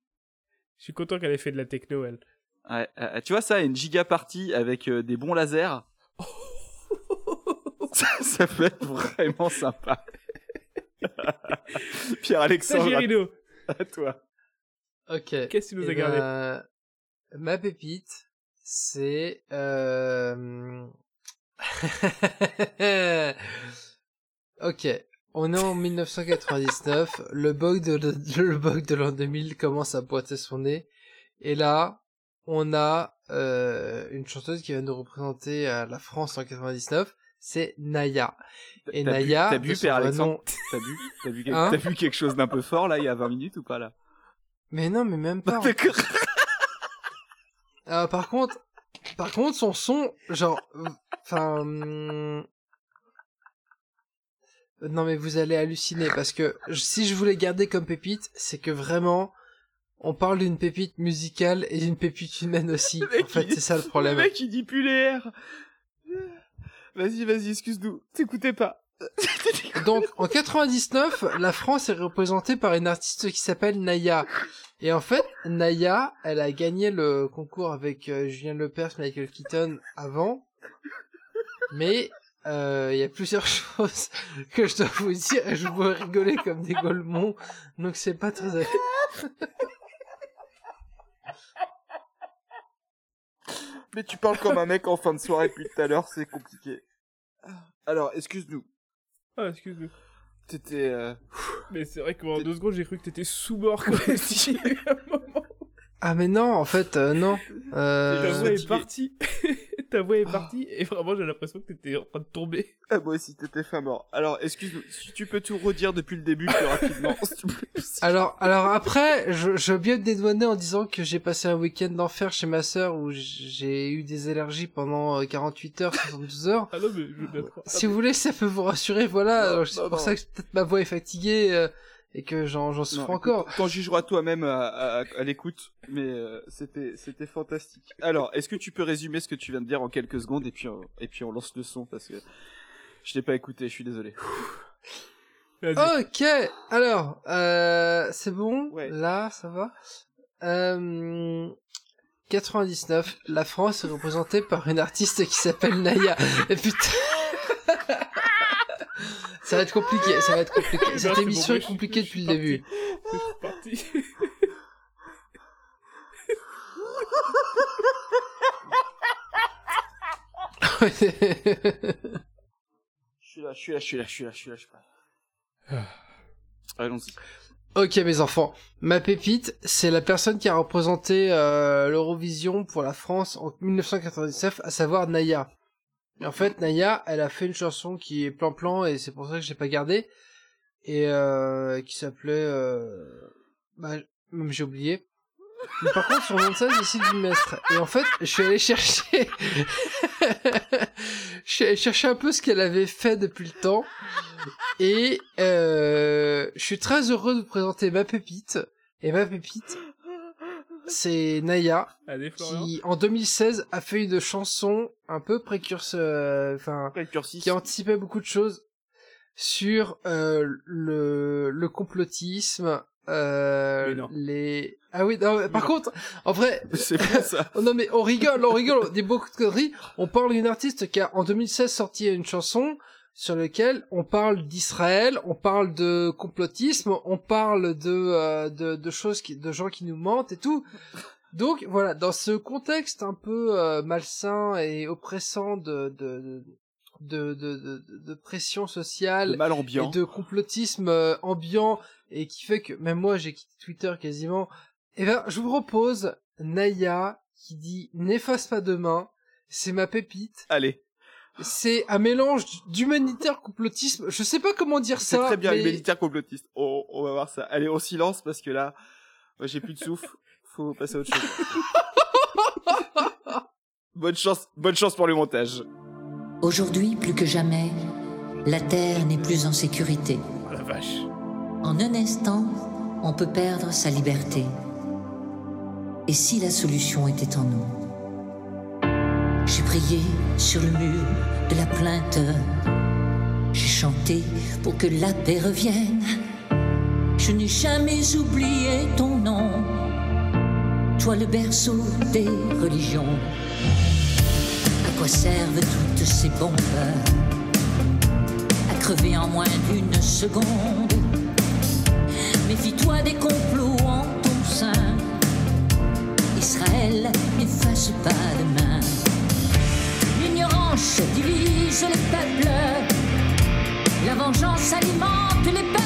Je suis content qu'elle ait fait de la techno, elle. Ouais, euh, tu vois ça, une giga party avec euh, des bons lasers. *laughs* ça, ça peut être vraiment sympa. *laughs* Pierre-Alexandre, Sagirino, à, à toi. Ok. qu'est-ce que tu nous as Eh gardé ben, Ma pépite, c'est euh... ok. On est en 1999. le bug de le *laughs* bug de l'an 2000 commence à pointer son nez. Et là, on a euh, une chanteuse qui va nous représenter à la France en 99. C'est Naya. Et T'as Naya, bu, t'as bu Père Alexandre T'as bu, t'as vu, quel- Hein t'as quelque chose d'un peu fort là il y a 20 minutes ou pas là? Mais non, mais même pas. *laughs* D'accord. Euh, par contre, par contre, son son, genre, euh, enfin, Non mais vous allez halluciner parce que si je voulais garder comme pépite, c'est que vraiment on parle d'une pépite musicale et d'une pépite humaine aussi. En fait, c'est ça le problème. Le mec, il dit plus les R. Vas-y, vas-y, excuse-nous. T'écoutais pas. *laughs* Donc en 99, la France est représentée par une artiste qui s'appelle Naya. Et en fait, Naya, elle a gagné le concours avec euh, Julien Lepers, Michael Keaton avant. Mais euh, il y a plusieurs *laughs* choses que je dois vous dire et je vous vois rigoler comme des golemons. Donc c'est pas très agréable. Mais tu parles comme un mec en fin de soirée depuis tout à l'heure, c'est compliqué. Alors, excuse-nous. Ah, excuse-moi. T'étais... euh, Mais c'est vrai qu'en deux secondes, j'ai cru que t'étais sous bord quand même. Si. Ah mais non, en fait, euh, non. Euh... Voix est partie. *laughs* Ta voix est partie et vraiment j'ai l'impression que t'étais en train de tomber. *laughs* Ah, moi aussi, t'étais fin mort. Alors, excuse-nous, si tu peux tout redire depuis le début plus rapidement, *laughs* s'il te plaît. Alors, alors après, je, je veux bien me dédouaner en disant que j'ai passé un week-end d'enfer chez ma sœur où j'ai eu des allergies pendant euh, 48 heures, 72 heures. Ah non, mais je veux bien te croire. Si vous voulez, ça peut vous rassurer, voilà. Alors, C'est pour non. ça que peut-être ma voix est fatiguée euh, et que j'en j'en souffre Non, encore. T'en jugeras toi-même à, à- à l'écoute, mais euh, c'était c'était fantastique. Alors, est-ce que tu peux résumer ce que tu viens de dire en quelques secondes et puis on, et puis on lance le son parce que je l'ai pas écouté, je suis désolé. Ok, alors, euh, c'est bon, là, ça va? Euh, 99, la France est représentée par une artiste qui s'appelle Naya. Et putain... ça va être compliqué, ça va être compliqué. Non, Cette émission bon, est compliquée depuis le début. Je suis parti. *laughs* Je suis là, je suis là, je suis là, je suis là, je suis là, je suis là. Allons-y. Ok mes enfants, ma pépite, c'est la personne qui a représenté euh, l'Eurovision pour la France en 1999, à savoir Naya. En fait, Naya, elle a fait une chanson qui est plan-plan et c'est pour ça que j'ai pas gardé et euh, qui s'appelait, euh... bah, j'ai oublié. Mais par contre, de scène, c'est Sylvie Mestre. Et en fait, je suis allé chercher, *laughs* je suis allé chercher un peu ce qu'elle avait fait depuis le temps. Et euh, je suis très heureux de vous présenter ma pépite. Et ma pépite, c'est Naya, Allez, qui en 2016 a fait une chanson un peu précurseur, enfin, qui anticipait beaucoup de choses sur euh, le, le complotisme, euh, les... Ah oui, non, mais par contre, en vrai... *laughs* C'est pour ça. *laughs* Non mais on rigole, on rigole, on dit beaucoup de conneries. On parle d'une artiste qui a en 2016 sorti une chanson sur laquelle on parle d'Israël, on parle de complotisme, on parle de, euh, de, de choses, qui, de gens qui nous mentent et tout. Donc voilà, dans ce contexte un peu euh, malsain et oppressant de, de, de, de, de, de pression sociale De mal ambiant. et de complotisme euh, ambiant et qui fait que même moi j'ai quitté Twitter quasiment. Eh ben, je vous propose Naya qui dit n'efface pas demain. C'est ma pépite. Allez. C'est un mélange d'humanitaire complotisme. Je sais pas comment dire C'est ça. très bien, mais- humanitaire complotiste. On, on va voir ça. Allez, on silence parce que là, moi, j'ai plus de souffle. Faut passer à autre chose. *laughs* bonne chance, bonne chance pour le montage. Aujourd'hui, plus que jamais, la Terre n'est plus en sécurité. Oh la vache. En un instant, on peut perdre sa liberté. Et si la solution était en nous? J'ai prié sur le mur de la plainte. J'ai chanté pour que la paix revienne. Je n'ai jamais oublié ton nom. Toi le berceau des religions. À quoi servent toutes ces bombes? À crever en moins d'une seconde. Méfie-toi des complots en ton sein. Israël n'efface pas demain. L'ignorance divise les peuples. La vengeance alimente les peurs.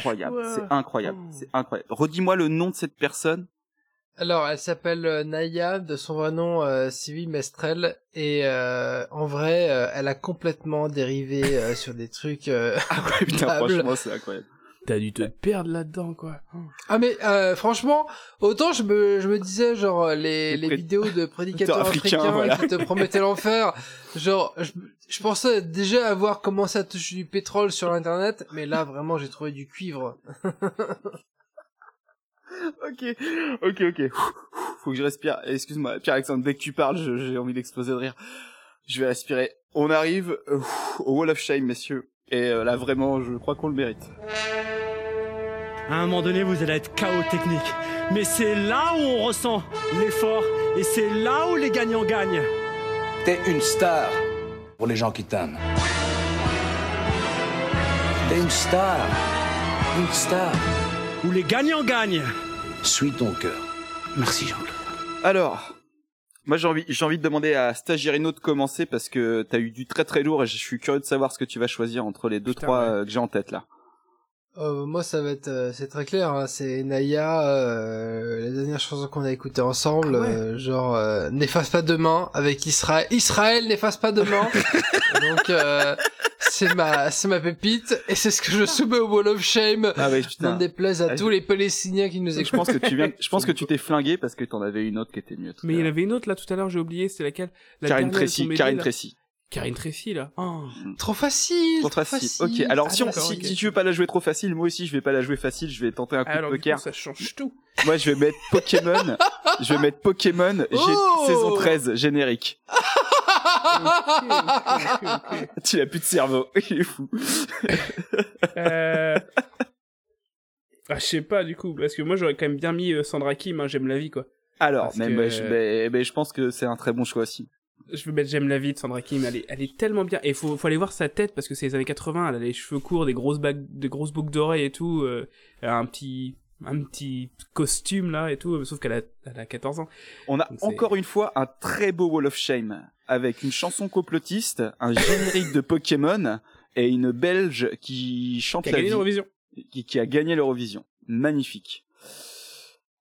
C'est incroyable, c'est incroyable, c'est incroyable. Redis-moi le nom de cette personne. Alors, elle s'appelle euh, Naya, de son vrai nom euh, Sylvie Mestrel, et euh, en vrai, euh, elle a complètement dérivé euh, *laughs* sur des trucs. Euh, Putain, franchement, c'est incroyable. T'as dû te perdre là-dedans, quoi. Ah mais euh, franchement, autant je me je me disais genre les les pré- vidéos de prédicateurs africains, africains voilà. qui te promettaient l'enfer, genre je, je pensais déjà avoir commencé à toucher du pétrole sur l'internet, mais là vraiment j'ai trouvé du cuivre. *laughs* Ok, ok, ok. Faut que je respire. Excuse-moi, Pierre-Alexandre, dès que tu parles, j'ai envie d'exploser de rire. Je vais respirer. On arrive euh, au Wall of Shame, messieurs. Et euh, là, vraiment, je crois qu'on le mérite. À un moment donné, vous allez être chaos technique. Mais c'est là où on ressent l'effort et c'est là où les gagnants gagnent. T'es une star pour les gens qui t'aiment. T'es une star. Une star. Où les gagnants gagnent. Suis ton cœur. Merci Jean-Claude. Alors, moi j'ai envie, j'ai envie de demander à Stagirino de commencer parce que t'as eu du très très lourd et je suis curieux de savoir ce que tu vas choisir entre les deux trois euh, que j'ai en tête là. Euh, moi ça va être euh, c'est très clair, hein, c'est Naya, euh, la dernière chanson qu'on a écoutée ensemble, Ah euh, genre euh, n'efface pas demain avec Israël, Israël n'efface pas demain. *laughs* Donc euh, c'est ma c'est ma pépite et c'est ce que je soumets au Wall of Shame. Ah ouais, putain. N'en déplaise à Ah, tous je- les Palestiniens qui nous Je écoutent. pense que tu viens, je pense que tu *laughs* t'es flingué parce que t'en avais une autre qui était mieux. Mais il y en avait une autre là tout à l'heure, j'ai oublié, c'est laquelle? La Karine Tracy, Karine. Tracy. Karine Tracy là. Oh. Trop facile. Trop facile. Ok, alors Ah, si, on, d'accord, si, si tu veux pas la jouer trop facile, moi aussi je vais pas la jouer facile, je vais tenter un coup Alors de du poker. coup, ça change tout. Moi je vais mettre Pokémon, *laughs* je vais mettre Pokémon, j'ai Oh saison 13, générique. *laughs* Tu n'as plus de cerveau, *laughs* il est fou. Euh... Ah, je sais pas du coup, parce que moi j'aurais quand même bien mis euh, Sandra Kim, hein, j'aime la vie quoi. Alors, que- bah, je, bah, bah, je pense que c'est un très bon choix aussi. Je veux mettre J'aime la vie de Sandra Kim, elle est, elle est tellement bien. Et faut, faut aller voir sa tête parce que c'est les années 80, elle a les cheveux courts, des grosses bagues, des grosses boucles d'oreilles et tout, euh, elle a un petit, un petit costume là et tout, sauf qu'elle a, elle a 14 ans. On a Donc, encore une fois un très beau Wall of Shame avec une chanson complotiste, un générique de Pokémon et une Belge qui chante Qui a la gagné l'Eurovision. qui, qui a gagné l'Eurovision. Magnifique.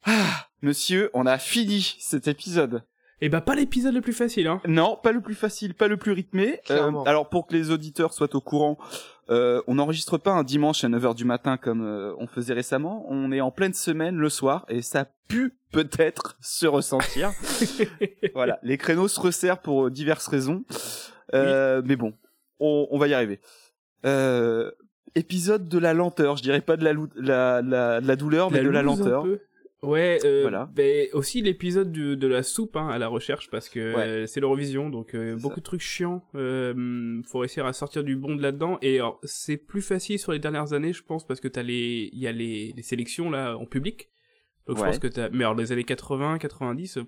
Ah, monsieur, on a fini cet épisode. Et bah pas l'épisode le plus facile hein. Non, pas le plus facile, pas le plus rythmé. Euh, Clairement. alors pour que les auditeurs soient au courant, euh, on n'enregistre pas un dimanche à 9h du matin comme euh, on faisait récemment. On est en pleine semaine le soir et ça pu peut-être *laughs* se ressentir. *laughs* voilà, les créneaux se resserrent pour euh, diverses raisons. Euh, Mais bon, on, on va y arriver. Euh, épisode de la lenteur, je dirais pas de la, la, la, de la douleur, mais de la un lenteur. peu. Ouais, euh, Voilà. ben, aussi l'épisode de la soupe hein, à la recherche parce que Ouais. euh, c'est l'Eurovision, donc euh, beaucoup de trucs chiants. Euh, faut réussir à sortir du bon de là-dedans. Et c'est plus facile sur les dernières années, je pense, parce que t'as les, il y a les, les sélections là en public. Donc je pense que t'as, mais alors les années 80, 90, euh,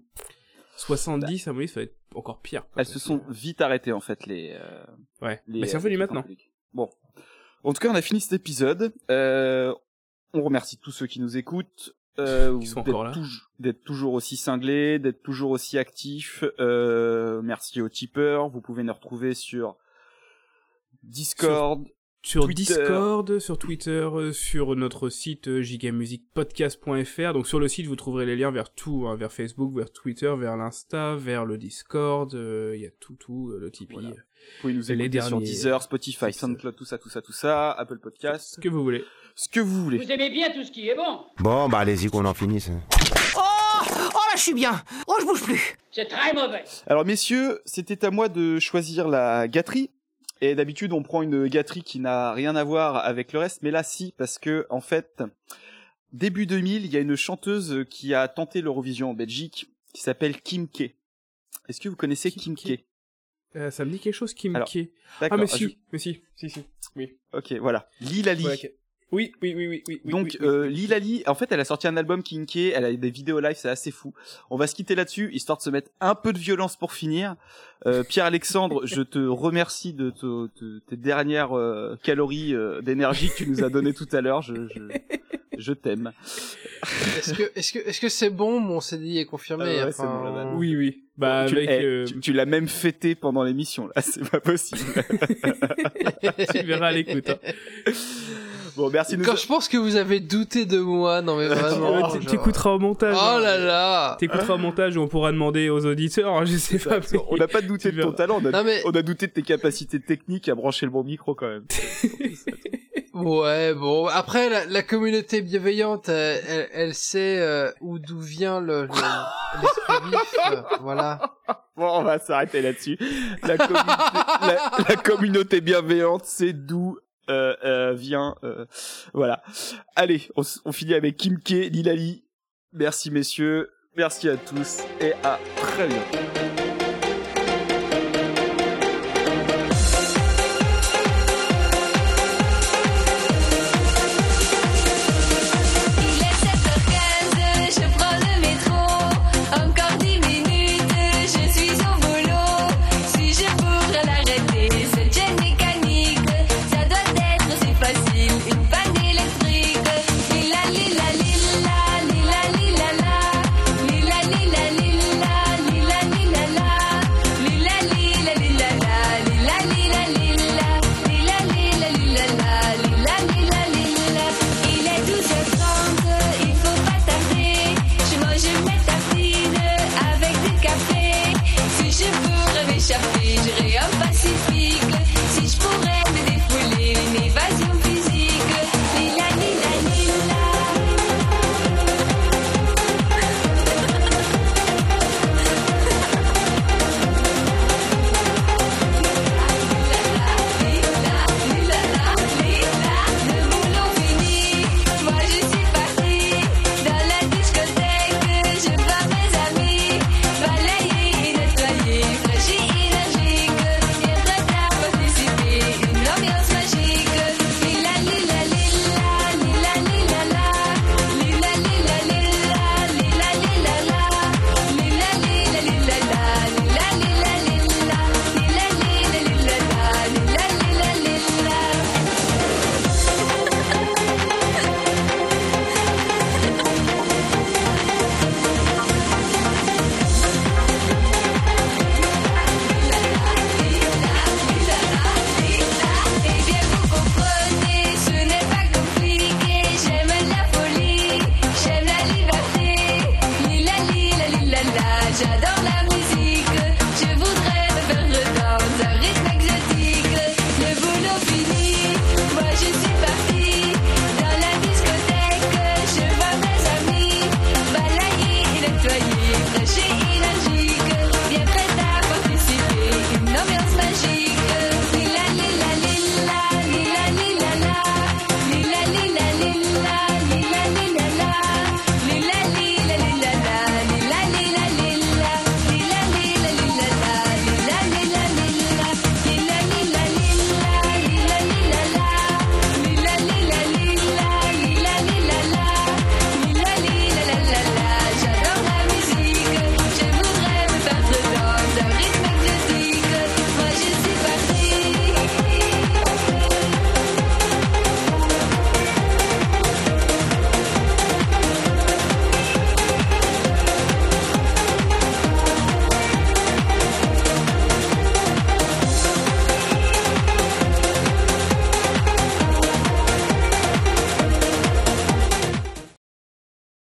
70, à mon avis, ça va être encore pire. Elles se sont vite arrêtées en fait les. euh, Ouais. les, Mais c'est euh, revenu maintenant. Bon. En tout cas, on a fini cet épisode. Euh, on remercie tous ceux qui nous écoutent. Euh, Qui sont d'être encore là. touj- D'être toujours aussi cinglés, d'être toujours aussi actifs. Euh, merci aux tipeurs. Vous pouvez nous retrouver sur Discord. sur Twitter. Discord, sur Twitter, euh, sur notre site gigamusicpodcast.fr. Donc sur le site, vous trouverez les liens vers tout, hein, vers Facebook, vers Twitter, vers l'Insta, vers le Discord. euh, Il y a tout, tout, le Tipeee. Vous pouvez nous les écouter sur derniers, Deezer, Spotify, SoundCloud, tout ça, tout ça, tout ça, Apple Podcast. Ce que vous voulez. Ce que vous voulez. Vous aimez bien tout ce qui est bon. Bon, bah allez-y qu'on en finisse. Oh Oh là, je suis bien Oh, je bouge plus C'est très mauvais. Alors messieurs, c'était à moi de choisir la gâterie. Et d'habitude, on prend une gâterie qui n'a rien à voir avec le reste, mais là si, parce que en fait, début 2000, il y a une chanteuse qui a tenté l'Eurovision en Belgique, qui s'appelle Kim K. Est-ce que vous connaissez Kim, K Euh, ça me dit quelque chose qui me Alors, Ah d'accord, mais ah, si, je- mais si, si, si, oui. Ok, voilà. Lilali. Ouais. Oui, oui, oui, oui, oui. oui, Donc oui, oui. euh, Lilali, en fait, elle a sorti un album Kinké, elle a des vidéos live, c'est assez fou. On va se quitter là-dessus, histoire de se mettre un peu de violence pour finir. Euh, Pierre-Alexandre, *laughs* je te remercie de, te- de tes dernières euh, calories euh, d'énergie que tu nous as données tout à l'heure. Je, je, je t'aime. Est-ce que, est-ce que, est-ce que c'est bon Mon CDI est confirmé? Ah ouais, bon. Oui, oui. Bah, tu, avec, eh, euh, tu, tu l'as même fêté pendant l'émission, là, *laughs* c'est pas possible. *laughs* tu verras à l'écoute. hein. Bon, merci de nous Quand je pense que vous avez douté de moi, non mais *laughs* vraiment. Genre- T'écouteras au montage. Oh hein. là là T'écouteras au montage où on pourra demander aux auditeurs, je sais pas. mais- On n'a pas douté de ton talent, on a, Non, mais- on a douté de tes capacités techniques à brancher le bon micro quand même. *laughs* Ouais, bon. Après, la, la communauté bienveillante, euh, elle, elle sait euh, où d'où vient le, le- l'esprit vif. euh, voilà. Bon, on va s'arrêter là-dessus. La, communauté- la, la communauté bienveillante, c'est d'où vient. euh, voilà. Allez, on, on finit avec Kim K, Lilali. Merci messieurs, merci à tous et à très bientôt.